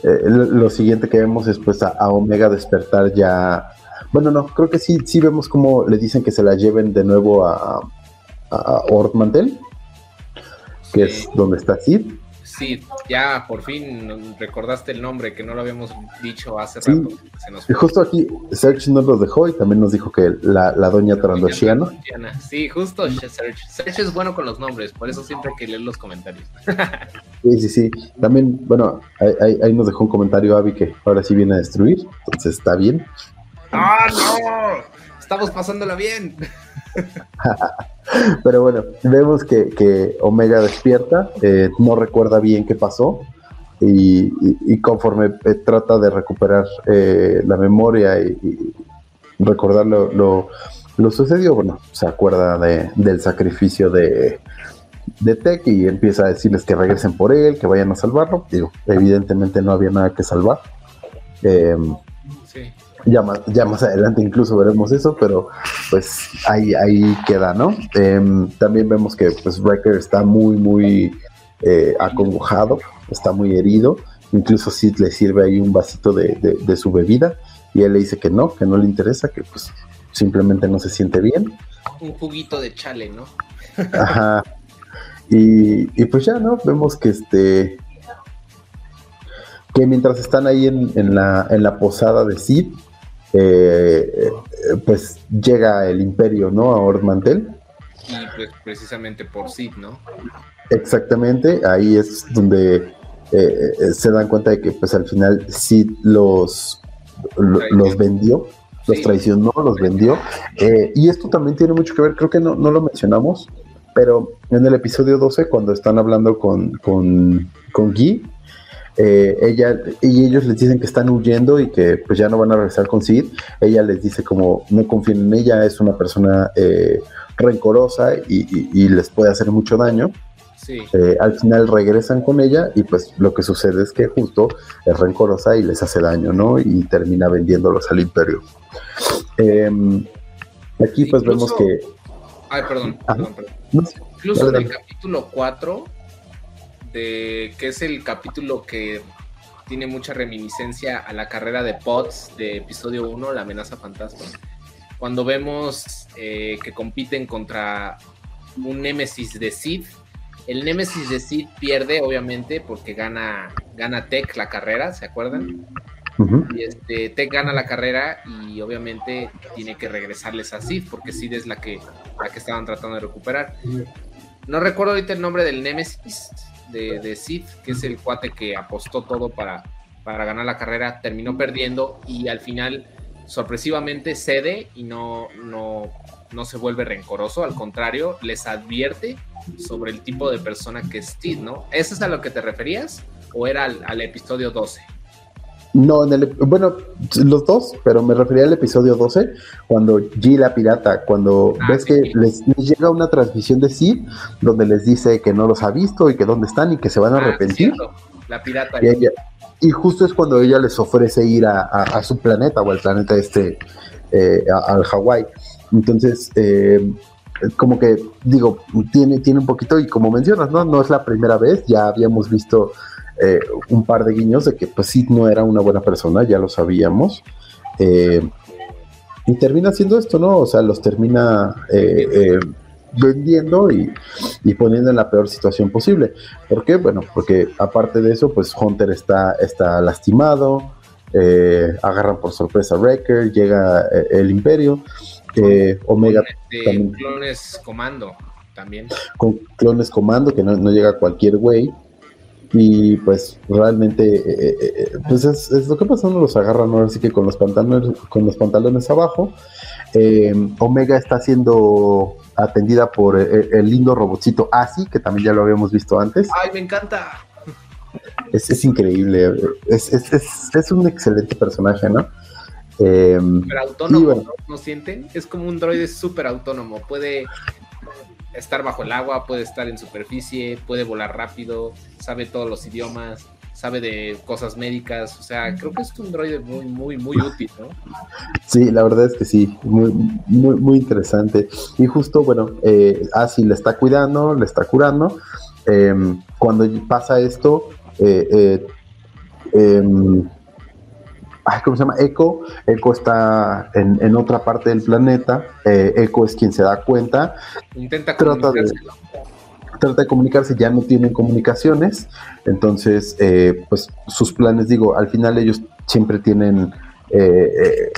eh, lo, siguiente que vemos es pues a, Omega despertar ya. Bueno, no, creo que sí, sí vemos como le dicen que se la lleven de nuevo a, a Ortmantel, que es donde está Sid. Sí, ya por fin recordaste el nombre que no lo habíamos dicho hace rato. y justo aquí Serge nos lo dejó y también nos dijo que la, doña Trandoshiano. Sí, justo Serge. Serge es bueno con los nombres, por eso siempre hay que leer los comentarios. (laughs) sí, sí, sí. También, bueno, ahí, ahí, nos dejó un comentario Abby que ahora sí viene a destruir, entonces está bien. ¡Ah, no! Estamos pasándola bien. (laughs) Pero bueno, vemos que, Omega despierta, eh, no recuerda bien qué pasó y, conforme eh, trata de recuperar eh, la memoria y, recordar lo, lo, sucedido, bueno, se acuerda del sacrificio de, de Tech y empieza a decirles que regresen por él, que vayan a salvarlo. Digo, evidentemente no había nada que salvar. Ya más, ya más adelante incluso veremos eso, pero pues ahí, ahí queda, ¿no? Em, también vemos que pues Wrecker está muy, muy eh, acongojado, está muy herido. Incluso Sid le sirve ahí un vasito de, su bebida y él le dice que no, que no le interesa, que pues simplemente no se siente bien. Un juguito de chale, ¿no? Ajá. Y, y, pues ya, ¿no? Vemos que este que mientras están ahí en, en, la, en la posada de Sid, eh, pues llega el imperio, ¿no? A Ormantel. Y pues precisamente por Sid, ¿no? Exactamente, ahí es donde eh, eh, se dan cuenta de que pues al final Sid los, los vendió, los traicionó, los vendió. y esto también tiene mucho que ver, creo que no, no lo mencionamos, pero en el episodio 12, cuando están hablando con, con, con Guy, eh, ella y ellos les dicen que están huyendo y que pues ya no van a regresar con Sid. Ella les dice como no confíen en ella, es una persona eh, rencorosa y, les puede hacer mucho daño. Eh, al final regresan con ella y pues lo que sucede es que justo es rencorosa y les hace daño, ¿no? Y termina vendiéndolos al imperio. Em, aquí pues vemos que... Ay, perdón, perdón, Incluso en el capítulo 4 que es el capítulo que tiene mucha reminiscencia a la carrera de Potts de episodio 1, La amenaza fantasma. Cuando vemos eh, que compiten contra un Némesis de Sid, el Némesis de Sid pierde, obviamente, porque gana, gana Tech la carrera, ¿se acuerdan? Y este, Tech gana la carrera y obviamente tiene que regresarles a Sid, porque Sid es la que, la que estaban tratando de recuperar. No recuerdo ahorita el nombre del Némesis, de, Sid, que es el cuate que apostó todo para, para ganar la carrera, terminó perdiendo y al final sorpresivamente cede y no, no, no se vuelve rencoroso, al contrario, les advierte sobre el tipo de persona que es Sid, ¿no? ¿Eso es a lo que te referías o era al, episodio 12? No, en el, bueno, los dos, pero me refería al episodio 12, cuando G la pirata, cuando Ah, ves sí, que les, les llega una transmisión de Sid, donde les dice que no los ha visto y que dónde están y que se van a Ah, arrepentir. cierto, La pirata. Y, ella- y justo es cuando ella les ofrece ir a, a- a su planeta o al planeta este, eh, a- al Hawái. Entonces, eh, como que digo, tiene, tiene un poquito, y como mencionas, ¿no? No es la primera vez, ya habíamos visto eh, un par de guiños de que pues sí no era una buena persona, ya lo sabíamos. Eh, y termina haciendo esto, ¿no? O sea, los termina eh, vendiendo y, y poniendo en la peor situación posible. ¿Por qué? Bueno, porque aparte de eso, pues Hunter está, está lastimado, agarran por sorpresa a Wrecker, llega el Imperio, eh, Omega Este, también. clones comando también. con clones comando, que no, no llega cualquier güey. Y pues realmente, eh, eh, eh, pues es, es lo que pasa, no los agarran ahora sí que con los pantalones, con los pantalones abajo. Eh, Omega está siendo atendida por eh, el lindo robotcito Asi, que también ya lo habíamos visto antes. ¡Ay, me encanta! Es, es increíble, es, es, es, es un excelente personaje, ¿no? Eh, Pero autónomo, bueno. ¿no? ¿no sienten? Es como un droide súper autónomo. Puede estar bajo el agua, puede estar en superficie, puede volar rápido, sabe todos los idiomas, sabe de cosas médicas. O sea, creo que es un droide muy, muy, muy útil, ¿no? Sí, la verdad es que sí, muy, muy, muy interesante. Y justo, bueno, eh, Asi le está cuidando, le está curando. Eh, cuando pasa esto, eh, eh, em, ay, ¿cómo se llama? Echo. Echo está en, en otra parte del planeta. Eh, Echo es quien se da cuenta Intenta Trata de- comunicarse. trata de comunicarse, ya no tienen comunicaciones, entonces, eh, pues sus planes, digo, al final ellos siempre tienen, eh,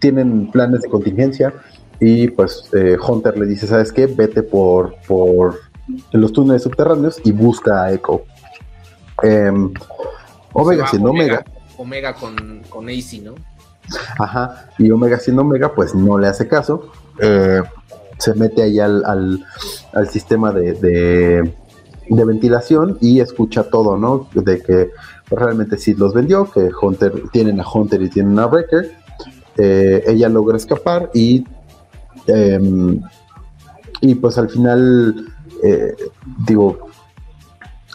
tienen planes de contingencia y pues Hunter le dice, ¿sabes qué? Vete por, por los túneles subterráneos y busca a Echo. Em, Omega siendo Omega, Omega con, con AC, ¿no? Ajá, y Omega siendo Omega, pues no le hace caso. eh, se mete ahí al, al, sistema de, de, de ventilación y escucha todo, ¿no? De que realmente sí los vendió, que Hunter, tienen a Hunter y tienen a Wrecker. Eh, ella logra escapar y, em, y pues al final, eh, digo,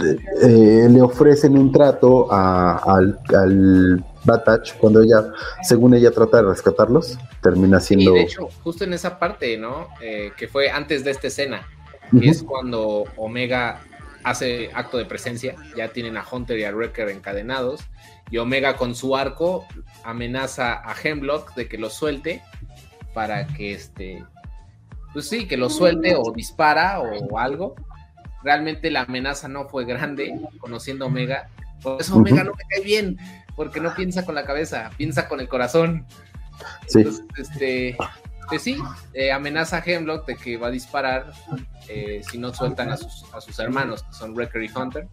eh, le ofrecen un trato a- al, al Batach cuando ella, según ella trata de rescatarlos, termina Y siendo... de hecho, justo en esa parte, ¿no? Eh, que fue antes de esta escena, que es cuando Omega hace acto de presencia, ya tienen a Hunter y a Wrecker encadenados, y Omega con su arco amenaza a Hemlock de que lo suelte para que este, pues sí, que lo suelte o dispara o algo. Realmente la amenaza no fue grande, conociendo a Omega, por eso Omega no me cae bien, porque no piensa con la cabeza, piensa con el corazón. Sí. Entonces, este, pues sí, eh, amenaza a Hemlock de que va a disparar eh, si no sueltan a sus, a sus hermanos, que son Wrecker y Hunter.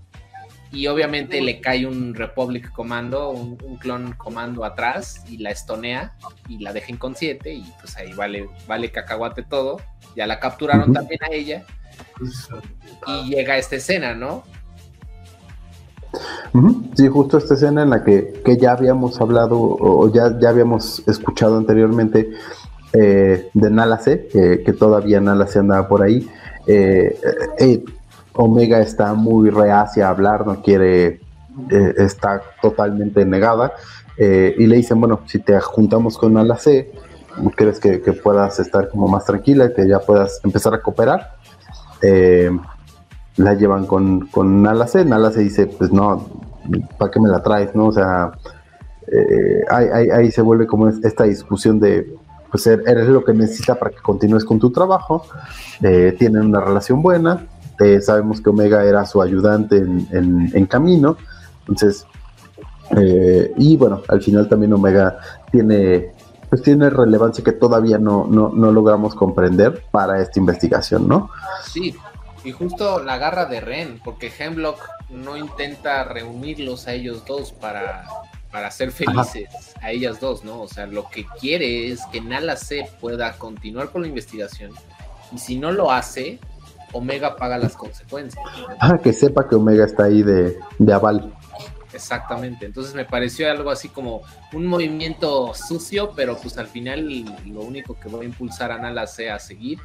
Y obviamente le cae un Republic Comando, un, un clon comando atrás y la estonea y la deja inconsciente y pues ahí vale, vale cacahuate todo. Ya la capturaron también a ella. Y llega esta escena, ¿no? Sí, justo esta escena en la que, que ya habíamos hablado o ya, ya habíamos escuchado anteriormente eh, de Nala C, que, todavía Nala C andaba por ahí. Eh, eh, Omega está muy reacia a hablar, no quiere, está totalmente negada. y le dicen, bueno, si te juntamos con Nala C, ¿crees que, puedas estar como más tranquila, que ya puedas empezar a cooperar? Eh, la llevan con, con Nala C. Nala C dice, pues no, ¿para qué me la traes? ¿no? O sea, eh, ahí, ahí- se vuelve como es- esta discusión de, pues er- eres lo que necesita para que continúes con tu trabajo. Eh, tienen una relación buena. sabemos que Omega era su ayudante en, en- camino. Entonces, y bueno, al final también Omega tiene, pues tiene relevancia que todavía no, no, no logramos comprender para esta investigación, ¿no? Sí, y justo la garra de Ren, porque Hemlock no intenta reunirlos a ellos dos para, para ser felices, a ellas dos, ¿no? O sea, lo que quiere es que Nala C pueda continuar con la investigación, y si no lo hace, Omega paga las consecuencias. Ah, que sepa que Omega está ahí de, de aval. Exactamente, entonces me pareció algo así como un movimiento sucio, pero pues al final lo único que va a impulsar a Nala C a seguir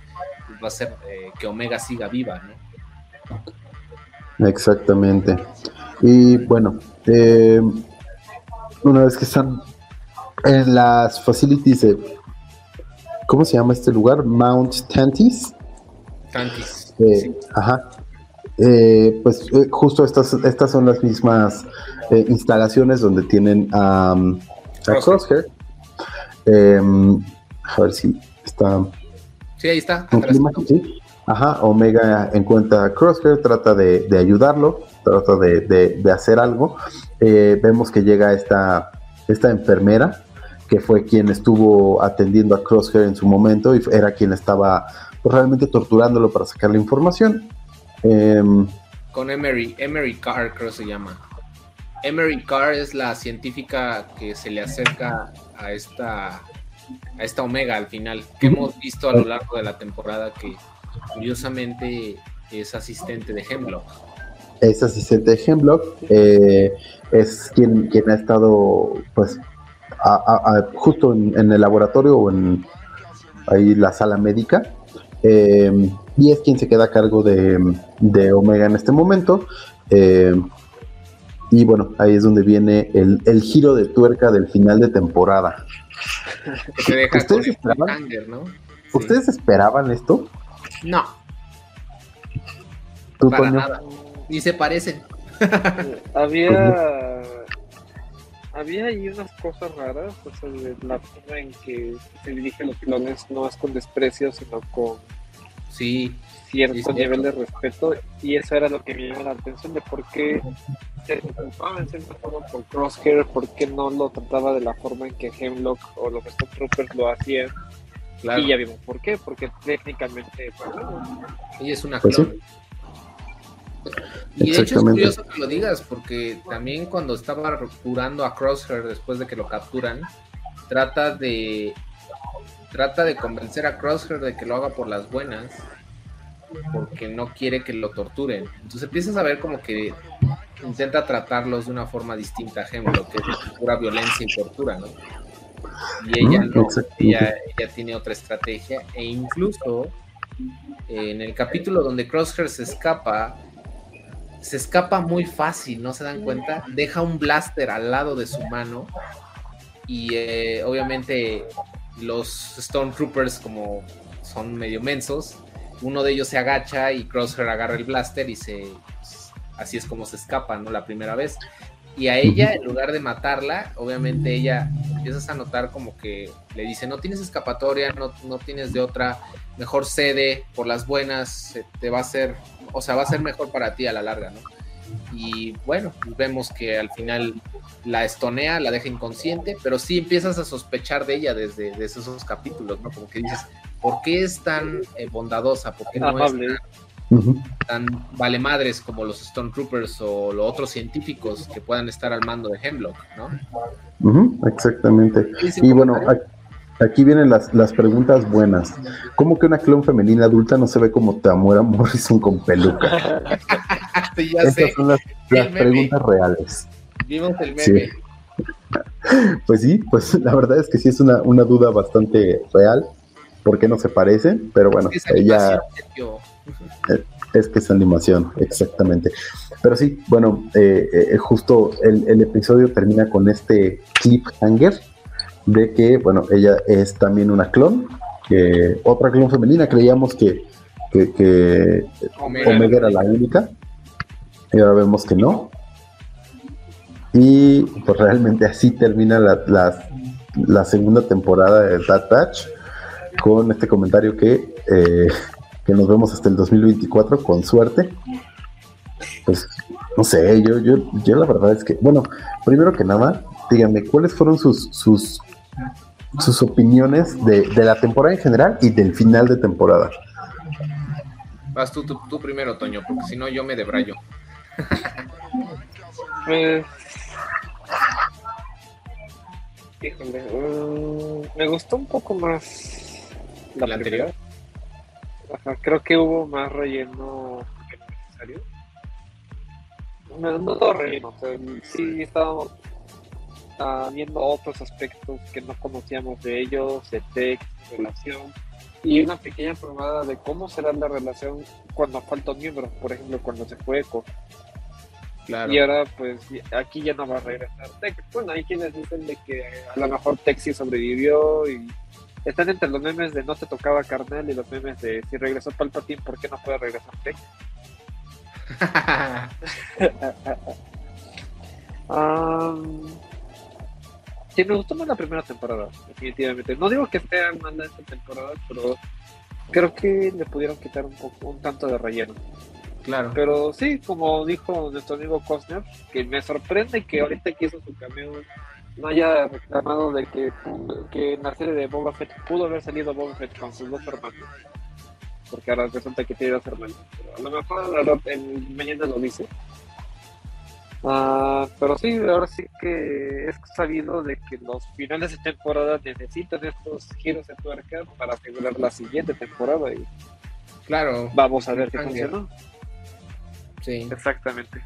pues, va a ser eh, que Omega siga viva, ¿no? Exactamente. Y bueno, eh, una vez que están en las facilities de, ¿cómo se llama este lugar? Mount Tantis. Tantis. Eh, ajá. Eh, pues eh, justo estas, estas son las mismas instalaciones donde tienen a Crosshair. Em, a ver si está. Sí, ahí está. Ajá, Omega encuentra a Crosshair, trata de, ayudarlo, trata de, hacer algo. vemos que llega esta, esta enfermera que fue quien estuvo atendiendo a Crosshair en su momento y era quien estaba pues, realmente torturándolo para sacar la información. Em, Con Emery, Emery Carr creo se llama. Emery Carr es la científica que se le acerca a esta, a esta Omega al final, que hemos visto a lo largo de la temporada que curiosamente es asistente de Hemlock. Es asistente de Hemlock, eh, es quien, quien ha estado pues justo en, el laboratorio o en ahí la sala médica. Em, y es quien se queda a cargo de, Omega en este momento. Em, y bueno, ahí es donde viene el, giro de tuerca del final de temporada. ¿Ustedes, esperaban, ¿Ustedes esperaban esto? No. Para nada. Ni se parecen. (laughs) Había había ahí unas cosas raras, o sea, la forma en que se dirigen los clones no es con desprecio, sino con sí, cierto nivel de respeto, y eso era lo que me llamó la atención de por qué se preocupaba en cierta forma por Crosshair, por qué no lo trataba de la forma en que Hemlock o los Stormtroopers lo hacían. Y ya vimos por qué, porque técnicamente, pues, ella es una pues clon. Y de hecho es curioso que lo digas, porque también cuando estaba curando a Crosshair después de que lo capturan, trata de trata de convencer a Crosshair de que lo haga por las buenas, porque no quiere que lo torturen. Entonces empiezas a ver como que intenta tratarlos de una forma distinta a Hemlock, que es pura violencia y tortura, ¿no? Y ella no, ella, ella tiene otra estrategia, e incluso en el capítulo donde Crosshair se escapa, se escapa muy fácil, ¿no se dan cuenta? Deja un blaster al lado de su mano y eh, obviamente los Stormtroopers como son medio mensos, uno de ellos se agacha y Crosshair agarra el blaster y se así es como se escapa, ¿no? La primera vez. Y a ella, en lugar de matarla, obviamente ella empiezas a notar como que le dice, no tienes escapatoria, no, no tienes de otra, mejor cede por las buenas, te va a ser o sea, va a ser mejor para ti a la larga, ¿no? Y bueno, vemos que al final la estonea, la deja inconsciente, pero sí empiezas a sospechar de ella desde, esos capítulos, ¿no? Como que dices, ¿por qué es tan eh, bondadosa? ¿Por qué no es tan, vale madres como los Stormtroopers o los otros científicos que puedan estar al mando de Hemlock, ¿no? exactamente. Y bueno, Aquí vienen las, las preguntas buenas. ¿Cómo que una clon femenina adulta no se ve como Tamura Morrison con peluca? (laughs) Estas son las, preguntas reales. Vimos el meme. (laughs) Pues sí, pues la verdad es que sí es una, una duda bastante real. ¿Por qué no se parecen? Pero bueno, ella... Es que es animación, exactamente. Pero sí, bueno, eh, eh, justo el, el, episodio termina con este cliffhanger de que, bueno, ella es también una clon, que otra clon femenina, creíamos que, que, Omega. era la única, y ahora vemos que no. Y pues realmente así termina la, la, segunda temporada de That Batch con este comentario que, eh, que nos vemos hasta el 2024 con suerte. Pues no sé, yo, yo, yo la verdad es que, bueno, primero que nada, díganme, ¿cuáles fueron sus, sus sus opiniones de, la temporada en general y del final de temporada. Vas tú, tú, primero, Toño, porque si no yo me debrayo. (laughs) pues... Mm, me gustó un poco más la, anterior. creo que hubo más relleno que necesario. No, no lo reímos, sí estábamos ah, viendo otros aspectos que no conocíamos de ellos, de texto, relación, y una pequeña probada de cómo será la relación cuando falta un miembro, por ejemplo, cuando se fue Echo. Claro. Y ahora, pues, aquí ya no va a regresar Tex. Bueno, hay quienes dicen de que a lo mejor Tex sí sobrevivió y están entre los memes de no te tocaba carnal y los memes de si regresó Palpatine, ¿por qué no puede regresar Tex? Um, (laughs) sí, me gustó más la primera temporada, definitivamente. No digo que sea mala esta temporada, pero creo que le pudieron quitar un poco, un tanto de relleno. claro. Pero sí, como dijo nuestro amigo Costner, que me sorprende que ahorita que hizo su cameo no haya reclamado de que, que en la serie de Boba Fett pudo haber salido Boba Fett con sus dos hermanos. Porque ahora resulta que tiene dos hermanos. Pero a lo mejor en- mañana lo dice. Ah, pero sí, ahora sí que es sabido de que los finales de temporada necesitan estos giros de tuerca para asegurar la siguiente temporada y Claro. vamos a ver qué funcionó. Sí. Exactamente.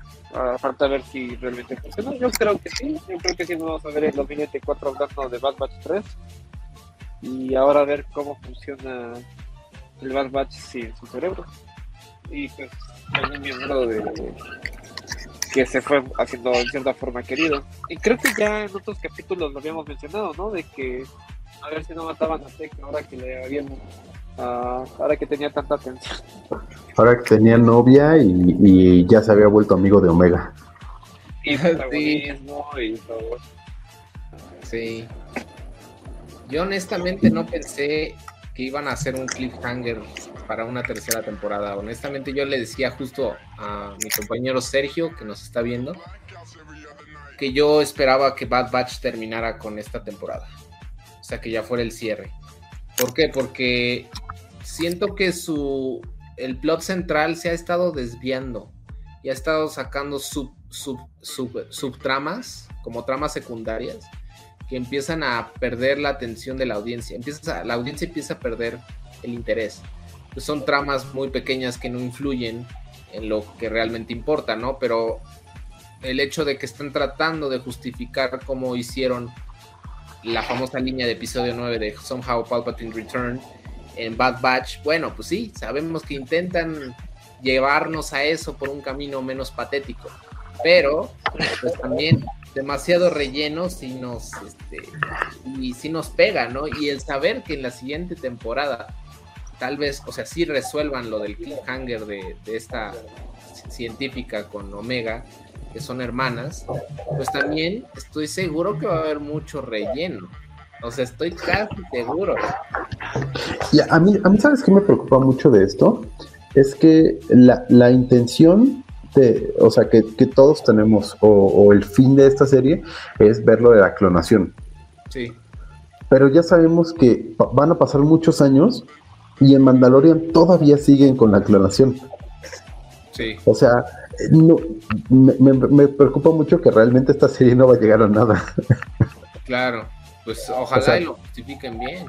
Falta ver si realmente funciona. Yo creo que sí. Yo creo que sí vamos a ver en 2024 hablando de Bad Batch 3. Y ahora a ver cómo funciona el Bad Batch sin su cerebro. Y pues un miembro de que se fue haciendo en cierta forma querido. Y creo que ya en otros capítulos lo habíamos mencionado, ¿no? De que a ver si no mataban a Tech ahora que le habían ah, ahora que tenía tanta atención. Ahora que tenía novia y, y ya se había vuelto amigo de Omega. Y (laughs) Sí. protagonismo y todo. Sí. Yo honestamente no pensé que iban a hacer un cliffhanger para una tercera temporada. Honestamente yo le decía justo a mi compañero Sergio, que nos está viendo, que yo esperaba que Bad Batch terminara con esta temporada. O sea, que ya fuera el cierre. ¿Por qué? Porque siento que su el plot central se ha estado desviando y ha estado sacando sub, sub, sub- subtramas, como tramas secundarias, que empiezan a perder la atención de la audiencia. Empieza, la audiencia empieza a perder el interés. Pues son tramas muy pequeñas que no influyen en lo que realmente importa, ¿no? Pero el hecho de que están tratando de justificar cómo hicieron la famosa línea de episodio 9 de Somehow Palpatine Return en Bad Batch, bueno, pues sí, sabemos que intentan llevarnos a eso por un camino menos patético, pero pues también demasiado relleno si nos este, y si nos pega, ¿no? Y el saber que en la siguiente temporada tal vez, o sea, sí resuelvan lo del cliffhanger de, de esta científica con Omega, que son hermanas, pues también estoy seguro que va a haber mucho relleno. O sea, estoy casi seguro. Y a mí, a mí ¿sabes qué me preocupa mucho de esto? Es que la, la intención de, o sea, que, que todos tenemos, o, o el fin de esta serie, es ver lo de la clonación. Sí, Pero ya sabemos que van a pasar muchos años y en Mandalorian todavía siguen con la clonación. sí. O sea, no, me, me- me preocupa mucho que realmente esta serie no va a llegar a nada. (laughs) Claro. Pues ojalá O sea- y lo justifiquen bien.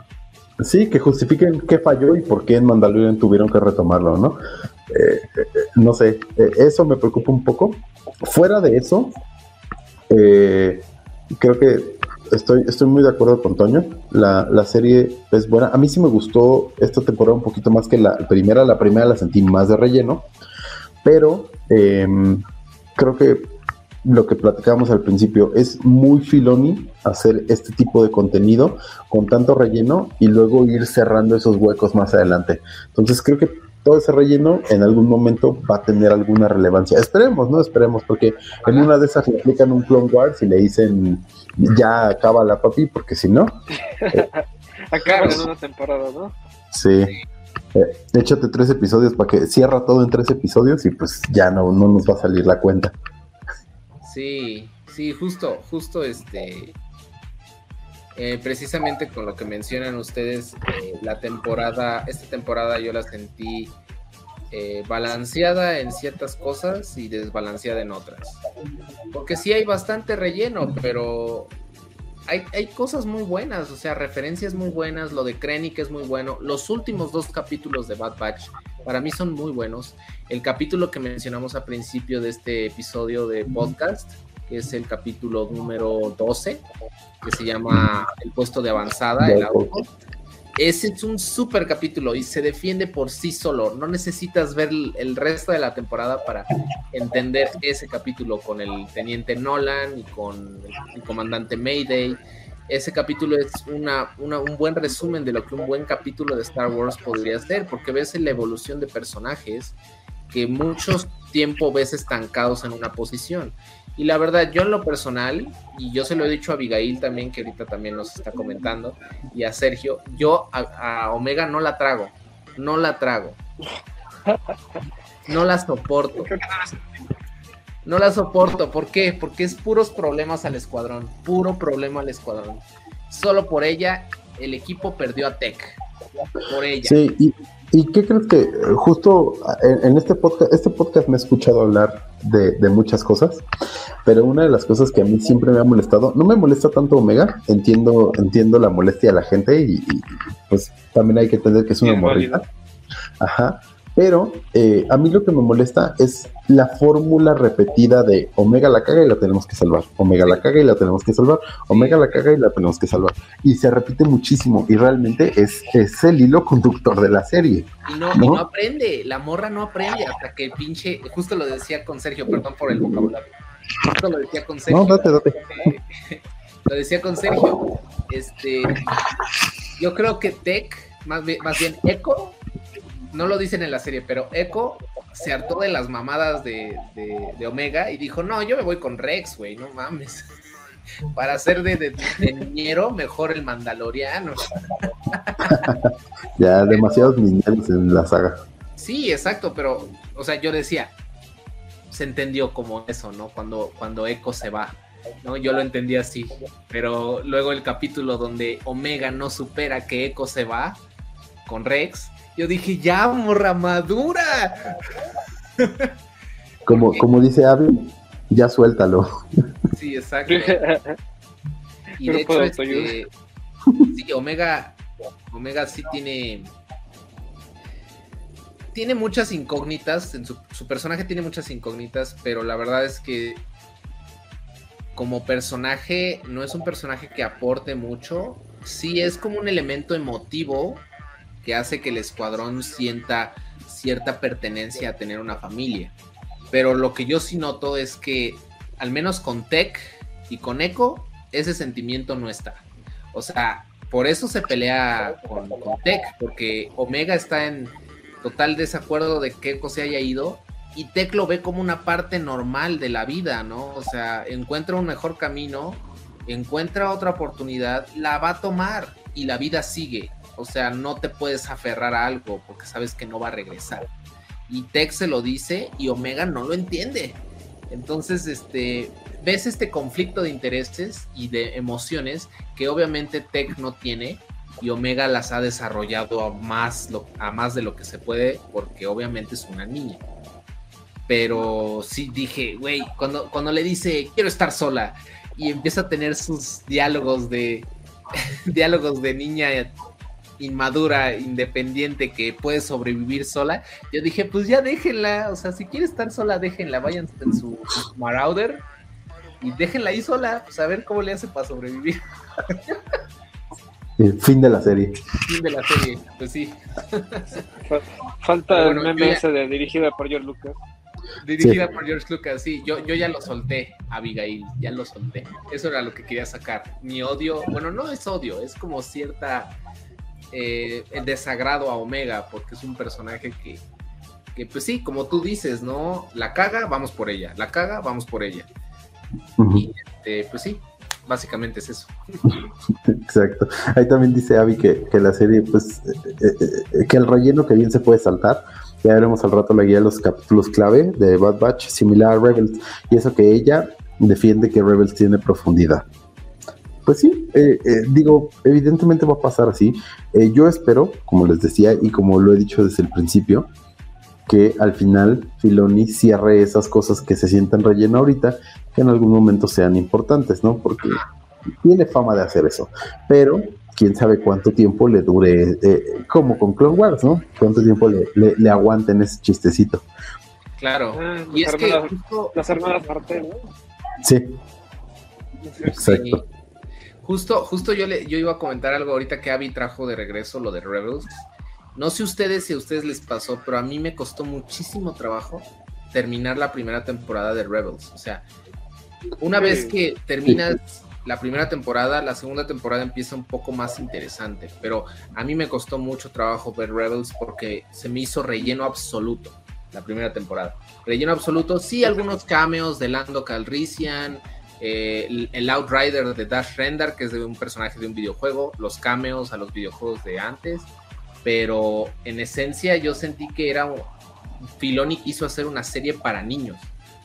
Sí, que justifiquen qué falló y por qué en Mandalorian tuvieron que retomarlo, ¿no? Eh, eh, no sé, eh, eso me preocupa un poco. Fuera de eso, creo que estoy, estoy muy de acuerdo con Toño. La, la serie es buena. A mí sí me gustó esta temporada un poquito más que la primera. La primera la sentí más de relleno, pero eh, creo que lo que platicábamos al principio es muy filoni hacer este tipo de contenido con tanto relleno y luego ir cerrando esos huecos más adelante. Entonces creo que todo ese relleno en algún momento va a tener alguna relevancia. Esperemos, ¿no? Esperemos, porque en una de esas le aplican un Clone Wars y le dicen ya acaba la papi, porque si no, (laughs) Acaba en una temporada, ¿no? sí. Eh, échate tres episodios para que cierra todo en tres episodios y pues ya no, no nos va a salir la cuenta. Sí, sí, justo, justo este. eh, precisamente con lo que mencionan ustedes, eh, la temporada, esta temporada yo la sentí eh, balanceada en ciertas cosas y desbalanceada en otras. Porque sí hay bastante relleno, pero hay, hay cosas muy buenas, o sea, referencias muy buenas, lo de Krennic es muy bueno. Los últimos dos capítulos de Bad Batch Para mí son muy buenos. El capítulo que mencionamos al principio de este episodio de podcast, que es el capítulo número 12, que se llama El puesto de avanzada, el auto. Ese es un super capítulo y se defiende por sí solo. No necesitas ver el resto de la temporada para entender ese capítulo con el teniente Nolan y con el comandante Mayday ese capítulo es una, un buen resumen de lo que un buen capítulo de Star Wars podría ser, porque ves la evolución de personajes que mucho tiempo ves estancados en una posición. Y la verdad, yo en lo personal, y yo se lo he dicho a Abigail también, que ahorita también nos está comentando, y a Sergio, yo a, a Omega no la trago, no la trago. No la soporto. (laughs) No la soporto. ¿Por qué? Porque es puros problemas al escuadrón. Puro problema al escuadrón. Solo por ella, el equipo perdió a Tech. Por ella. Sí, y, qué crees que eh, justo en, este podcast, este podcast me he escuchado hablar de, muchas cosas, pero una de las cosas que a mí siempre me ha molestado, no me molesta tanto Omega, entiendo, entiendo la molestia de la gente y, pues también hay que entender que es una morrita. Ajá. Pero eh, a mí lo que me molesta es la fórmula repetida de Omega la caga y la tenemos que salvar, Omega la caga y la tenemos que salvar, Omega la caga y la tenemos que salvar. Y se repite muchísimo y realmente es, es el hilo conductor de la serie. Y no, no, aprende, la morra no aprende hasta que pinche, justo lo decía con Sergio, perdón por el vocabulario, justo lo decía con Sergio. No, date, date. (laughs) lo decía con Sergio, este, yo creo que Tech, más bien, más bien Echo, no lo dicen en la serie, pero Echo se hartó de las mamadas de, Omega y dijo, no, yo me voy con Rex, güey, no mames. (laughs) Para ser de, de, niñero, mejor el Mandaloriano. (laughs) ya, demasiados niñeros en la saga. Sí, exacto, pero, o sea, yo decía, se entendió como eso, ¿no? Cuando, cuando Echo se va, ¿no? Yo lo entendí así, pero luego el capítulo donde Omega no supera que Echo se va con Rex, yo dije, ya, morra madura. Como, como dice Abby, ya suéltalo. Sí, exacto. (laughs) Y de hecho, este, sí, Omega, Omega sí tiene tiene muchas incógnitas, en su, su, personaje tiene muchas incógnitas, pero la verdad es que como personaje no es un personaje que aporte mucho, sí es como un elemento emotivo que hace que el escuadrón sienta cierta pertenencia a tener una familia. Pero lo que yo sí noto es que, al menos con Tech y con Echo, ese sentimiento no está. O sea, por eso se pelea con, Tech, porque Omega está en total desacuerdo de que Echo se haya ido y Tech lo ve como una parte normal de la vida, ¿no? O sea, encuentra un mejor camino, encuentra otra oportunidad, la va a tomar y la vida sigue. O sea, no te puedes aferrar a algo porque sabes que no va a regresar. Y Tech se lo dice y Omega no lo entiende. Entonces, este, ves este conflicto de intereses y de emociones que obviamente Tech no tiene y Omega las ha desarrollado a más, a más de lo que se puede porque obviamente es una niña. Pero sí dije, güey, cuando, cuando le dice quiero estar sola y empieza a tener sus diálogos de (laughs) diálogos de niña inmadura, independiente, que puede sobrevivir sola, yo dije, pues ya déjenla, o sea, si quiere estar sola, déjenla, vayan en su, Marauder y déjenla ahí sola, pues a ver cómo le hace para sobrevivir. El fin de la serie. Fin de la serie, pues sí. Falta el meme ese de dirigida por George Lucas. Dirigida por George Lucas, sí. Yo, yo ya lo solté, Abigail, ya lo solté. Eso era lo que quería sacar. Mi odio, bueno, no es odio, es como cierta eh, el desagrado a Omega, porque es un personaje que, que, pues sí, como tú dices, ¿no? La caga, vamos por ella, la caga, vamos por ella. Y este, pues sí, básicamente es eso. Exacto. Ahí también dice Abby que, la serie, pues, eh, eh, que el relleno que bien se puede saltar. Ya veremos al rato la guía de los capítulos clave de Bad Batch, similar a Rebels. Y eso que ella defiende que Rebels tiene profundidad pues sí, eh, eh, digo, evidentemente va a pasar así. Eh, yo espero, como les decía y como lo he dicho desde el principio, que al final Filoni cierre esas cosas que se sientan relleno ahorita, que en algún momento sean importantes, ¿no? Porque tiene fama de hacer eso. Pero quién sabe cuánto tiempo le dure, eh, como con Clone Wars, ¿no? Cuánto tiempo le, le, le aguanten ese chistecito. Claro. Ah, y las es que hermanas- justo, Las hermanas Martel, ¿no? Sí, sí, exacto. Justo, justo yo, le, yo iba a comentar algo ahorita que Abby trajo de regreso, lo de Rebels. No sé ustedes si a ustedes les pasó, pero a mí me costó muchísimo trabajo terminar la primera temporada de Rebels. O sea, una vez que terminas la primera temporada, la segunda temporada empieza un poco más interesante, pero a mí me costó mucho trabajo ver Rebels porque se me hizo relleno absoluto la primera temporada. Relleno absoluto, sí, algunos cameos de Lando Calrissian, eh, el, el Outrider de Dash Rendar, que es de un personaje de un videojuego, los cameos a los videojuegos de antes, pero en esencia yo sentí que era Filoni quiso hacer una serie para niños.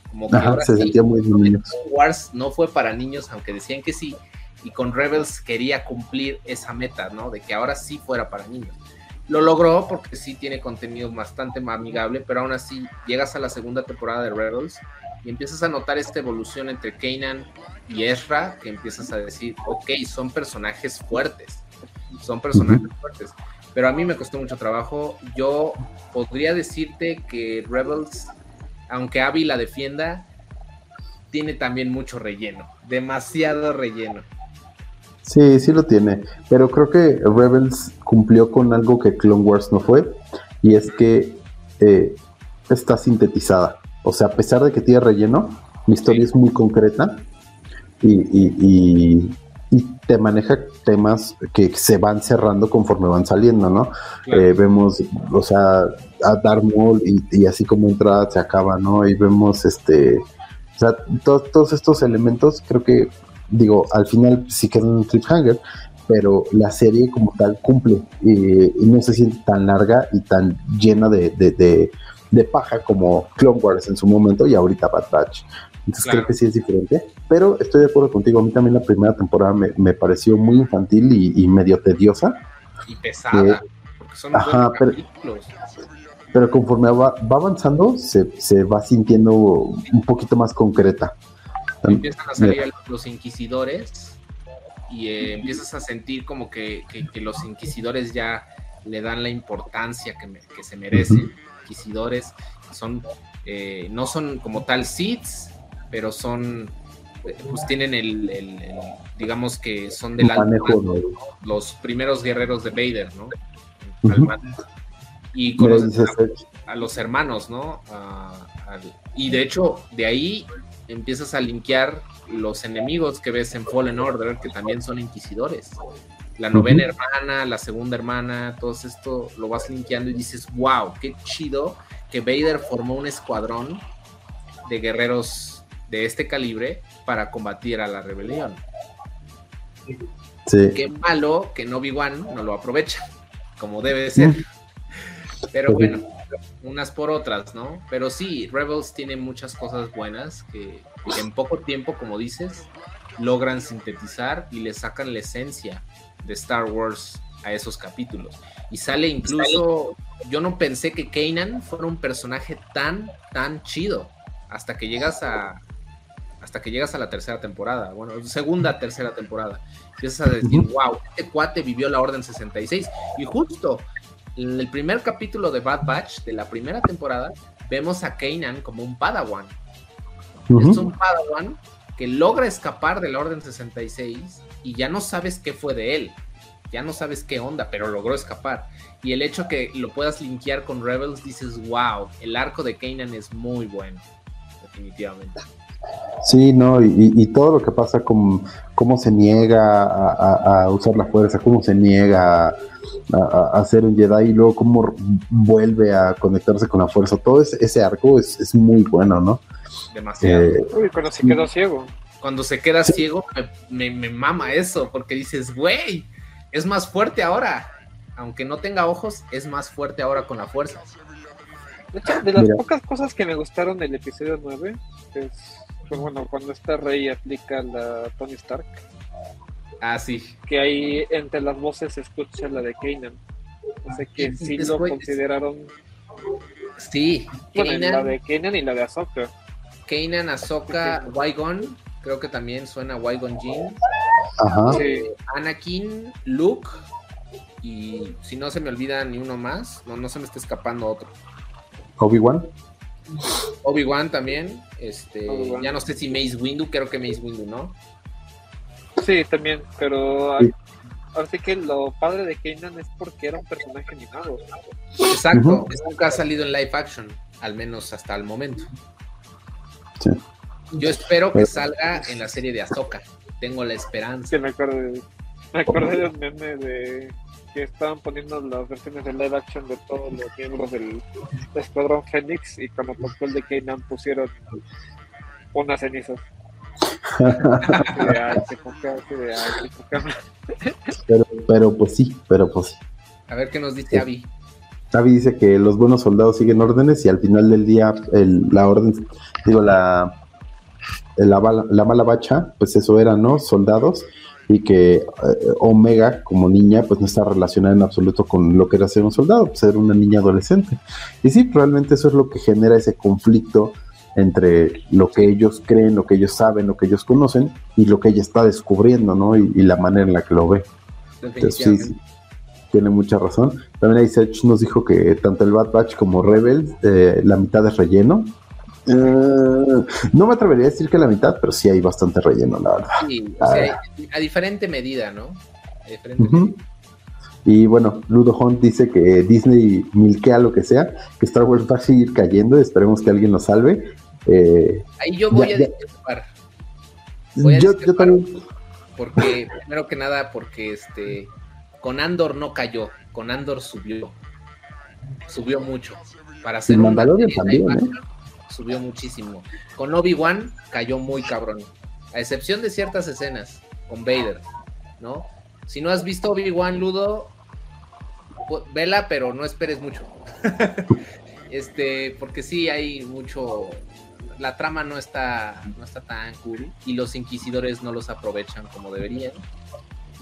Como que Ajá, ahora se sí, sentía muy niños. Wars no fue para niños, aunque decían que sí, y con Rebels quería cumplir esa meta, ¿no? De que ahora sí fuera para niños. Lo logró porque sí tiene contenido bastante más amigable, pero aún así llegas a la segunda temporada de Rebels y empiezas a notar esta evolución entre Kanan y Ezra, que empiezas a decir, ok, son personajes fuertes, son personajes fuertes. Pero a mí me costó mucho trabajo. Yo podría decirte que Rebels, aunque Abby la defienda, tiene también mucho relleno, demasiado relleno. Sí, sí lo tiene, pero creo que Rebels cumplió con algo que Clone Wars no fue, y es que eh, está sintetizada. O sea, a pesar de que tiene relleno, la historia Sí. es muy concreta y, y- y- y te maneja temas que se van cerrando conforme van saliendo, ¿no? Claro. Eh, vemos, o sea, a Darth Maul y, así como entra, se acaba, ¿no? Y vemos este, o sea, to- todos estos elementos, creo que, digo, al final sí quedan un cliffhanger, pero la serie como tal cumple y, y no se siente tan larga y tan llena de, de, de- de paja como Clone Wars en su momento y ahorita Bad Batch. Entonces Claro. creo que sí es diferente, pero estoy de acuerdo contigo. A mí también la primera temporada me, me pareció muy infantil y, y medio tediosa. y pesada, porque son Ajá, pero- conforme va, va avanzando se, se va sintiendo un poquito más concreta. empiezan a salir los inquisidores y eh, empiezas a sentir como que, que- que los inquisidores ya le dan la importancia que, me- que se merecen. Inquisidores son, eh, no son como tal Siths, pero son, eh, pues tienen el, el- el- digamos que son del alto los primeros guerreros de Vader, ¿no? Y conoces a- a los hermanos, ¿no? A- y de hecho, de ahí empiezas a linkear los enemigos que ves en Fallen Order, que también son inquisidores. La novena hermana, la segunda hermana, todo esto lo vas linkeando y dices, wow, qué chido que Vader formó un escuadrón de guerreros de este calibre para combatir a la rebelión. sí. Qué malo que no Wan no lo aprovecha, como debe ser. Pero Pues bueno, unas por otras, ¿no? Pero sí, Rebels tiene muchas cosas buenas que, que en poco tiempo, como dices, logran sintetizar y le sacan la esencia de Star Wars a esos capítulos. Y sale incluso, yo no pensé que Kanan fuera un personaje tan, tan chido hasta que llegas a hasta que llegas a la tercera temporada, bueno, segunda, tercera temporada. Empiezas a decir, wow, este cuate vivió la Orden 66. Y justo en el primer capítulo de Bad Batch, de la primera temporada, vemos a Kanan como un Padawan. Es un Padawan que logra escapar de la Orden 66 y ya no sabes qué fue de él. Ya no sabes qué onda, pero logró escapar. Y el hecho que lo puedas linkear con Rebels, dices, wow, el arco de Kanan es muy bueno. Definitivamente. Sí, no, y, todo lo que pasa con cómo se niega a, a- a usar la fuerza, cómo se niega a, a- a ser un Jedi y luego cómo vuelve a conectarse con la fuerza, todo ese, ese arco es, es muy bueno, ¿no? Demasiado. Eh, Uy, cuando se quedó ciego. Cuando se queda ciego, me, me- me mama eso, porque dices, güey, es más fuerte ahora. Aunque no tenga ojos, es más fuerte ahora con la fuerza. De hecho, de las Mira. pocas cosas que me gustaron del episodio 9 es, pues bueno, cuando esta Rey aplica la Tony Stark, Ah, sí. que ahí entre las voces se escucha la de Kanan. O sea que sí lo consideraron, Sí. bueno, la Kanan, de Kanan y la de Ahsoka. Kanan, Ahsoka, Qui-Gon. Creo que también suena Qui-Gon Jinn. Ajá. eh, Anakin, Luke y si no se me olvida ni uno más, no, no se me está escapando otro. Obi-Wan. Obi-Wan también, este, Obi-Wan. ya no sé si Mace Windu, creo que Mace Windu, ¿no? Sí, también, pero Sí. así que lo padre de Kanan es porque era un personaje animado. Exacto, nunca ha salido en live action, al menos hasta el momento. Sí. Yo espero que salga en la serie de Ahsoka. Tengo la esperanza. Sí, me acuerdo de, me acordé de un meme de que estaban poniendo las versiones de live action de todos los miembros del Escuadrón Fénix y cuando tocó el de Kanan pusieron unas cenizas. Pero, pero pues sí, pero pues sí. A ver qué nos dice Abby. Tavi dice que los buenos soldados siguen órdenes y al final del día el- la orden, digo, la, la, bala- la mala bacha, pues eso era, ¿no? Soldados y que eh, Omega como niña pues no está relacionada en absoluto con lo que era ser un soldado, pues era una niña adolescente. Y sí, realmente eso es lo que genera ese conflicto entre lo que ellos creen, lo que ellos saben, lo que ellos conocen y lo que ella está descubriendo, ¿no? Y, y la manera en la que lo ve. Entonces, sí, sí, tiene mucha razón. También ahí Sech nos dijo que tanto el Bad Batch como Rebels, eh, la mitad es relleno. Eh, no me atrevería a decir que la mitad, pero sí hay bastante relleno, la verdad. Sí, o sea, a diferente medida, ¿no? A diferente Ujú. medida. Y bueno, Ludo Hunt dice que Disney milquea lo que sea, que Star Wars va a seguir cayendo, esperemos que alguien lo salve. Eh, Ahí yo voy Ya, a discrepar. Voy a yo, yo también, Porque, primero que nada, porque este con Andor no cayó, con Andor subió. Subió mucho. Para hacer Y Mandalorian también, ¿eh? Subió muchísimo. Con Obi-Wan cayó muy cabrón. A excepción de ciertas escenas con Vader, ¿no? Si no has visto Obi-Wan Ludo, vela, pero no esperes mucho. (laughs) este, porque sí hay mucho. La trama no está, no está tan cool y los inquisidores no los aprovechan como deberían.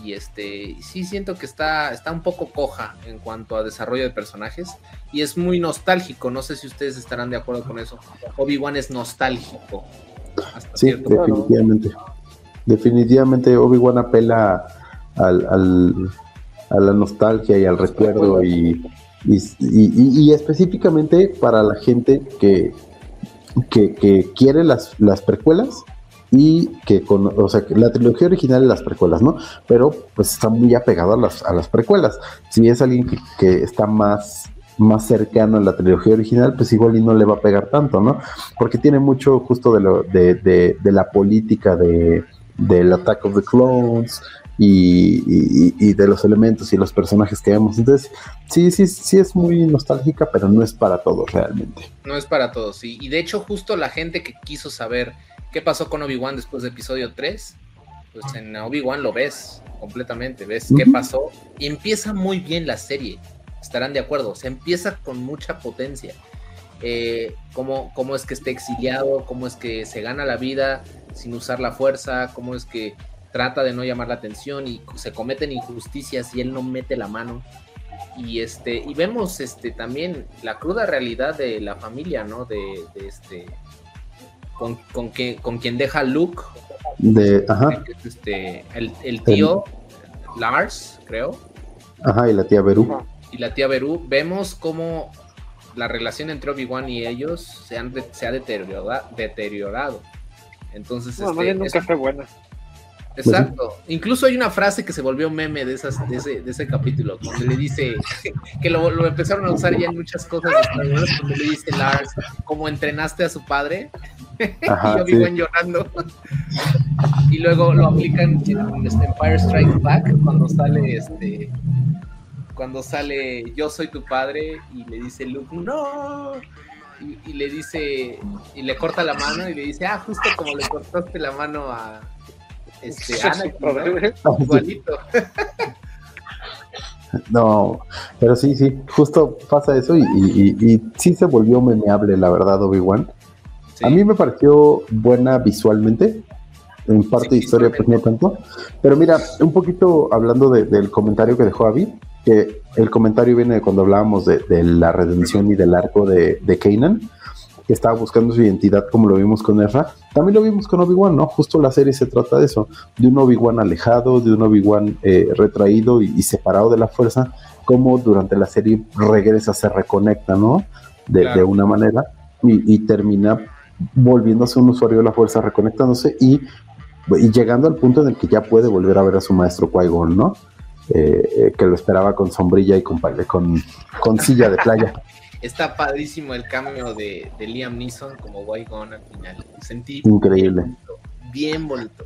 Y este, sí siento que está, está un poco coja en cuanto a desarrollo de personajes y es muy nostálgico. No sé si ustedes estarán de acuerdo con eso. Obi-Wan es nostálgico. Hasta sí, definitivamente. Definitivamente Obi-Wan apela al, al- a la nostalgia y al recuerdo y- y- y específicamente para la gente que, que, que quiere las, las precuelas y que con, o sea, la trilogía original y las precuelas, ¿no? Pero pues está muy apegado a las, a las precuelas. Si es alguien que, está más, más cercano a la trilogía original, pues igual y no le va a pegar tanto, ¿no? Porque tiene mucho justo de, lo, de, de, de la política de, del Attack of the Clones y, y- y de los elementos y los personajes que vemos. Entonces, sí, sí, sí es muy nostálgica, pero no es para todos realmente. No es para todos, sí. Y de hecho, justo la gente que quiso saber qué pasó con Obi-Wan después de episodio 3, pues en Obi-Wan lo ves completamente, ves qué pasó. Y empieza muy bien la serie, estarán de acuerdo. Se empieza con mucha potencia. Eh, cómo, cómo es que está exiliado, cómo es que se gana la vida sin usar la fuerza, cómo es que trata de no llamar la atención y se cometen injusticias y él no mete la mano y este y vemos este también la cruda realidad de la familia no de, de este con, con que con quien deja Luke De, ajá, este el, el tío Lars creo ajá, y la tía Beru. y la tía Beru vemos cómo la relación entre Obi-Wan y ellos se, han de- se ha deteriorado, deteriorado. entonces No, este, nunca es- fue buena. Exacto. Incluso hay una frase que se volvió meme de, esas, de, ese, de ese capítulo, donde le dice, (laughs) que lo, lo empezaron a usar ya en muchas cosas, donde le dice Lars, ¿cómo entrenaste a su padre? (laughs) Ajá, y Obi-Wan llorando. y luego lo aplican en este Empire Strikes Back, cuando sale este cuando sale yo soy tu padre y le dice Luke, no. Y, y le dice, y le corta la mano y le dice, ah, justo como le cortaste la mano a este (laughs) Anakin, ¿no? Igualito. (laughs) No, pero sí, sí, justo pasa eso y, y, y- y sí se volvió memeable, la verdad, Obi-Wan. Sí. A mí me pareció buena visualmente, en parte Sí, historia pues no tanto, pero mira, un poquito hablando de- del comentario que dejó Abby, que el comentario viene de cuando hablábamos de, de la redención y del arco de, de Kanan, que estaba buscando su identidad, como lo vimos con Ezra, también lo vimos con Obi-Wan, ¿no? Justo la serie se trata de eso, de un Obi-Wan alejado, de un Obi-Wan eh, retraído y, separado de la fuerza, como durante la serie regresa, se reconecta, ¿no? De, una manera y, termina volviéndose un usuario de la fuerza, reconectándose y, y, llegando al punto en el que ya puede volver a ver a su maestro Qui-Gon, ¿no? Eh, eh, que lo esperaba con sombrilla y con, con, con silla de playa. (laughs) Está padrísimo el cambio de, Liam Neeson como Qui-Gon al final. Sentí increíble. Bien bonito.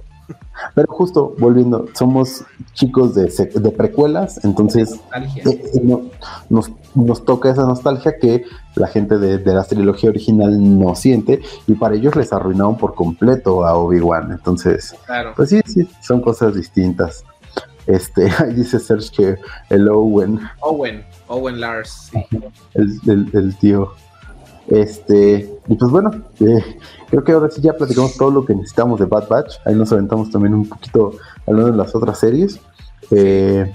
Pero justo volviendo, somos chicos de, de precuelas, entonces eh, nos, nos, toca esa nostalgia que la gente de, de, la trilogía original no siente y para ellos les arruinaron por completo a Obi-Wan. Entonces, pues sí, sí, son cosas distintas. Este, (laughs) ahí dice Serge que el Owen. Owen, Owen Lars. El, tío. Este, y pues bueno, eh, creo que ahora sí ya platicamos todo lo que necesitamos de Bad Batch. Ahí nos aventamos también un poquito hablando de las otras series. Eh,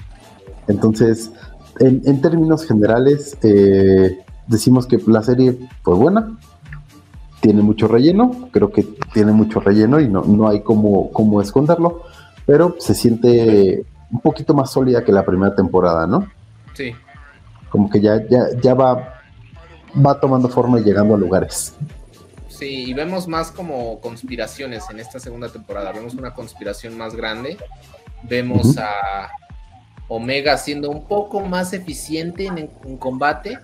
entonces, en, términos generales, eh, decimos que la serie fue buena, tiene mucho relleno, creo que tiene mucho relleno y no, no hay como, como esconderlo, pero se siente un poquito más sólida que la primera temporada, ¿no? Sí. Como que ya, ya, ya va, va tomando forma y llegando a lugares. Sí, y vemos más como conspiraciones en esta segunda temporada. Vemos una conspiración más grande. Vemos a Omega siendo un poco más eficiente en, combate.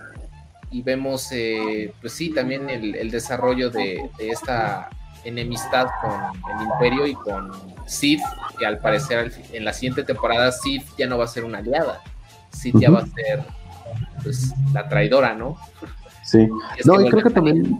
Y vemos, eh, pues sí, también el, desarrollo de, de, esta enemistad con el Imperio y con Sid, que al parecer en la siguiente temporada Sid ya no va a ser una aliada, Sid ya va a ser pues, la traidora, ¿no? Sí, (laughs) no, y creo que también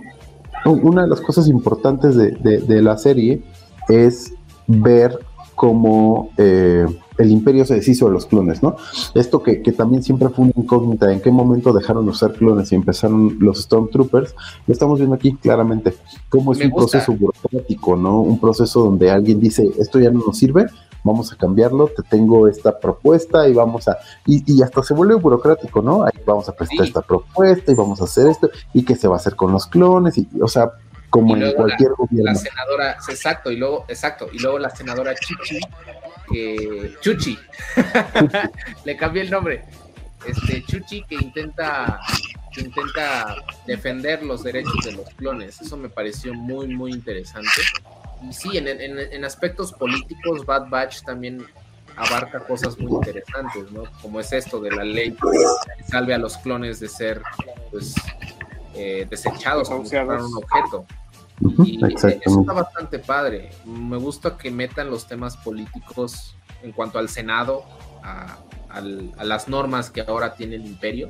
una de las cosas importantes de, la serie es ver cómo eh, el imperio se deshizo de los clones, ¿no? Esto que, también siempre fue una incógnita, en qué momento dejaron de ser clones y empezaron los Stormtroopers, lo estamos viendo aquí claramente, cómo es un proceso burocrático, ¿no? Un proceso donde alguien dice, esto ya no nos sirve, vamos a cambiarlo, te tengo esta propuesta y vamos a, y, hasta se vuelve burocrático, ¿no? Ahí vamos a presentar esta propuesta y vamos a hacer esto, y qué se va a hacer con los clones, y, o sea, como en cualquier gobierno. La senadora, exacto, y luego, exacto, y luego la senadora Chichi que Chuchi, (laughs) le cambié el nombre, este Chuchi que intenta que intenta defender los derechos de los clones, eso me pareció muy muy interesante y sí, en, en, aspectos políticos Bad Batch también abarca cosas muy interesantes, ¿no? Como es esto de la ley que salve a los clones de ser pues eh, desechados como un objeto. Y eso está bastante padre. Me gusta que metan los temas políticos en cuanto al Senado, a, las normas que ahora tiene el imperio,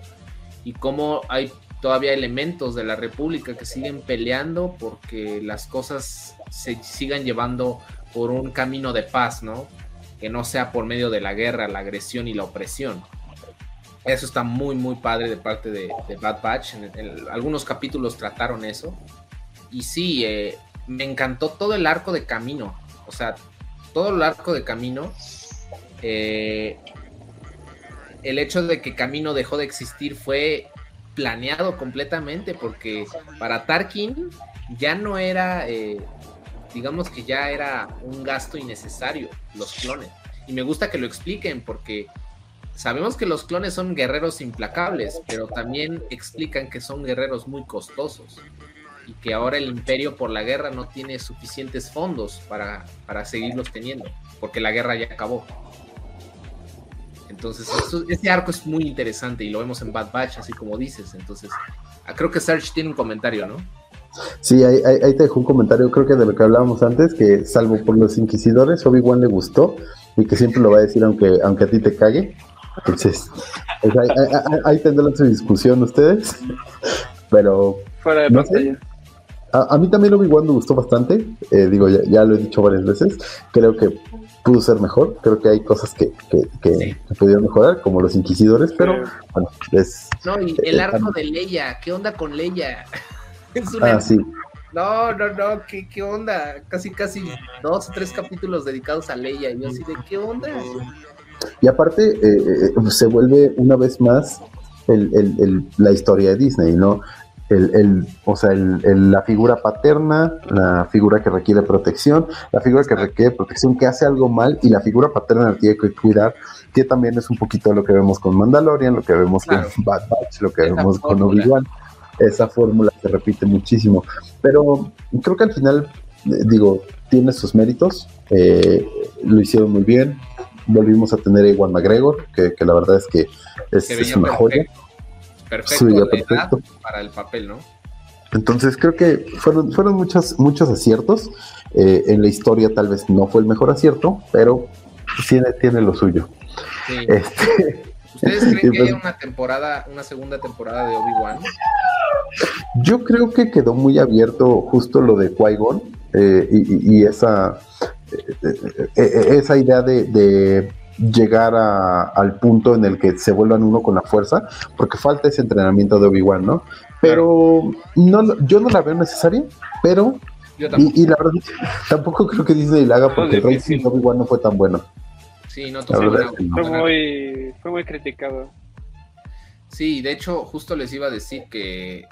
y cómo hay todavía elementos de la República que siguen peleando porque las cosas se sigan llevando por un camino de paz, ¿no? Que no sea por medio de la guerra, la agresión y la opresión. Eso está muy, muy padre de parte de, Bad Batch. algunos capítulos trataron eso y sí, eh, me encantó todo el arco de camino. O sea, todo el arco de camino. Eh, el hecho de que Camino dejó de existir fue planeado completamente porque para Tarkin ya no era, eh, digamos que ya era un gasto innecesario los clones. Y me gusta que lo expliquen porque sabemos que los clones son guerreros implacables, pero también explican que son guerreros muy costosos y que ahora el imperio por la guerra no tiene suficientes fondos para, para seguirlos teniendo, porque la guerra ya acabó. Entonces, este arco es muy interesante y lo vemos en Bad Batch, así como dices. Entonces, ah, creo que Serge tiene un comentario, ¿no? Sí, ahí, te dejo un comentario, creo que de lo que hablábamos antes, que salvo por los inquisidores, Obi-Wan le gustó y que siempre lo va a decir aunque, aunque a ti te cague. Entonces, pues ahí, tendrán su discusión ustedes, pero... Fuera de pantalla. A, mí también Obi-Wan me gustó bastante. Eh, digo, ya, lo he dicho varias veces. Creo que pudo ser mejor. Creo que hay cosas que, que, pudieron mejorar, como los inquisidores, pero bueno, es. No, y el arco de Leia. ¿Qué onda con Leia? (laughs) es una. Ah, sí. No, no, no, ¿qué, ¿qué, onda? Casi, casi dos o tres capítulos dedicados a Leia. Y yo así de, ¿qué onda? Y aparte, eh, eh, se vuelve una vez más el, el, la historia de Disney, ¿no? El, el, o sea, el, la figura paterna, la figura que requiere protección, la figura que requiere protección, que hace algo mal, y la figura paterna la tiene que cuidar, que también es un poquito lo que vemos con Mandalorian, lo que vemos con Bad Batch, lo que vemos con Obi-Wan. Esa fórmula se repite muchísimo. Pero creo que al final, eh, digo, tiene sus méritos, eh, lo hicieron muy bien. Volvimos a tener a Iwan McGregor, que, la verdad es que es, una joya perfecto, para el papel, ¿no? Entonces creo que fueron, fueron muchos, muchos aciertos. Eh, en la historia tal vez no fue el mejor acierto, pero tiene, tiene lo suyo. Este, ¿Ustedes creen (laughs) que pues, haya una temporada, una segunda temporada de Obi-Wan? Yo creo que quedó muy abierto justo lo de Qui-Gon eh, y, esa, eh, esa idea de llegar al punto en el que se vuelvan uno con la fuerza, porque falta ese entrenamiento de Obi-Wan, ¿no? Pero no, yo no la veo necesaria, pero... Y, la verdad, (laughs) tampoco creo que Disney la haga porque el de Obi-Wan no fue tan bueno. Sí, no, fue, muy, fue muy criticado. Sí, de hecho, justo les iba a decir que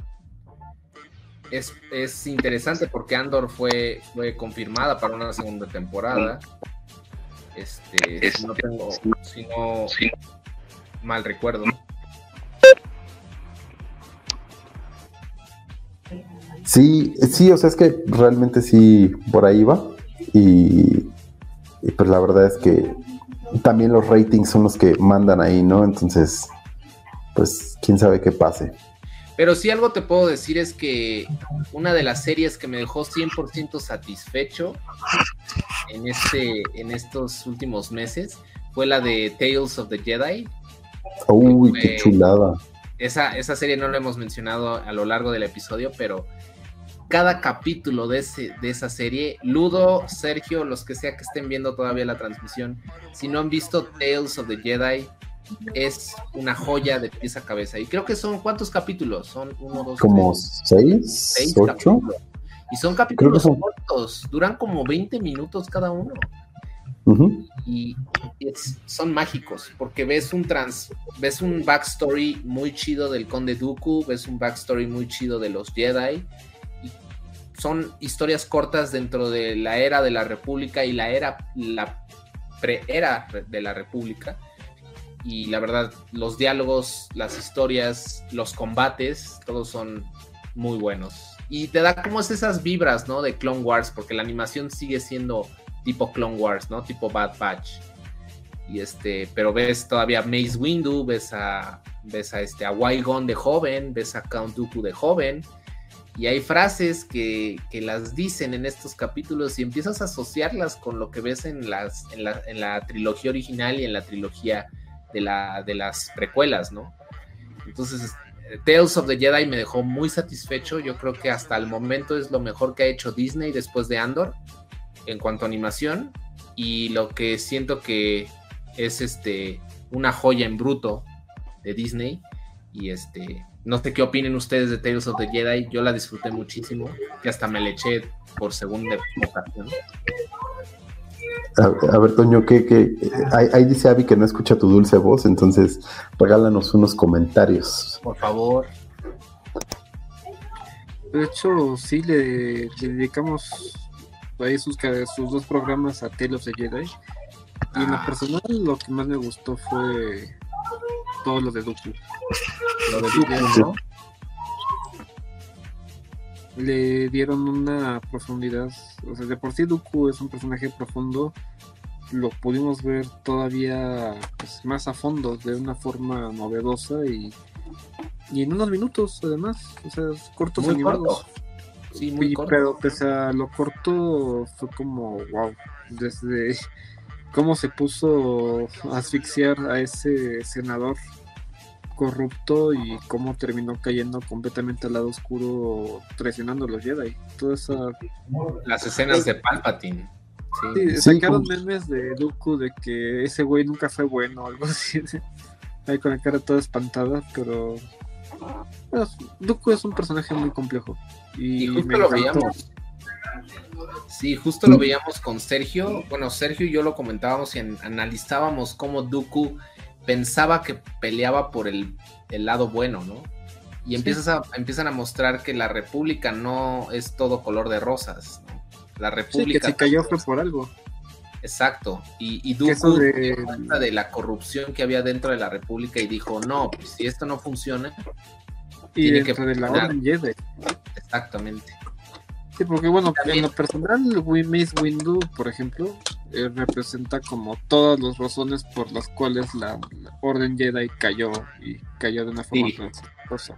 es, es interesante porque Andor fue, fue confirmada para una segunda temporada. Este, si no tengo, si no mal recuerdo. Sí, sí, o sea, es que realmente sí por ahí va. Y, pues la verdad es que también los ratings son los que mandan ahí, ¿no? Entonces, pues quién sabe qué pase. Pero sí algo te puedo decir es que una de las series que me dejó 100% satisfecho en, este, en estos últimos meses fue la de Tales of the Jedi. Uy, qué chulada. Esa, esa serie no la hemos mencionado a lo largo del episodio, pero cada capítulo de, ese, de esa serie, Ludo, Sergio, los que sea que estén viendo todavía la transmisión, si no han visto Tales of the Jedi, es una joya de pieza a cabeza. Y creo que son, ¿cuántos capítulos? Son uno, dos, Como seis, seis ocho. Y son capítulos cortos, duran como 20 minutos cada uno. Y son mágicos, porque ves un trans, ves un backstory muy chido del Conde Dooku, ves un backstory muy chido de los Jedi. Y son historias cortas dentro de la era de la República y la era, la pre-era de la República y la verdad, los diálogos, las historias, los combates, todos son muy buenos. Y te da como esas vibras, ¿no? De Clone Wars, porque la animación sigue siendo tipo Clone Wars, ¿no? Tipo Bad Batch. Y este, pero ves todavía Mace Windu, ves a, ves a este, a Qui-Gon de joven, ves a Count Dooku de joven. Y hay frases que, que, las dicen en estos capítulos y empiezas a asociarlas con lo que ves en, las, en, la, en la trilogía original y en la trilogía de, la, de las precuelas, ¿no? Entonces, Tales of the Jedi me dejó muy satisfecho. Yo creo que hasta el momento es lo mejor que ha hecho Disney después de Andor en cuanto a animación. Y lo que siento que es este una joya en bruto de Disney. Y este, no sé qué opinen ustedes de Tales of the Jedi. Yo la disfruté muchísimo. Que hasta me le eché por segunda ocasión. A, ver, Toño, ¿qué, Ahí, dice Avi que no escucha tu dulce voz, entonces regálanos unos comentarios. Por favor. De hecho, sí le, dedicamos ahí sus, sus, dos programas a Tales of the Jedi. Y en lo ah. personal, lo que más me gustó fue todo lo de Dooku. Lo de Dooku, ¿no? Le dieron una profundidad. O sea, de por sí Dooku es un personaje profundo. Lo pudimos ver todavía pues, más a fondo, de una forma novedosa y, y en unos minutos, además. O sea, cortos animados. Sí, muy corto. Pero pese a lo corto, fue como, wow. Desde (laughs) cómo se puso a asfixiar a ese senador corrupto y cómo terminó cayendo completamente al lado oscuro traicionando a los Jedi. Toda esa... Las escenas de Palpatine. Sí, sacaron memes de Dooku de que ese güey nunca fue bueno, algo así. (laughs) Ahí con la cara toda espantada, pero... Dooku es un personaje muy complejo. Y, justo lo veíamos. Sí, justo lo veíamos con Sergio. Bueno, Sergio y yo lo comentábamos y analizábamos cómo Dooku pensaba que peleaba por el, lado bueno, ¿no? Y empiezas a, empiezan a mostrar que la República no es todo color de rosas. ¿no? La Sí, República. que se cayó fue por algo. Exacto. Y, y Dooku de- cuenta de la corrupción que había dentro de la República y dijo, no, pues si esto no funciona, Y Tiene que de la. Orden Jedi. exactamente. Sí, porque bueno, También- en lo personal, Mace Windu, por ejemplo, eh, representa como todas las razones por las cuales la, la Orden Jedi cayó y cayó de una forma Sí. desastrosa.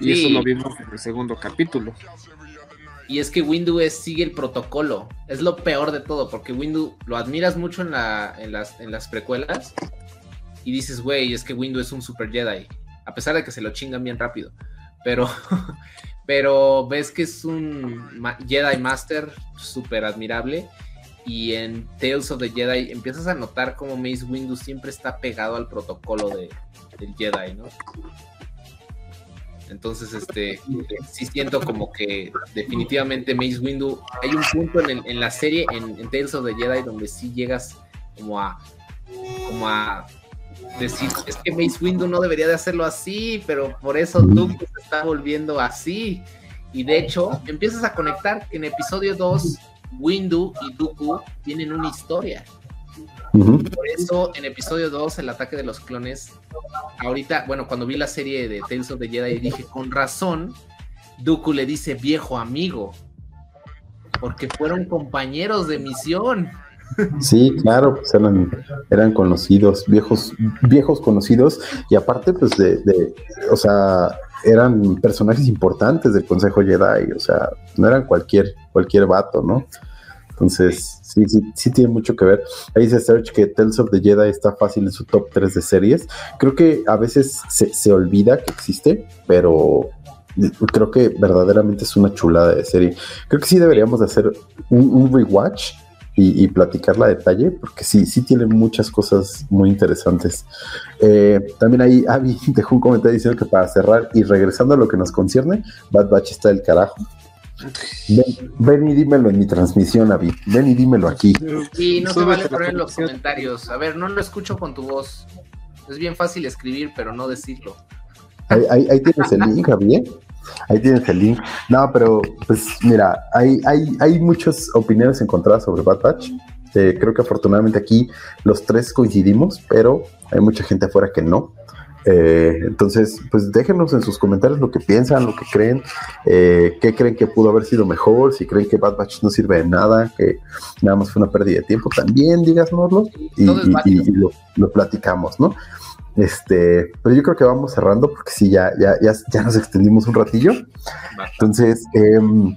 Y Sí. eso lo vimos en el segundo capítulo. Y es que Windu es, sigue el protocolo. Es lo peor de todo, porque Windu lo admiras mucho en, la, en, las, en las precuelas y dices, güey, es que Windu es un super Jedi. A pesar de que se lo chingan bien rápido. Pero, (laughs) pero ves que es un Jedi Master súper admirable. Y en Tales of the Jedi empiezas a notar como Mace Windu siempre está pegado al protocolo de, del Jedi, ¿no? Entonces, este, sí siento como que definitivamente Mace Windu, hay un punto en, la serie, en, Tales of the Jedi, donde sí llegas como a, como a decir, es que Mace Windu no debería de hacerlo así, pero por eso Dooku se está volviendo así. Y de hecho, empiezas a conectar en episodio 2, Windu y Dooku tienen una historia. Por eso en episodio 2, el ataque de los clones, ahorita, bueno, cuando vi la serie de Tales of the Jedi dije, con razón, Dooku le dice viejo amigo, porque fueron compañeros de misión. Sí, claro, pues eran, eran conocidos, viejos, viejos conocidos, y aparte, pues de, de, o sea, eran personajes importantes del Consejo Jedi, o sea, no eran cualquier, cualquier vato, ¿no? Entonces, sí, sí, sí tiene mucho que ver. Ahí dice Search que Tales of the Jedi está fácil en su top 3 de series. Creo que a veces se, se olvida que existe, pero creo que verdaderamente es una chulada de serie. Creo que sí deberíamos de hacer un rewatch y, y platicarla a detalle, porque sí, sí tiene muchas cosas muy interesantes. Eh, también ahí Avi (laughs) dejó un comentario diciendo que para cerrar y regresando a lo que nos concierne, Bad Batch está del carajo. Ven, ven y dímelo en mi transmisión, Avi. Ven y dímelo aquí. Y no se vale poner en los comentarios. A ver, no lo escucho con tu voz. Es bien fácil escribir, pero no decirlo. Ahí, ahí- ahí tienes el link, Javi. Ahí tienes el link. No, pero pues mira, hay, hay, hay muchas opiniones encontradas sobre Bad Batch. Eh, creo que afortunadamente aquí los tres coincidimos, pero hay mucha gente afuera que no. Eh, entonces, pues déjenos en sus comentarios lo que piensan, lo que creen, eh, qué creen que pudo haber sido mejor, si creen que Bad Batch no sirve de nada, que nada más fue una pérdida de tiempo, también díganoslo y, y- válido. y lo, lo platicamos, ¿no? Este, pero yo creo que vamos cerrando porque sí, ya, ya, ya, ya nos extendimos un ratillo. Entonces, em,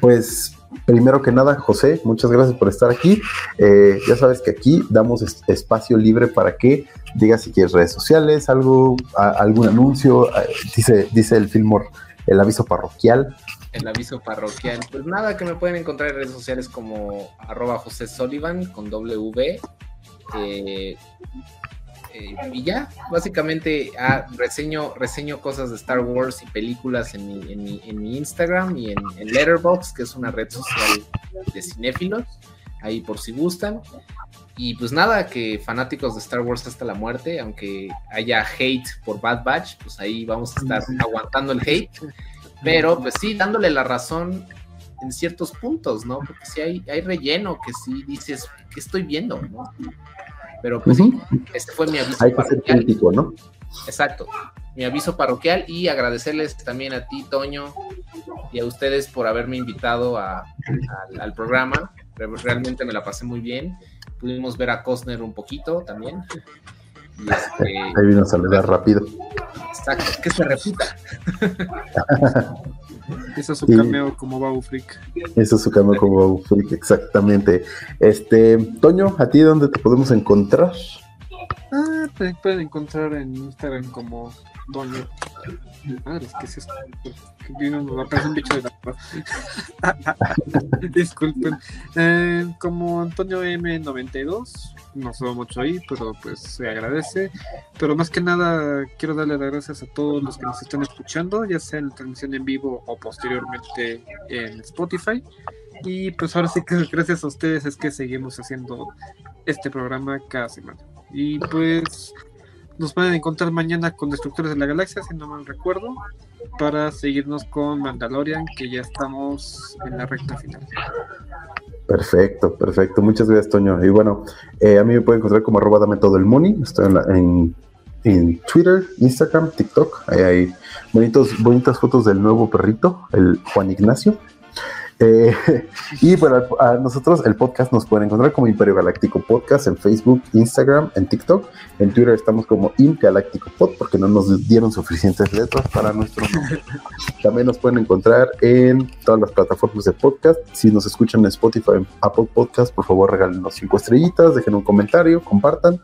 pues primero que nada, José, muchas gracias por estar aquí. Eh, ya sabes que aquí damos es- espacio libre para que digas si quieres redes sociales, algo, algún anuncio. dice, dice el Filmor el aviso parroquial. El aviso parroquial. Pues nada, que me pueden encontrar en redes sociales como arroba José Sullivan con W. eh, eh, y ya, básicamente ah, reseño, reseño cosas de Star Wars y películas en mi, en mi, en mi Instagram y en, en Letterboxd, que es una red social de cinéfilos, ahí por si gustan. Y pues nada, que fanáticos de Star Wars hasta la muerte, aunque haya hate por Bad Batch, pues ahí vamos a estar aguantando el hate. Pero pues sí, dándole la razón en ciertos puntos, ¿no? Porque sí hay, hay relleno que sí dices, ¿qué estoy viendo? ¿no? Pero pues sí, este fue mi aviso Hay que ser parroquial. crítico, ¿no? Exacto, mi aviso parroquial y agradecerles también a ti, Toño, y a ustedes por haberme invitado a- al, al programa. Re- Realmente me la pasé muy bien. Pudimos ver a Costner un poquito también. Este, Ahí vino a saludar rápido. exacto, que se repita. (laughs) Hizo su cameo como Babu Freak. Es su cambio como freak, exactamente. Este, Toño, ¿a ti dónde te podemos encontrar? Ah, te pueden encontrar en Instagram como Toño. Madre, ¿qué es esto? Vino, me aparece un bicho de la (laughs) Disculpen. Eh, como Antonio M92, no subo mucho ahí, pero pues se agradece. Pero más que nada, quiero darle las gracias a todos los que nos están escuchando, ya sea en la transmisión en vivo o posteriormente en Spotify. Y pues ahora sí que (laughs) gracias a ustedes es que seguimos haciendo este programa cada semana. Y pues nos pueden encontrar mañana con Destructores de la Galaxia, si no mal recuerdo, para seguirnos con Mandalorian, que ya estamos en la recta final. Perfecto, perfecto. Muchas gracias, Toño. Y bueno, eh, a mí me pueden encontrar como arroba dame todo el money. Estoy en, la- en, en Twitter, Instagram, TikTok. Ahí hay bonitos, bonitas fotos del nuevo perrito, el Juan Ignacio. Eh, (laughs) y bueno, a nosotros el podcast nos pueden encontrar como Imperio Galáctico Podcast en Facebook, Instagram, en TikTok. En Twitter estamos como Imp Galáctico Pod porque no nos dieron suficientes letras para nuestro nombre. (laughs) También nos pueden encontrar en todas las plataformas de podcast. Si nos escuchan en Spotify, en Apple Podcast, por favor regálenos cinco estrellitas, dejen un comentario, compartan.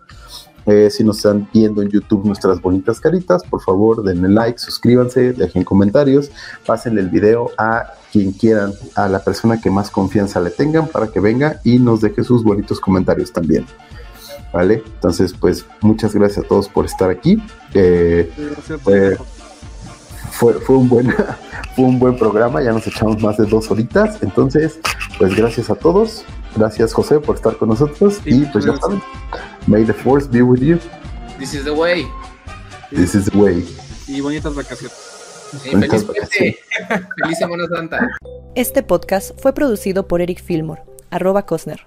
Eh, si nos están viendo en YouTube nuestras bonitas caritas, por favor denle like, suscríbanse, dejen comentarios, pásenle el video a quien quieran, a la persona que más confianza le tengan para que venga y nos deje sus bonitos comentarios también. ¿Vale? Entonces, pues muchas gracias a todos por estar aquí. Eh, Eh, fue, fue un buen (laughs) fue un buen programa, ya nos echamos más de dos horitas, entonces pues gracias a todos, gracias José por estar con nosotros Sí, y pues ya saben, may the force be with you, This is the way. this is the way. y bonitas vacaciones. Sí, Bonitas feliz puente. (laughs) Feliz Semana Santa. Este podcast fue producido por Eric Fillmore, arroba Cosner.